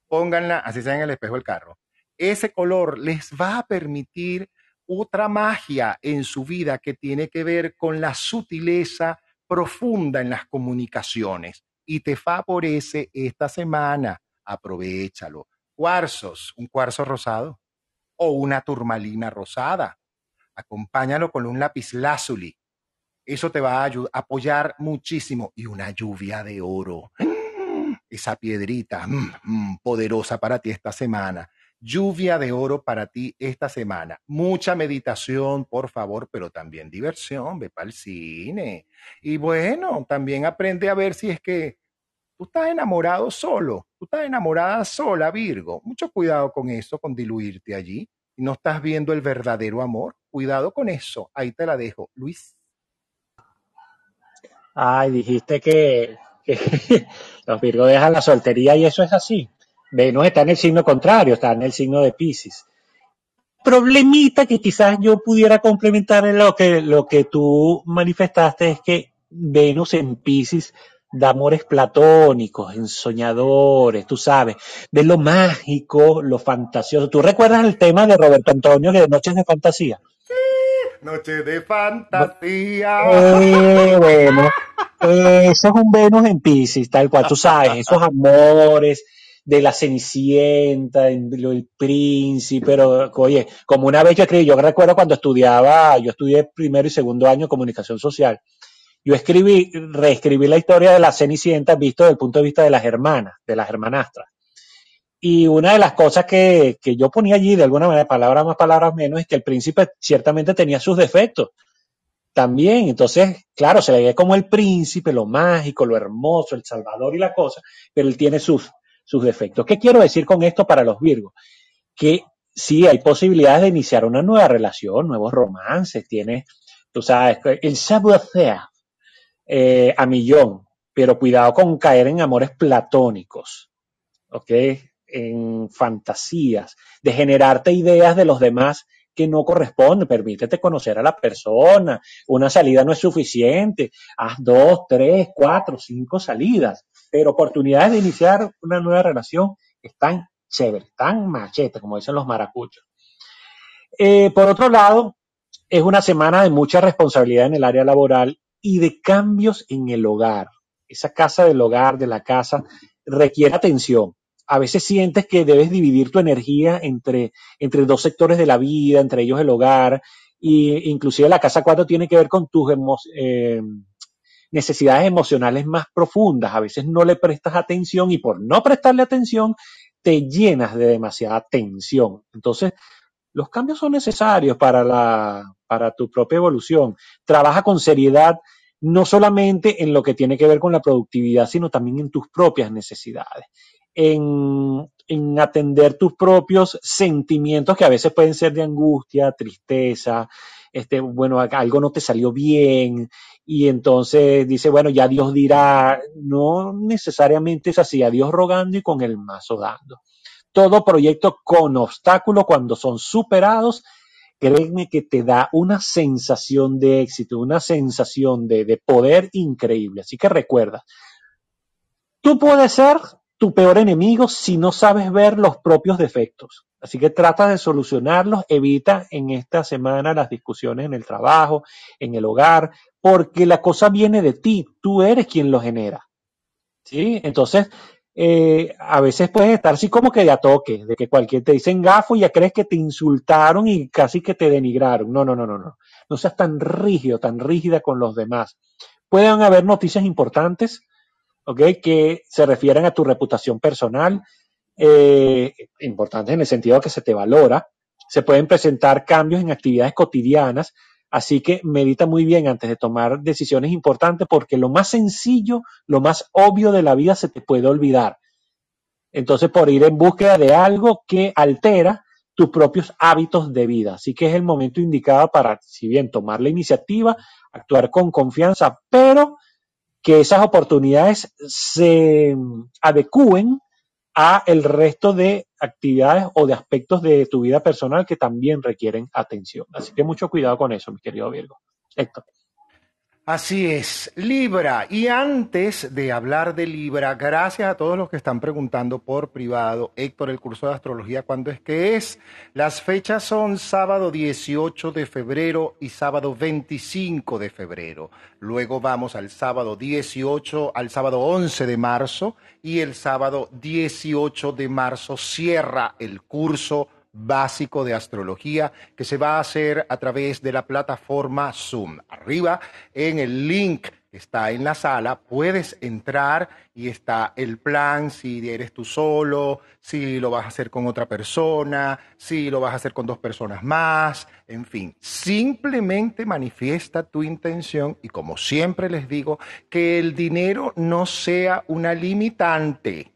Pónganla, así sea en el espejo del carro. Ese color les va a permitir otra magia en su vida que tiene que ver con la sutileza profunda en las comunicaciones y te favorece esta semana. Aprovechalo. Cuarzos, un cuarzo rosado o una turmalina rosada. Acompáñalo con un lápiz lázuli. Eso te va a apoyar muchísimo. Y una lluvia de oro. Esa piedrita mm, mm, poderosa para ti esta semana lluvia de oro para ti esta semana. Mucha meditación, por favor, pero también diversión, ve para el cine. Y bueno, también aprende a ver si es que tú estás enamorado solo, tú estás enamorada sola, Virgo. Mucho cuidado con eso, con diluirte allí. No estás viendo el verdadero amor. Cuidado con eso. Ahí te la dejo, Luis. Ay, dijiste que, que los Virgos dejan la soltería y eso es así. Venus está en el signo contrario, está en el signo de Pisces. Problemita que quizás yo pudiera complementar en lo que, lo que tú manifestaste es que Venus en Pisces da amores platónicos, ensoñadores, tú sabes, de lo mágico, lo fantasioso. ¿Tú recuerdas el tema de Roberto Antonio de Noches de Fantasía? Noche de fantasía. Eh, bueno, eso es un Venus en Pisces, tal cual, tú sabes, esos amores de la Cenicienta, el príncipe, pero oye, como una vez yo escribí, yo recuerdo cuando estudiaba, yo estudié primero y segundo año comunicación social, yo escribí, reescribí la historia de la Cenicienta visto desde el punto de vista de las hermanas, de las hermanastras. Y una de las cosas que, que yo ponía allí, de alguna manera, palabras más, palabras menos, es que el príncipe ciertamente tenía sus defectos también. Entonces, claro, se le ve como el príncipe, lo mágico, lo hermoso, el salvador y la cosa, pero él tiene sus, sus defectos. ¿Qué quiero decir con esto para los Virgos? Que sí hay posibilidades de iniciar una nueva relación, nuevos romances, tiene, tú sabes, el savoir-faire eh, a millón, pero cuidado con caer en amores platónicos, ¿ok? En fantasías, de generarte ideas de los demás que no corresponden. Permítete conocer a la persona. Una salida no es suficiente. Haz dos, tres, cuatro, cinco salidas pero oportunidades de iniciar una nueva relación están chéveres, están machete, como dicen los maracuchos. Eh, por otro lado, es una semana de mucha responsabilidad en el área laboral y de cambios en el hogar. Esa casa del hogar, de la casa, requiere atención. A veces sientes que debes dividir tu energía entre, entre dos sectores de la vida, entre ellos el hogar, e inclusive la casa 4 tiene que ver con tus eh, necesidades emocionales más profundas. A veces no le prestas atención y por no prestarle atención te llenas de demasiada tensión. Entonces, los cambios son necesarios para, la, para tu propia evolución. Trabaja con seriedad no solamente en lo que tiene que ver con la productividad, sino también en tus propias necesidades, en, en atender tus propios sentimientos que a veces pueden ser de angustia, tristeza, este, bueno, algo no te salió bien y entonces dice, bueno, ya Dios dirá, no necesariamente es así, a Dios rogando y con el mazo dando. Todo proyecto con obstáculos cuando son superados, créeme que te da una sensación de éxito, una sensación de, de poder increíble. Así que recuerda, tú puedes ser tu peor enemigo si no sabes ver los propios defectos. Así que trata de solucionarlos, evita en esta semana las discusiones en el trabajo, en el hogar, porque la cosa viene de ti, tú eres quien lo genera. ¿Sí? Entonces, eh, a veces puedes estar así como que de a toque, de que cualquier te dicen gafo y ya crees que te insultaron y casi que te denigraron. No, no, no, no, no. No seas tan rígido, tan rígida con los demás. Pueden haber noticias importantes, ¿ok? Que se refieren a tu reputación personal, eh, importantes en el sentido de que se te valora. Se pueden presentar cambios en actividades cotidianas, así que medita muy bien antes de tomar decisiones importantes porque lo más sencillo, lo más obvio de la vida se te puede olvidar. Entonces, por ir en búsqueda de algo que altera tus propios hábitos de vida. Así que es el momento indicado para, si bien tomar la iniciativa, actuar con confianza, pero que esas oportunidades se adecúen a el resto de actividades o de aspectos de tu vida personal que también requieren atención. Así que mucho cuidado con eso, mi querido Virgo. Héctor. Así es, Libra. Y antes de hablar de Libra, gracias a todos los que están preguntando por privado, Héctor, el curso de astrología, ¿cuándo es que es? Las fechas son sábado 18 de febrero y sábado 25 de febrero. Luego vamos al sábado 18, al sábado 11 de marzo y el sábado 18 de marzo cierra el curso básico de astrología que se va a hacer a través de la plataforma Zoom. Arriba en el link que está en la sala, puedes entrar y está el plan, si eres tú solo, si lo vas a hacer con otra persona, si lo vas a hacer con dos personas más, en fin, simplemente manifiesta tu intención y como siempre les digo, que el dinero no sea una limitante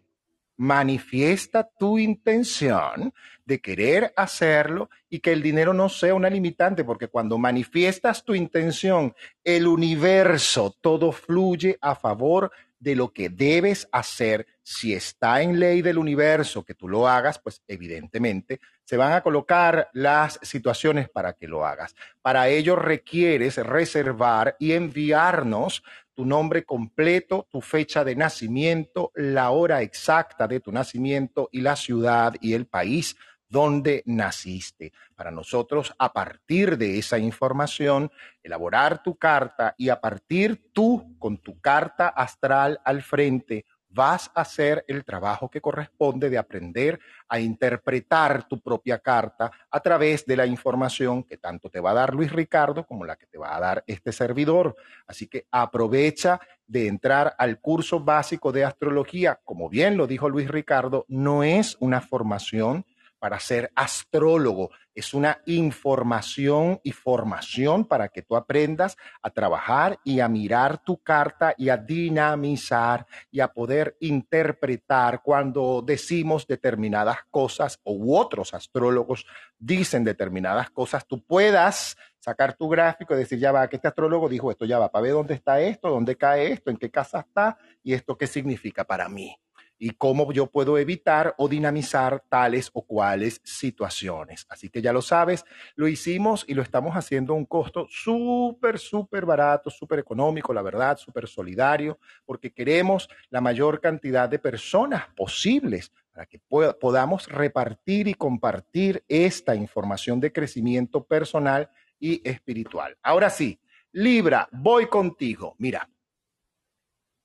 manifiesta tu intención de querer hacerlo y que el dinero no sea una limitante, porque cuando manifiestas tu intención, el universo, todo fluye a favor de lo que debes hacer. Si está en ley del universo que tú lo hagas, pues evidentemente se van a colocar las situaciones para que lo hagas. Para ello requieres reservar y enviarnos tu nombre completo, tu fecha de nacimiento, la hora exacta de tu nacimiento y la ciudad y el país donde naciste. Para nosotros, a partir de esa información, elaborar tu carta y a partir tú, con tu carta astral al frente, vas a hacer el trabajo que corresponde de aprender a interpretar tu propia carta a través de la información que tanto te va a dar Luis Ricardo como la que te va a dar este servidor. Así que aprovecha de entrar al curso básico de astrología. Como bien lo dijo Luis Ricardo, no es una formación para ser astrólogo. Es una información y formación para que tú aprendas a trabajar y a mirar tu carta y a dinamizar y a poder interpretar cuando decimos determinadas cosas o otros astrólogos dicen determinadas cosas, tú puedas sacar tu gráfico y decir, ya va, que este astrólogo dijo esto, ya va, para ver dónde está esto, dónde cae esto, en qué casa está y esto qué significa para mí y cómo yo puedo evitar o dinamizar tales o cuales situaciones. Así que ya lo sabes, lo hicimos y lo estamos haciendo a un costo súper, súper barato, súper económico, la verdad, súper solidario, porque queremos la mayor cantidad de personas posibles para que podamos repartir y compartir esta información de crecimiento personal y espiritual. Ahora sí, Libra, voy contigo. Mira,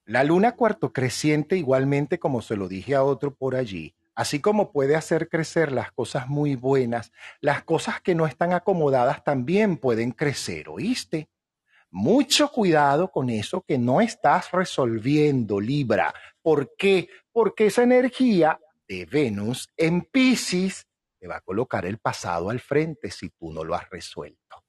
la luna cuarto creciente, igualmente como se lo dije a otro por allí, así como puede hacer crecer las cosas muy buenas, las cosas que no están acomodadas también pueden crecer, ¿oíste? Mucho cuidado con eso que no estás resolviendo, Libra. ¿Por qué? Porque esa energía de Venus en Pisces te va a colocar el pasado al frente si tú no lo has resuelto.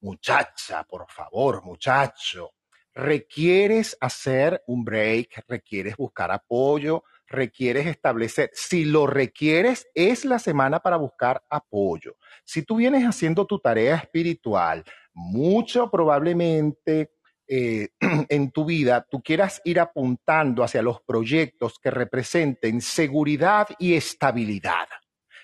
Muchacha, por favor, muchacho requieres hacer un break, requieres buscar apoyo, requieres establecer, si lo requieres, es la semana para buscar apoyo. Si tú vienes haciendo tu tarea espiritual, mucho probablemente eh, en tu vida tú quieras ir apuntando hacia los proyectos que representen seguridad y estabilidad.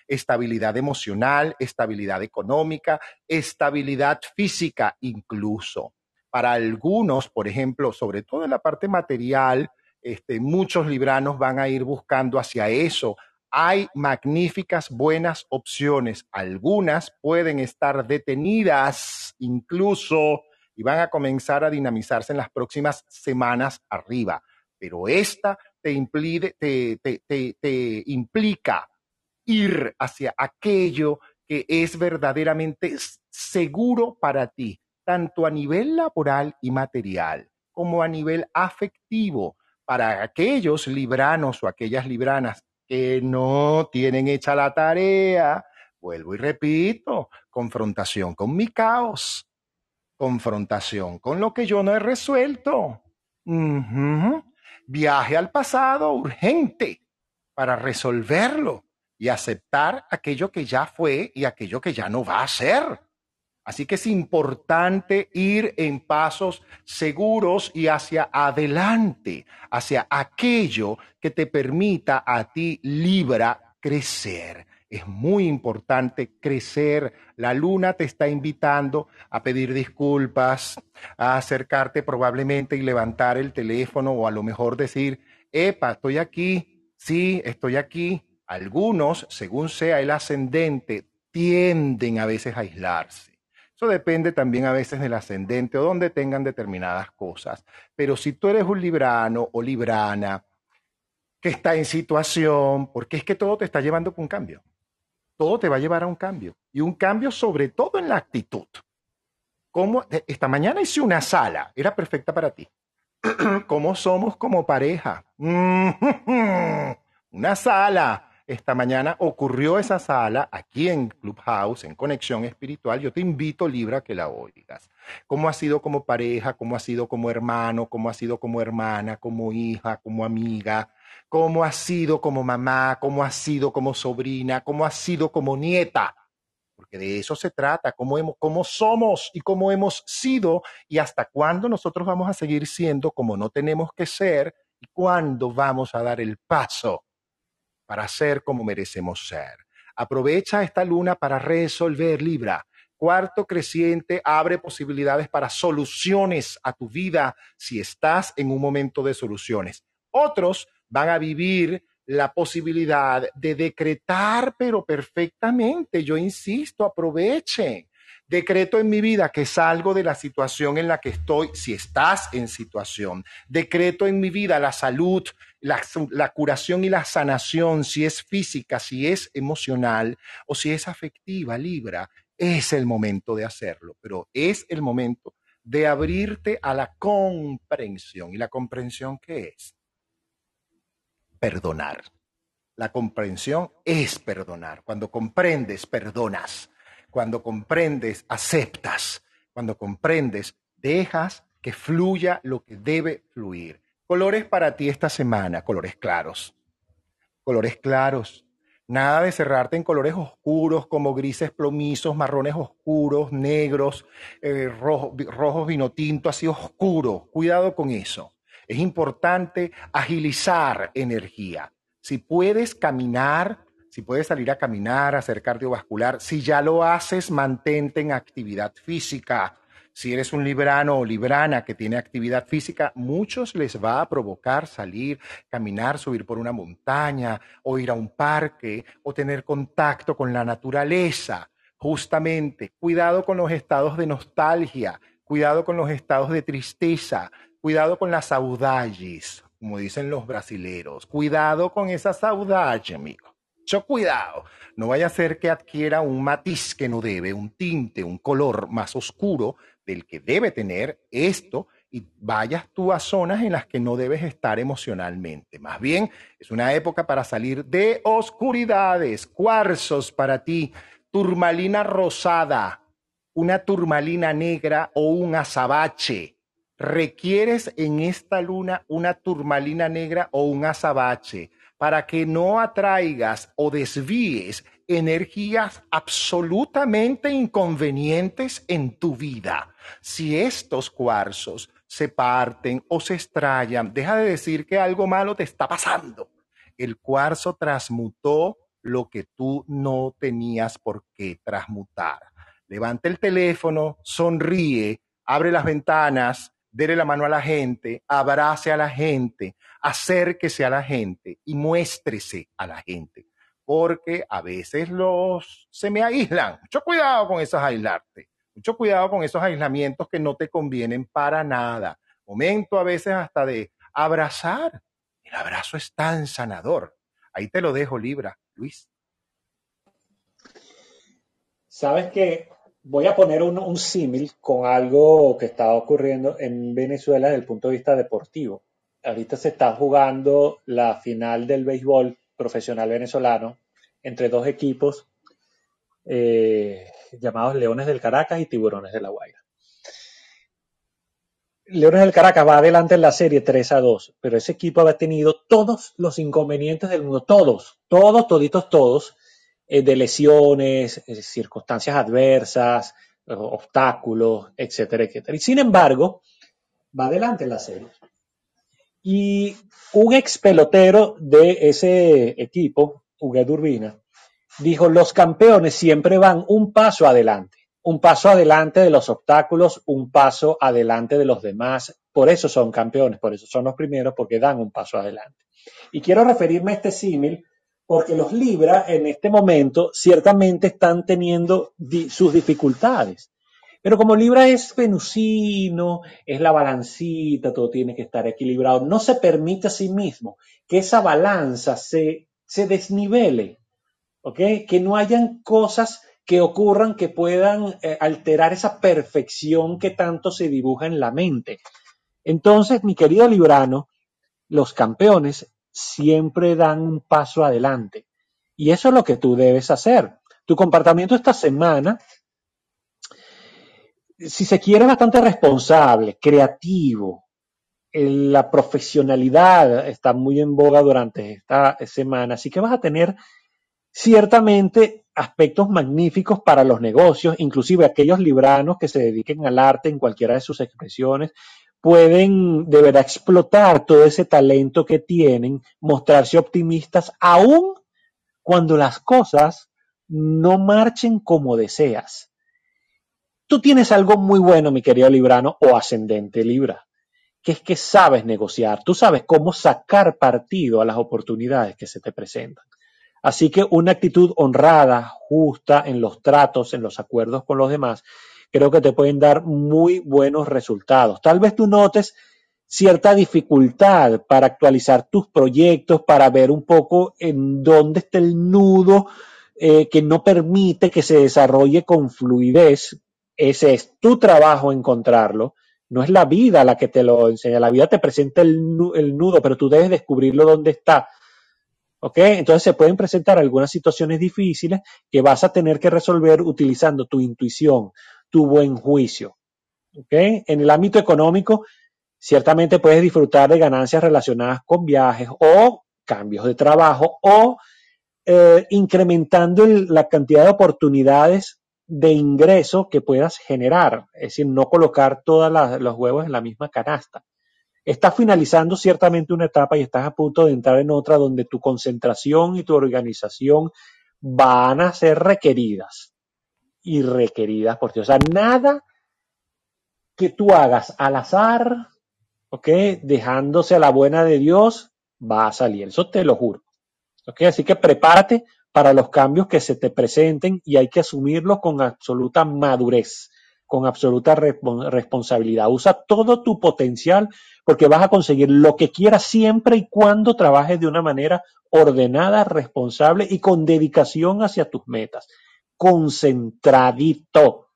Estabilidad emocional, estabilidad económica, estabilidad física incluso. Para algunos, por ejemplo, sobre todo en la parte material, este, muchos libranos van a ir buscando hacia eso. Hay magníficas, buenas opciones. Algunas pueden estar detenidas incluso y van a comenzar a dinamizarse en las próximas semanas arriba. Pero esta te, implica ir hacia aquello que es verdaderamente seguro para ti, tanto a nivel laboral y material como a nivel afectivo para aquellos libranos o aquellas libranas que no tienen hecha la tarea. Vuelvo y repito, confrontación con mi caos, confrontación con lo que yo no he resuelto. Viaje al pasado urgente para resolverlo y aceptar aquello que ya fue y aquello que ya no va a ser. Así que es importante ir en pasos seguros y hacia adelante, hacia aquello que te permita a ti, Libra, crecer. Es muy importante crecer. La luna te está invitando a pedir disculpas, a acercarte probablemente y levantar el teléfono o a lo mejor decir, epa, estoy aquí, sí, estoy aquí. Algunos, según sea el ascendente, tienden a veces a aislarse eso depende también a veces del ascendente o donde tengan determinadas cosas. Pero si tú eres un librano o librana que está en situación, porque es que todo te está llevando con un cambio. Todo te va a llevar a un cambio. Y un cambio sobre todo en la actitud. ¿Cómo, esta mañana hice una sala, era perfecta para ti. ¿Cómo somos como pareja? Una sala. Esta mañana ocurrió esa sala aquí en Clubhouse, en Conexión Espiritual. Yo te invito, Libra, a que la oigas. ¿Cómo ha sido como pareja? ¿Cómo ha sido como hermano? ¿Cómo ha sido como hermana? ¿Como hija? ¿Como amiga? ¿Cómo ha sido como mamá? ¿Cómo ha sido como sobrina? ¿Cómo ha sido como nieta? porque de eso se trata, cómo, hemos, cómo somos y cómo hemos sido y hasta cuándo nosotros vamos a seguir siendo como no tenemos que ser y cuándo vamos a dar el paso para ser como merecemos ser. Aprovecha esta luna para resolver Libra. Cuarto creciente abre posibilidades para soluciones a tu vida si estás en un momento de soluciones. Otros van a vivir la posibilidad de decretar, pero perfectamente. Yo insisto, aprovechen. Decreto en mi vida que salgo de la situación en la que estoy, si estás en situación. Decreto en mi vida la salud, la, curación y la sanación, si es física, si es emocional o si es afectiva, Libra. Es el momento de hacerlo, pero es el momento de abrirte a la comprensión. ¿Y la comprensión qué es? perdonar. La comprensión es perdonar. Cuando comprendes, perdonas. Cuando comprendes, aceptas. Cuando comprendes, dejas que fluya lo que debe fluir. Colores para ti esta semana, colores claros. Colores claros. Nada de cerrarte en colores oscuros como grises plomizos, marrones oscuros, negros, eh, rojos vino tinto, así oscuro. Cuidado con eso. Es importante agilizar energía. Si puedes caminar, si puedes salir a caminar, hacer cardiovascular, si ya lo haces, mantente en actividad física. Si eres un librano o librana que tiene actividad física, muchos les va a provocar salir, caminar, subir por una montaña o ir a un parque o tener contacto con la naturaleza. Justamente, cuidado con los estados de nostalgia, cuidado con los estados de tristeza, Cuidado con las saudades, como dicen los brasileros. Cuidado con esa saudade, amigo. Mucho cuidado. No vaya a ser que adquiera un matiz que no debe, un tinte, un color más oscuro del que debe tener esto y vayas tú a zonas en las que no debes estar emocionalmente. Más bien, es una época para salir de oscuridades, cuarzos para ti, turmalina rosada, una turmalina negra o un azabache requieres en esta luna una turmalina negra o un azabache para que no atraigas o desvíes energías absolutamente inconvenientes en tu vida. Si estos cuarzos se parten o se estrellan, deja de decir que algo malo te está pasando. El cuarzo transmutó lo que tú no tenías por qué transmutar. Levanta el teléfono, sonríe, abre las ventanas, dele la mano a la gente, abrace a la gente, acérquese a la gente y muéstrese a la gente. Porque a veces los se me aíslan. Mucho cuidado con esos aislarte. Mucho cuidado con esos aislamientos que no te convienen para nada. Momento a veces hasta de abrazar. El abrazo es tan sanador. Ahí te lo dejo, Libra, Luis. Sabes que voy a poner un, símil con algo que está ocurriendo en Venezuela desde el punto de vista deportivo. Ahorita se está jugando la final del béisbol profesional venezolano entre dos equipos eh, llamados Leones del Caracas y Tiburones de la Guaira. Leones del Caracas va adelante en la serie 3 a 2, pero ese equipo ha tenido todos los inconvenientes del mundo, todos, todos, toditos, todos, eh, de lesiones, eh, circunstancias adversas, obstáculos, etcétera, etcétera. Y sin embargo, va adelante en la serie. Y un ex pelotero de ese equipo, Huguet Urbina, dijo, los campeones siempre van un paso adelante, un paso adelante de los obstáculos, un paso adelante de los demás. Por eso son campeones, por eso son los primeros, porque dan un paso adelante. Y quiero referirme a este símil porque los Libra en este momento ciertamente están teniendo sus dificultades. Pero como Libra es venusino, es la balancita, todo tiene que estar equilibrado, no se permite a sí mismo que esa balanza se, se desnivele, ¿ok? Que no hayan cosas que ocurran que puedan eh, alterar esa perfección que tanto se dibuja en la mente. Entonces, mi querido Librano, los campeones siempre dan un paso adelante. Y eso es lo que tú debes hacer. Tu comportamiento esta semana, si se quiere, bastante responsable, creativo. La profesionalidad está muy en boga durante esta semana, así que vas a tener ciertamente aspectos magníficos para los negocios, inclusive aquellos libranos que se dediquen al arte en cualquiera de sus expresiones, pueden de verdad explotar todo ese talento que tienen, mostrarse optimistas, aún cuando las cosas no marchen como deseas. Tú tienes algo muy bueno, mi querido Librano o ascendente Libra, que es que sabes negociar, tú sabes cómo sacar partido a las oportunidades que se te presentan. Así que una actitud honrada, justa en los tratos, en los acuerdos con los demás, creo que te pueden dar muy buenos resultados. Tal vez tú notes cierta dificultad para actualizar tus proyectos, para ver un poco en dónde está el nudo eh, que no permite que se desarrolle con fluidez. Ese es tu trabajo encontrarlo. No es la vida la que te lo enseña. La vida te presenta el, el nudo, pero tú debes descubrirlo dónde está. Entonces se pueden presentar algunas situaciones difíciles que vas a tener que resolver utilizando tu intuición, tu buen juicio. En el ámbito económico, ciertamente puedes disfrutar de ganancias relacionadas con viajes o cambios de trabajo o eh, incrementando la cantidad de oportunidades de ingreso que puedas generar, es decir, no colocar todos los huevos en la misma canasta. Estás finalizando ciertamente una etapa y estás a punto de entrar en otra donde tu concentración y tu organización van a ser requeridas y requeridas por ti. O sea, nada que tú hagas al azar, ¿ok? Dejándose a la buena de Dios, va a salir. Eso te lo juro. ¿Ok? Así que prepárate para los cambios que se te presenten y hay que asumirlos con absoluta madurez, con absoluta responsabilidad. Usa todo tu potencial porque vas a conseguir lo que quieras siempre y cuando trabajes de una manera ordenada, responsable y con dedicación hacia tus metas concentradito.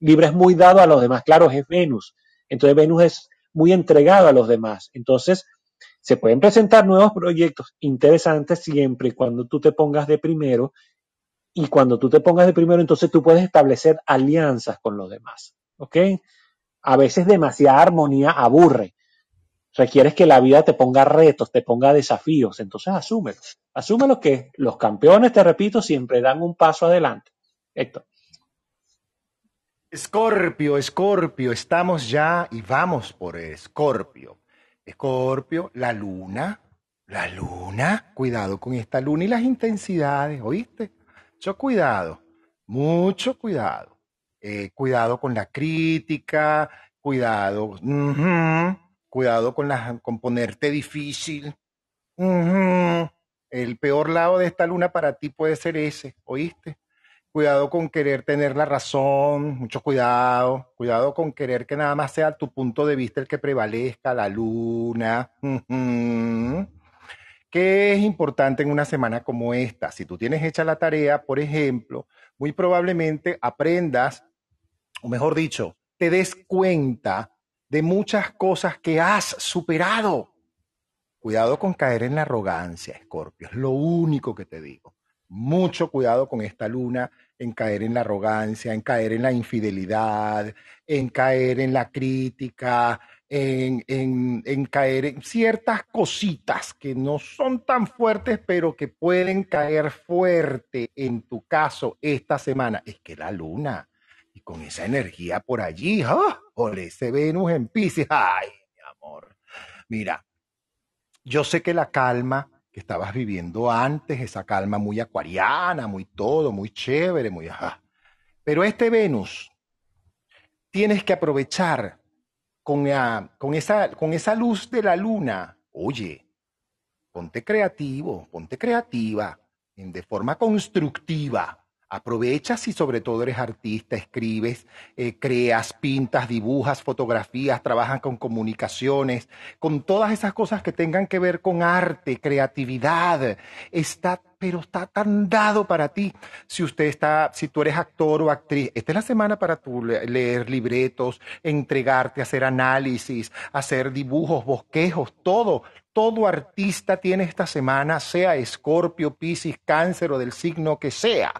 Libra es muy dado a los demás, claro, es Venus. Entonces Venus es muy entregado a los demás. Entonces, se pueden presentar nuevos proyectos interesantes siempre y cuando tú te pongas de primero. Y cuando tú te pongas de primero, entonces tú puedes establecer alianzas con los demás. ¿Ok? A veces demasiada armonía aburre. Requieres que la vida te ponga retos, te ponga desafíos. Entonces asúmelo. Asúmelo que los campeones, te repito, siempre dan un paso adelante. Héctor. Escorpio, Escorpio, estamos ya y vamos por Escorpio. Escorpio, la luna, la luna, cuidado con esta luna y las intensidades, ¿oíste? Mucho cuidado, mucho cuidado. Eh, cuidado con la crítica, cuidado, cuidado con, la, con ponerte difícil. El peor lado de esta luna para ti puede ser ese, ¿oíste? Cuidado con querer tener la razón, mucho cuidado. Cuidado con querer que nada más sea tu punto de vista el que prevalezca, la luna. ¿Qué es importante en una semana como esta? Si tú tienes hecha la tarea, por ejemplo, muy probablemente aprendas, o mejor dicho, te des cuenta de muchas cosas que has superado. Cuidado con caer en la arrogancia, Escorpio, es lo único que te digo mucho cuidado con esta luna en caer en la arrogancia, en caer en la infidelidad, en caer en la crítica, en, caer en ciertas cositas que no son tan fuertes, pero que pueden caer fuerte en tu caso esta semana. Es que la luna, y con esa energía por allí, ¡ah! por ese Venus en Pisces, ay, mi amor. Mira, yo sé que la calma que estabas viviendo antes, esa calma muy acuariana, muy todo, muy chévere, muy ajá. Pero este Venus tienes que aprovechar con, con, esa, con esa luz de la luna. Oye, ponte creativo, ponte creativa, de forma constructiva. Aprovechas y sobre todo eres artista, escribes, eh, creas, pintas, dibujas, fotografías, trabajas con comunicaciones, con todas esas cosas que tengan que ver con arte, creatividad. Está, pero está tan dado para ti. Si usted está, si tú eres actor o actriz, esta es la semana para tú leer libretos, entregarte, hacer análisis, hacer dibujos, bosquejos, todo. Todo artista tiene esta semana, sea escorpio, piscis, cáncer o del signo que sea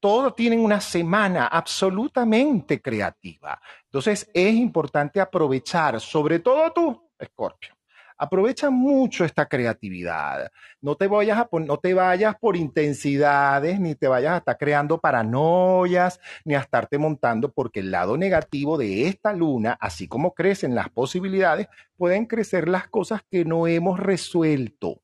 todos tienen una semana absolutamente creativa. Entonces es importante aprovechar, sobre todo tú, Escorpio. Aprovecha mucho esta creatividad. No te, vayas a, no te vayas por intensidades, ni te vayas a estar creando paranoias, ni a estarte montando, porque el lado negativo de esta luna, así como crecen las posibilidades, pueden crecer las cosas que no hemos resuelto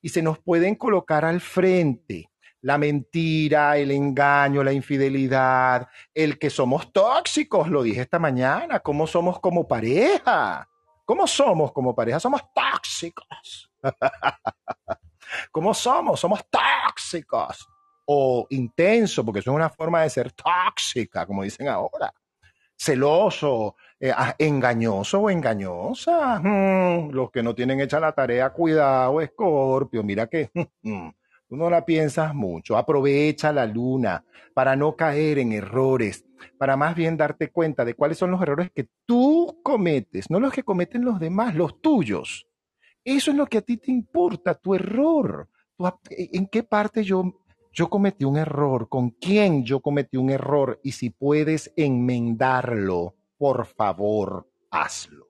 y se nos pueden colocar al frente la mentira, el engaño, la infidelidad, el que somos tóxicos, lo dije esta mañana, cómo somos como pareja. ¿Cómo somos como pareja? Somos tóxicos. ¿Cómo somos? Somos tóxicos. O intenso, porque eso es una forma de ser tóxica, como dicen ahora. Celoso, eh, ah, engañoso o engañosa. Hmm, los que no tienen hecha la tarea, cuidado, Escorpio. Mira que hmm, Tú no la piensas mucho. Aprovecha la luna para no caer en errores, para más bien darte cuenta de cuáles son los errores que tú cometes, no los que cometen los demás, los tuyos. Eso es lo que a ti te importa, tu error. ¿En qué parte yo, yo cometí un error? ¿Con quién yo cometí un error? Y si puedes enmendarlo, por favor, hazlo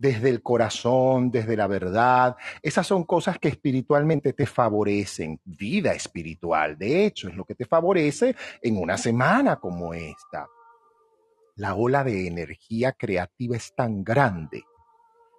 desde el corazón, desde la verdad. Esas son cosas que espiritualmente te favorecen, vida espiritual. De hecho, es lo que te favorece en una semana como esta. La ola de energía creativa es tan grande.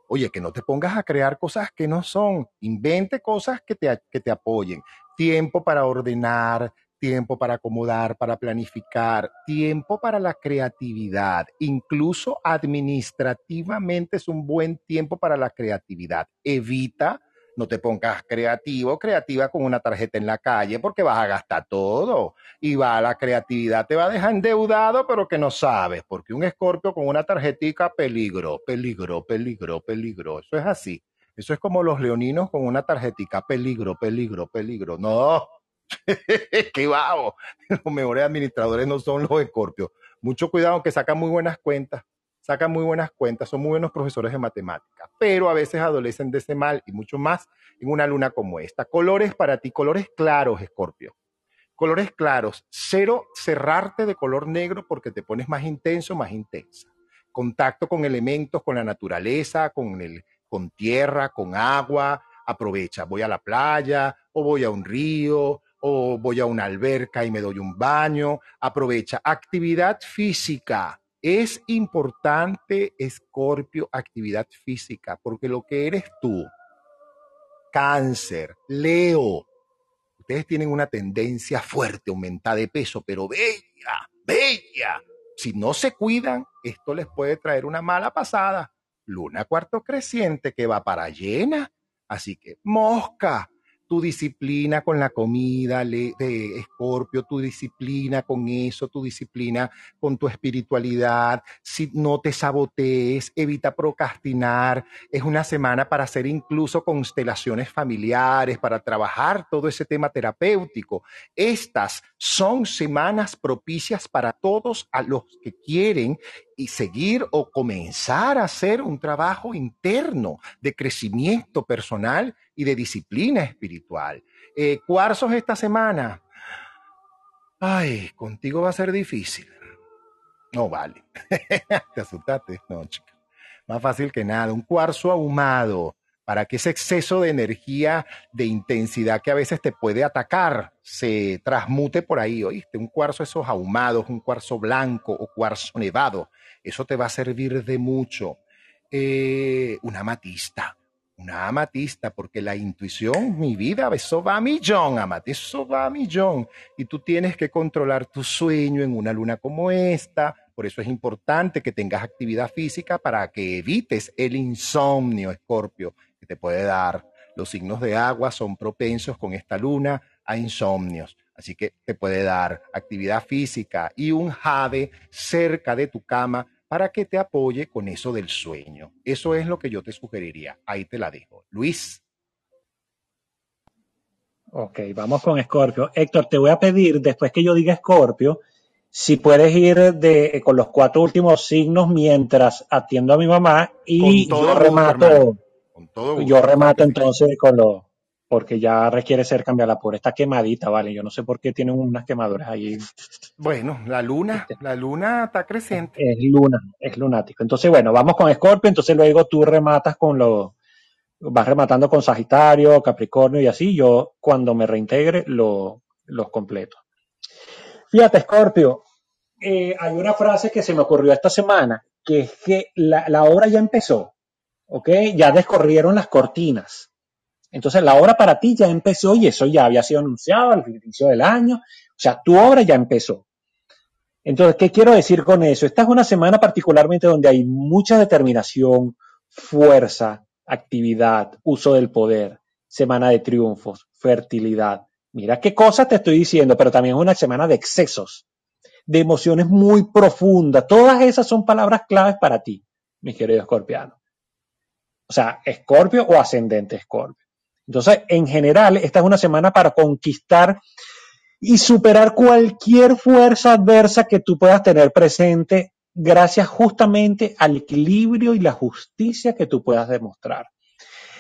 Oye, que no te pongas a crear cosas que no son. Invente cosas que te, que te apoyen. Tiempo para ordenar, tiempo para acomodar, para planificar, tiempo para la creatividad. Incluso administrativamente es un buen tiempo para la creatividad. Evita, no te pongas creativo, creativa con una tarjeta en la calle porque vas a gastar todo. Y va, la creatividad te va a dejar endeudado, pero que no sabes, porque un escorpio con una tarjetica, peligro, peligro, peligro, peligro. Eso es así. Eso es como los leoninos con una tarjetica, peligro, peligro, peligro. No, ¡Qué vago! Los mejores administradores no son los escorpios. Mucho cuidado que sacan muy buenas cuentas, sacan muy buenas cuentas, son muy buenos profesores de matemáticas, pero a veces adolecen de ese mal y mucho más en una luna como esta. Colores para ti, colores claros, escorpio. Colores claros, cero cerrarte de color negro porque te pones más intenso, más intensa. Contacto con elementos, con la naturaleza, con, el, con tierra, con agua, aprovecha. Voy a la playa o voy a un río o voy a una alberca y me doy un baño. Aprovecha. Actividad física. Es importante, Escorpio, actividad física, porque lo que eres tú, cáncer, Leo, ustedes tienen una tendencia fuerte, aumentada de peso, pero bella, bella. Si no se cuidan, esto les puede traer una mala pasada. Luna cuarto creciente que va para llena. Así que mosca, tu disciplina con la comida de Escorpio, tu disciplina con eso, tu disciplina con tu espiritualidad, si no te sabotees, evita procrastinar, es una semana para hacer incluso constelaciones familiares, para trabajar todo ese tema terapéutico. Estas son semanas propicias para todos a los que quieren y seguir o comenzar a hacer un trabajo interno de crecimiento personal y de disciplina espiritual. Eh, cuarzos esta semana. Ay, contigo va a ser difícil. No vale. Te asustaste. No, chica. Más fácil que nada. Un cuarzo ahumado para que ese exceso de energía, de intensidad que a veces te puede atacar, se transmute por ahí, ¿oíste? Un cuarzo esos ahumados, un cuarzo blanco o cuarzo nevado, eso te va a servir de mucho. Eh, una amatista, una amatista, porque la intuición, mi vida, eso va a millón, amate, eso va a millón. Y tú tienes que controlar tu sueño en una luna como esta. Por eso es importante que tengas actividad física para que evites el insomnio, Escorpio, que te puede dar. Los signos de agua son propensos con esta luna a insomnios. Así que te puede dar actividad física y un jade cerca de tu cama para que te apoye con eso del sueño. Eso es lo que yo te sugeriría. Ahí te la dejo. Luis. Ok, vamos con Escorpio. Héctor, te voy a pedir, después que yo diga Escorpio, si puedes ir de, con los cuatro últimos signos mientras atiendo a mi mamá y yo remato. Yo remato entonces con los porque ya requiere ser cambiada por esta quemadita, ¿vale? Yo no sé por qué tienen unas quemaduras ahí. Bueno, la luna, este. la luna está creciente. Es luna, es lunático. Entonces, bueno, vamos con Escorpio, entonces luego tú rematas con los, vas rematando con Sagitario, Capricornio y así, yo cuando me reintegre lo, los completo. Fíjate, Escorpio, eh, hay una frase que se me ocurrió esta semana, que es que la, la obra ya empezó, ¿ok? Ya descorrieron las cortinas entonces la obra para ti ya empezó y eso ya había sido anunciado al inicio del año. O sea, tu obra ya empezó. Entonces, ¿qué quiero decir con eso? Esta es una semana particularmente donde hay mucha determinación, fuerza, actividad, uso del poder, semana de triunfos, fertilidad. Mira qué cosas te estoy diciendo, pero también es una semana de excesos, de emociones muy profundas. Todas esas son palabras claves para ti, mi querido escorpiano. O sea, escorpio o ascendente escorpio. Entonces, en general, esta es una semana para conquistar y superar cualquier fuerza adversa que tú puedas tener presente gracias justamente al equilibrio y la justicia que tú puedas demostrar.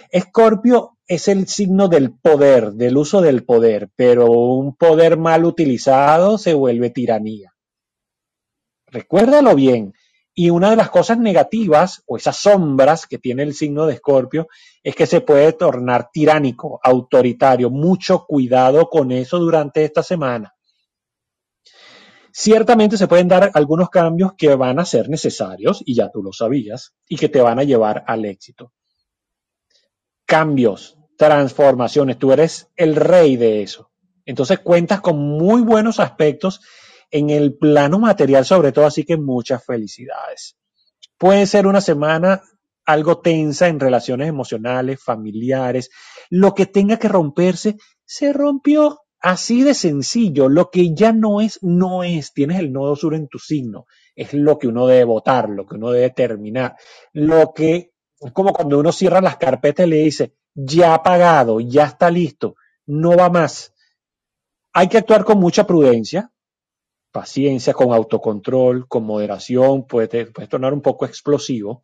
Escorpio es el signo del poder, del uso del poder, pero un poder mal utilizado se vuelve tiranía. Recuérdalo bien, y una de las cosas negativas o esas sombras que tiene el signo de Escorpio es que se puede tornar tiránico, autoritario. Mucho cuidado con eso durante esta semana. Ciertamente se pueden dar algunos cambios que van a ser necesarios, y ya tú lo sabías, y que te van a llevar al éxito. Cambios, transformaciones, tú eres el rey de eso. Entonces cuentas con muy buenos aspectos en el plano material sobre todo, así que muchas felicidades. Puede ser una semana algo tensa en relaciones emocionales, familiares. Lo que tenga que romperse, se rompió. Así de sencillo. Lo que ya no es, no es. Tienes el nodo sur en tu signo. Es lo que uno debe votar, lo que uno debe terminar. Lo que es como cuando uno cierra las carpetas y le dice, ya ha pagado, ya está listo, no va más. Hay que actuar con mucha prudencia, paciencia, con autocontrol, con moderación, puede, puede tornar un poco explosivo.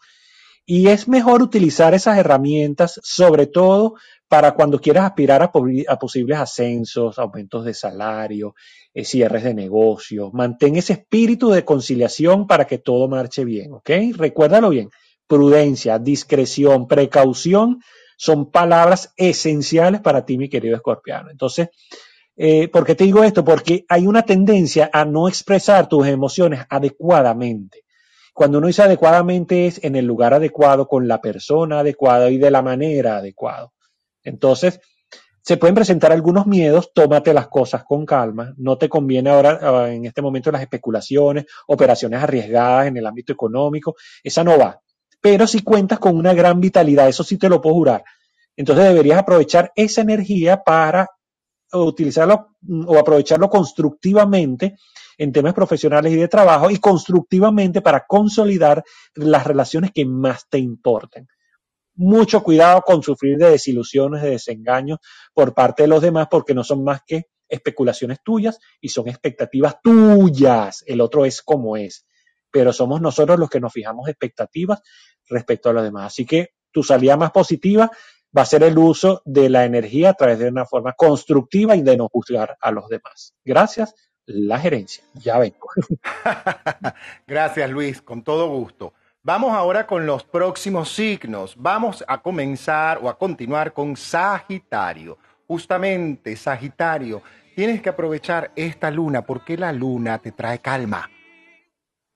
Y es mejor utilizar esas herramientas, sobre todo para cuando quieras aspirar a, posibles ascensos, aumentos de salario, eh, cierres de negocios. Mantén ese espíritu de conciliación para que todo marche bien, ¿ok? Recuérdalo bien. Prudencia, discreción, precaución son palabras esenciales para ti, mi querido escorpiano. Entonces, eh, ¿Por qué te digo esto? Porque hay una tendencia a no expresar tus emociones adecuadamente. Cuando uno dice adecuadamente es en el lugar adecuado, con la persona adecuada y de la manera adecuada. Entonces, se pueden presentar algunos miedos, tómate las cosas con calma, no te conviene ahora ah, en este momento las especulaciones, operaciones arriesgadas en el ámbito económico, esa no va. Pero si cuentas con una gran vitalidad, eso sí te lo puedo jurar. Entonces deberías aprovechar esa energía para utilizarlo o aprovecharlo constructivamente en temas profesionales y de trabajo y constructivamente para consolidar las relaciones que más te importen. Mucho cuidado con sufrir de desilusiones, de desengaños por parte de los demás porque no son más que especulaciones tuyas y son expectativas tuyas. El otro es como es. Pero somos nosotros los que nos fijamos expectativas respecto a los demás. Así que tu salida más positiva va a ser el uso de la energía a través de una forma constructiva y de no juzgar a los demás. Gracias, la gerencia. Ya vengo. Gracias, Luis, con todo gusto. Vamos ahora con los próximos signos. Vamos a comenzar o a continuar con Sagitario. Justamente, Sagitario, tienes que aprovechar esta luna porque la luna te trae calma.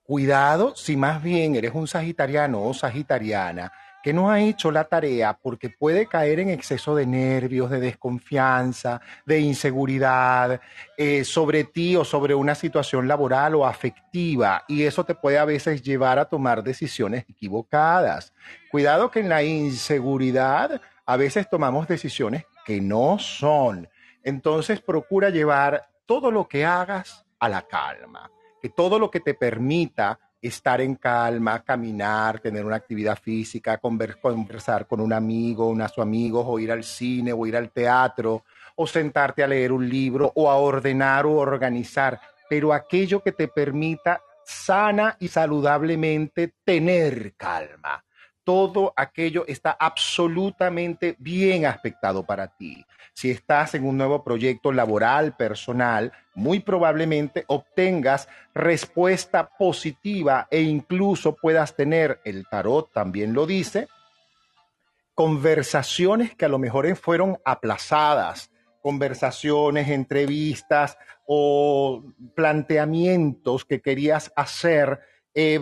Cuidado si más bien eres un sagitariano o sagitariana que no ha hecho la tarea porque puede caer en exceso de nervios, de desconfianza, de inseguridad eh, sobre ti o sobre una situación laboral o afectiva y eso te puede a veces llevar a tomar decisiones equivocadas. Cuidado que en la inseguridad a veces tomamos decisiones que no son. Entonces procura llevar todo lo que hagas a la calma, que todo lo que te permita estar en calma, caminar, tener una actividad física, conversar con un amigo, una su amigos, o ir al cine, o ir al teatro, o sentarte a leer un libro, o a ordenar o organizar, pero aquello que te permita sana y saludablemente tener calma. Todo aquello está absolutamente bien aspectado para ti. Si estás en un nuevo proyecto laboral, personal, muy probablemente obtengas respuesta positiva e incluso puedas tener, el tarot también lo dice, conversaciones que a lo mejor fueron aplazadas, conversaciones, entrevistas o planteamientos que querías hacer eh,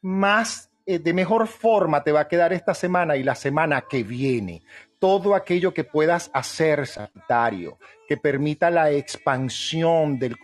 más eh, de mejor forma te va a quedar esta semana y la semana que viene. Todo aquello que puedas hacer, Sagitario, que permita la expansión de,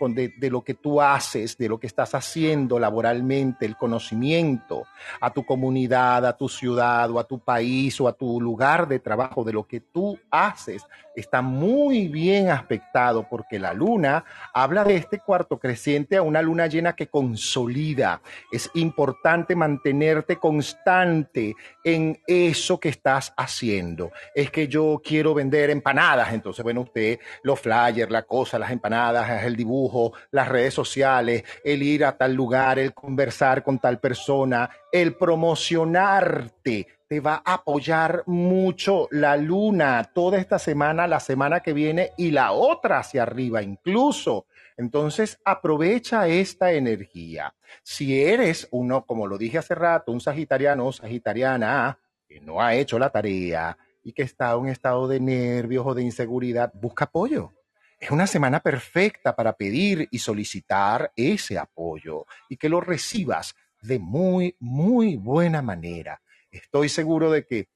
lo que tú haces, de lo que estás haciendo laboralmente, el conocimiento a tu comunidad, a tu ciudad o a tu país o a tu lugar de trabajo, de lo que tú haces, está muy bien aspectado porque la luna habla de este cuarto creciente a una luna llena que consolida. Es importante mantenerte constante en eso que estás haciendo. Es que yo quiero vender empanadas, entonces, bueno, usted los flyers, la cosa, las empanadas, el dibujo, las redes sociales, el ir a tal lugar, el conversar con tal persona, el promocionarte te va a apoyar mucho la luna toda esta semana, la semana que viene y la otra hacia arriba incluso. Entonces aprovecha esta energía. Si eres uno, como lo dije hace rato, un sagitariano o sagitariana que no ha hecho la tarea y que está en un estado de nervios o de inseguridad, busca apoyo. Es una semana perfecta para pedir y solicitar ese apoyo y que lo recibas de muy, muy buena manera estoy seguro de que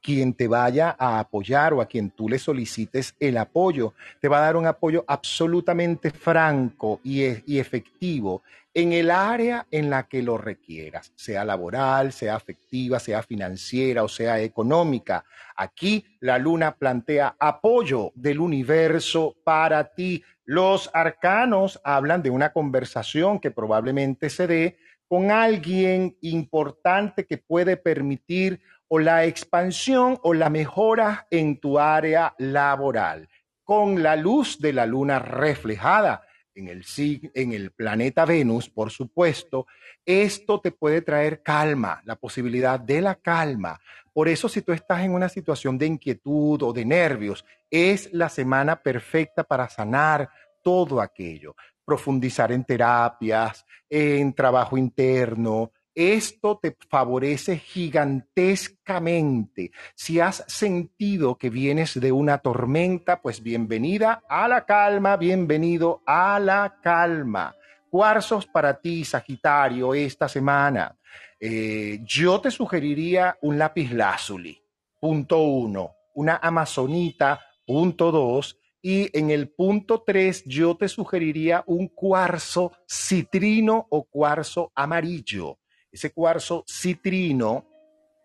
quien te vaya a apoyar o a quien tú le solicites el apoyo, te va a dar un apoyo absolutamente franco y, e, y, efectivo en el área en la que lo requieras, sea laboral, sea afectiva, sea financiera o sea económica. Aquí la luna plantea apoyo del universo para ti. Los arcanos hablan de una conversación que probablemente se dé con alguien importante que puede permitir o la expansión o la mejora en tu área laboral, con la luz de la luna reflejada en el, planeta Venus, por supuesto, esto te puede traer calma, la posibilidad de la calma. Por eso si tú estás en una situación de inquietud o de nervios, es la semana perfecta para sanar todo aquello profundizar en terapias, en trabajo interno. Esto te favorece gigantescamente. Si has sentido que vienes de una tormenta, pues bienvenida a la calma, bienvenido a la calma. Cuarzos para ti, Sagitario, esta semana. Eh, yo te sugeriría un lápiz lazuli, punto uno, una amazonita, punto dos, y en el punto 3 yo te sugeriría un cuarzo citrino o cuarzo amarillo. Ese cuarzo citrino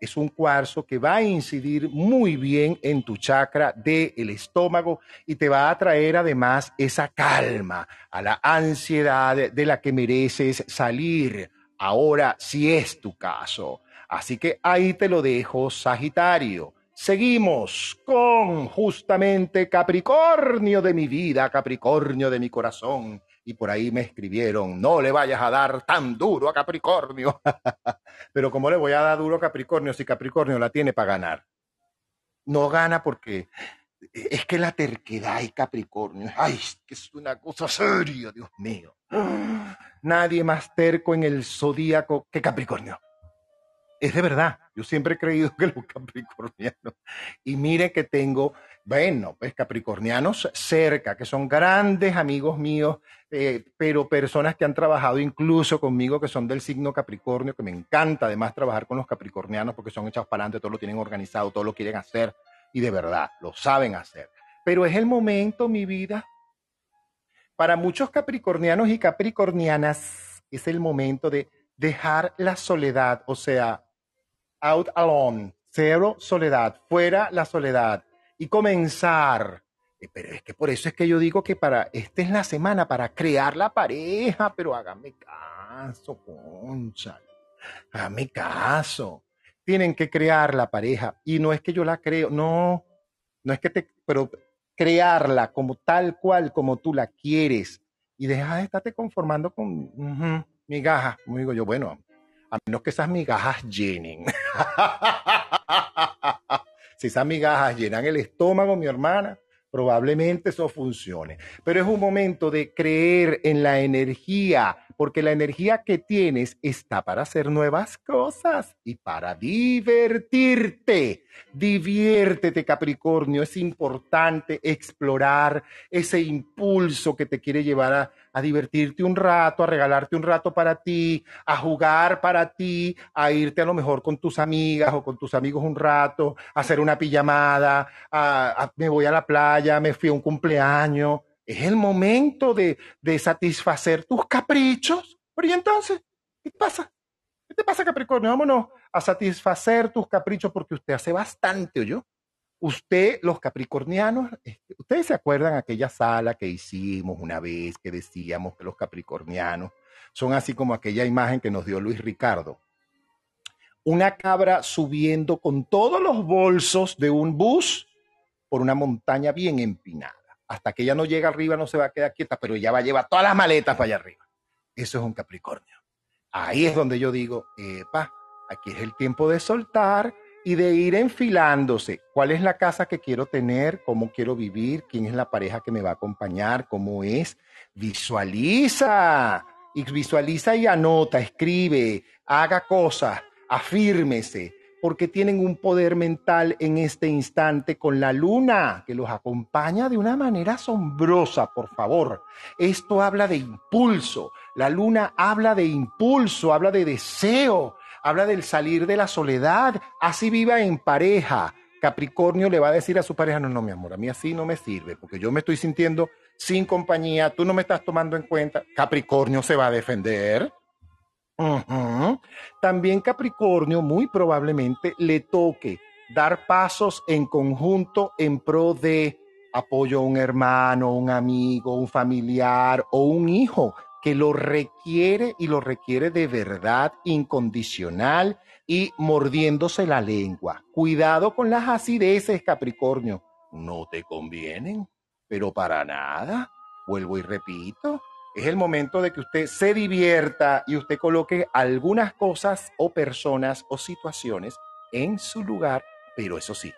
es un cuarzo que va a incidir muy bien en tu chakra del estómago y te va a traer además esa calma a la ansiedad de la que mereces salir. Ahora, si es tu caso. Así que ahí te lo dejo, Sagitario. Seguimos con justamente Capricornio de mi vida, Capricornio de mi corazón. Y por ahí me escribieron, no le vayas a dar tan duro a Capricornio. Pero ¿cómo le voy a dar duro a Capricornio si Capricornio la tiene para ganar? No gana porque es que la terquedad y Capricornio, ay, que es una cosa seria, Dios mío. Nadie más terco en el zodíaco que Capricornio es de verdad. Yo siempre he creído que los capricornianos, y mire que tengo, bueno, pues capricornianos cerca, que son grandes amigos míos, eh, pero personas que han trabajado incluso conmigo, que son del signo Capricornio, que me encanta además trabajar con los capricornianos porque son echados para adelante, todo lo tienen organizado, todo lo quieren hacer, y de verdad, lo saben hacer. Pero es el momento, mi vida, para muchos capricornianos y capricornianas, es el momento de dejar la soledad, o sea, out alone, cero soledad, fuera la soledad y comenzar Eh, pero es que por eso es que yo digo que para, esta es la semana para crear la pareja, pero hágame caso, concha. Hágame caso. Tienen que crear la pareja. Y no es que yo la creo, no, no es que te, pero crearla como tal cual, como tú la quieres. Y deja de estarte conformando con migajas. Como digo yo, bueno, a menos que esas migajas llenen. si esas migajas llenan el estómago, mi hermana, probablemente eso funcione. Pero es un momento de creer en la energía, porque la energía que tienes está para hacer nuevas cosas y para divertirte. Diviértete, Capricornio. Es importante explorar ese impulso que te quiere llevar a, a divertirte un rato, a regalarte un rato para ti, a jugar para ti, a irte a lo mejor con tus amigas o con tus amigos un rato, a hacer una pijamada, a, me voy a la playa, me fui a un cumpleaños. Es el momento de, satisfacer tus caprichos. Pero ¿y entonces? ¿Qué pasa? ¿Qué te pasa, Capricornio? Vámonos a satisfacer tus caprichos porque usted hace bastante, yo Usted, los capricornianos, ustedes se acuerdan aquella sala que hicimos una vez que decíamos que los capricornianos son así como aquella imagen que nos dio Luis Ricardo. Una cabra subiendo con todos los bolsos de un bus por una montaña bien empinada. Hasta que ella no llega arriba no se va a quedar quieta, pero ella va a llevar todas las maletas para allá arriba. Eso es un Capricornio. Ahí es donde yo digo, epa, aquí es el tiempo de soltar y de ir enfilándose. ¿Cuál es la casa que quiero tener? ¿Cómo quiero vivir? ¿Quién es la pareja que me va a acompañar? ¿Cómo es? Visualiza. Y visualiza y anota, escribe, haga cosas, afírmese, porque tienen un poder mental en este instante con la luna, que los acompaña de una manera asombrosa, por favor. Esto habla de impulso. La luna habla de impulso, habla de deseo, habla del salir de la soledad, así viva en pareja. Capricornio le va a decir a su pareja, no, no, mi amor, a mí así no me sirve, porque yo me estoy sintiendo sin compañía, tú no me estás tomando en cuenta. Capricornio se va a defender. También Capricornio muy probablemente le toque dar pasos en conjunto en pro de apoyo a un hermano, un amigo, un familiar o un hijo que lo requiere y lo requiere de verdad incondicional y mordiéndose la lengua. Cuidado con las acideces, Capricornio. No te convienen, pero para nada. Vuelvo y repito, es el momento de que usted se divierta y usted coloque algunas cosas o personas o situaciones en su lugar, pero eso sí,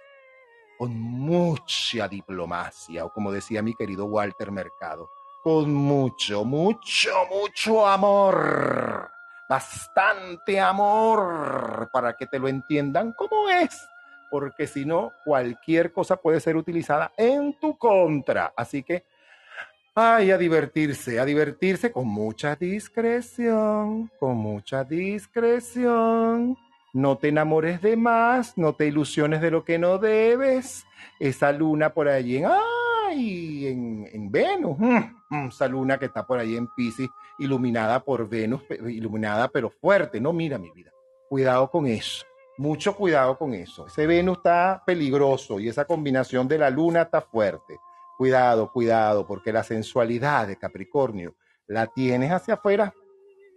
con mucha diplomacia, o como decía mi querido Walter Mercado, con mucho, mucho, mucho amor. Bastante amor para que te lo entiendan como es. Porque si no, cualquier cosa puede ser utilizada en tu contra. Así que, ay, a divertirse, a divertirse con mucha discreción, con mucha discreción. No te enamores de más, no te ilusiones de lo que no debes. Esa luna por allí en, ay, en, en Venus. Mm. Mm, esa luna que está por ahí en Pisces, iluminada por Venus, iluminada pero fuerte. No, mira mi vida. Cuidado con eso. Mucho cuidado con eso. Ese Venus está peligroso y esa combinación de la luna está fuerte. Cuidado, cuidado, porque la sensualidad de Capricornio la tienes hacia afuera.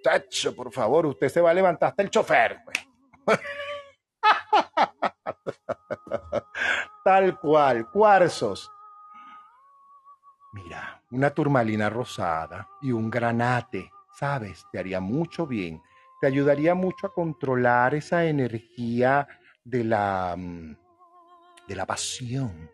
Chacho, por favor, usted se va a levantar hasta el chofer. Pues. Tal cual, cuarzos. Mira, una turmalina rosada y un granate, ¿sabes? Te haría mucho bien. Te ayudaría mucho a controlar esa energía de la, mm, de la pasión.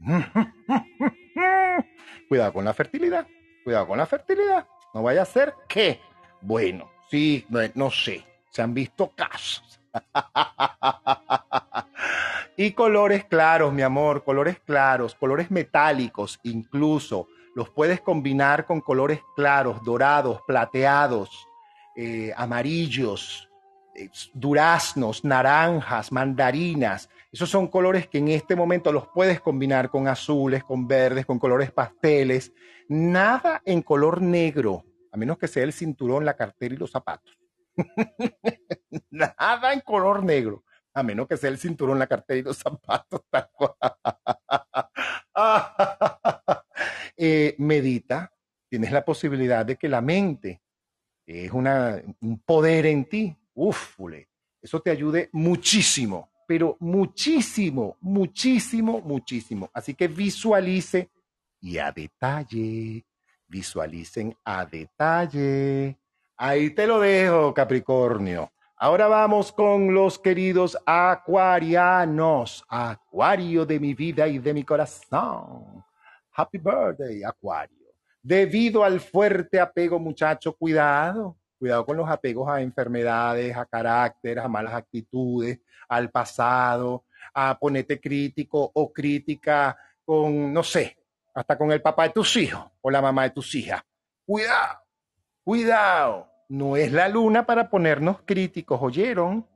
Cuidado con la fertilidad. Cuidado con la fertilidad. No vaya a ser que, bueno, sí, no sé. Se han visto casos. y colores claros, mi amor, colores claros, colores metálicos incluso los puedes combinar con colores claros, dorados, plateados, eh, amarillos, eh, duraznos, naranjas, mandarinas. Esos son colores que en este momento los puedes combinar con azules, con verdes, con colores pasteles. Nada en color negro, a menos que sea el cinturón, la cartera y los zapatos. Nada en color negro, a menos que sea el cinturón, la cartera y los zapatos. Eh, medita, tienes la posibilidad de que la mente es un poder en ti. Ufule, eso te ayude muchísimo, pero muchísimo, muchísimo, muchísimo. Así que visualice y a detalle, visualicen a detalle. Ahí te lo dejo, Capricornio. Ahora vamos con los queridos acuarianos. Acuario de mi vida y de mi corazón. Happy birthday, Acuario. Debido al fuerte apego, muchacho, cuidado. Cuidado con los apegos a enfermedades, a carácter, a malas actitudes, al pasado, a ponerte crítico o crítica con, no sé, hasta con el papá de tus hijos o la mamá de tus hijas. Cuidado, cuidado. No es la luna para ponernos críticos, ¿oyeron?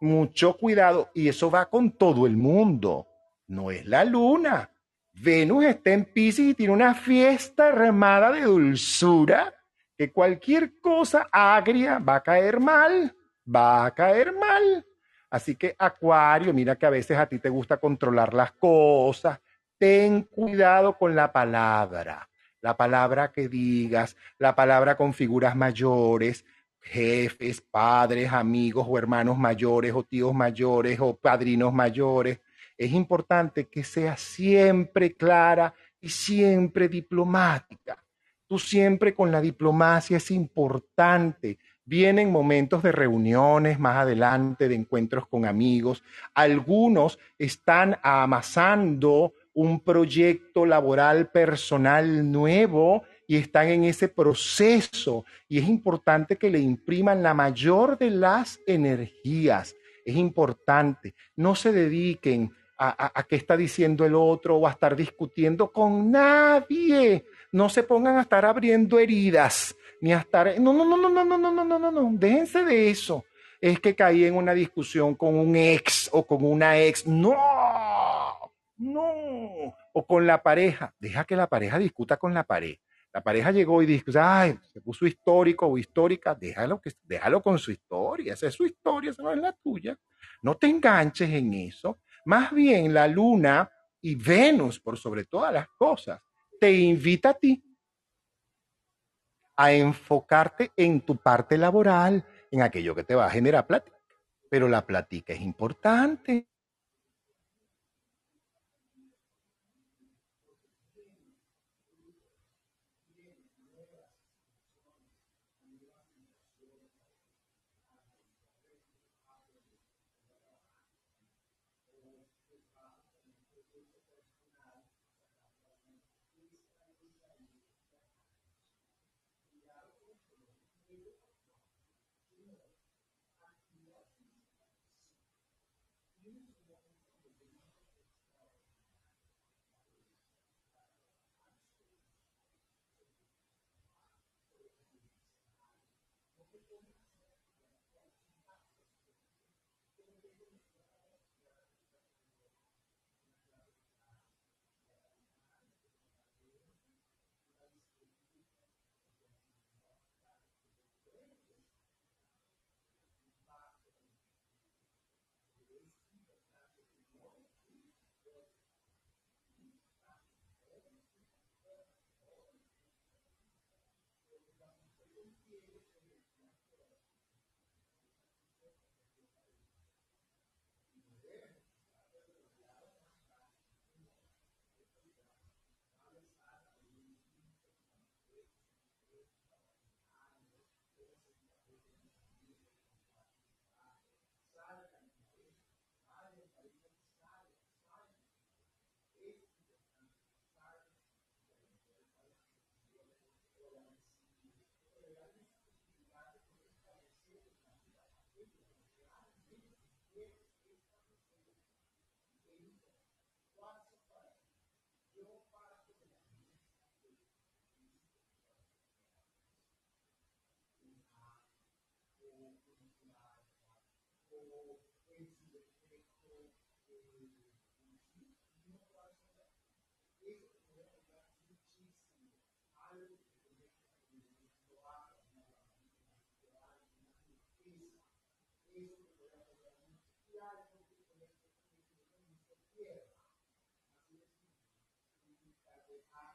Mucho cuidado. Y eso va con todo el mundo. No es la luna. Venus está en Pisces y tiene una fiesta remada de dulzura cualquier cosa agria va a caer mal, va a caer mal. Así que Acuario, mira que a veces a ti te gusta controlar las cosas. Ten cuidado con la palabra, la palabra que digas, la palabra con figuras mayores, jefes, padres, amigos o hermanos mayores o tíos mayores o padrinos mayores es importante que sea siempre clara y siempre diplomática. Tú siempre con la diplomacia es importante. Vienen momentos de reuniones más adelante, de encuentros con amigos. Algunos están amasando un proyecto laboral personal nuevo y están en ese proceso. Y es importante que le impriman la mayor de las energías. Es importante. No se dediquen a, qué está diciendo el otro o a estar discutiendo con nadie. No se pongan a estar abriendo heridas, ni a estar... No, no, no, no, no, no, no, no, no, no, no, déjense de eso. Es que caí en una discusión con un ex o con una ex. No, no. O con la pareja. Deja que la pareja discuta con la pareja. La pareja llegó y dijo, ay, se puso histórico o histórica, déjalo, que, déjalo con su historia, esa es su historia, esa no es la tuya. No te enganches en eso. Más bien la luna y Venus, por sobre todas las cosas, te invita a ti a enfocarte en tu parte laboral, en aquello que te va a generar plática. Pero la plática es importante. I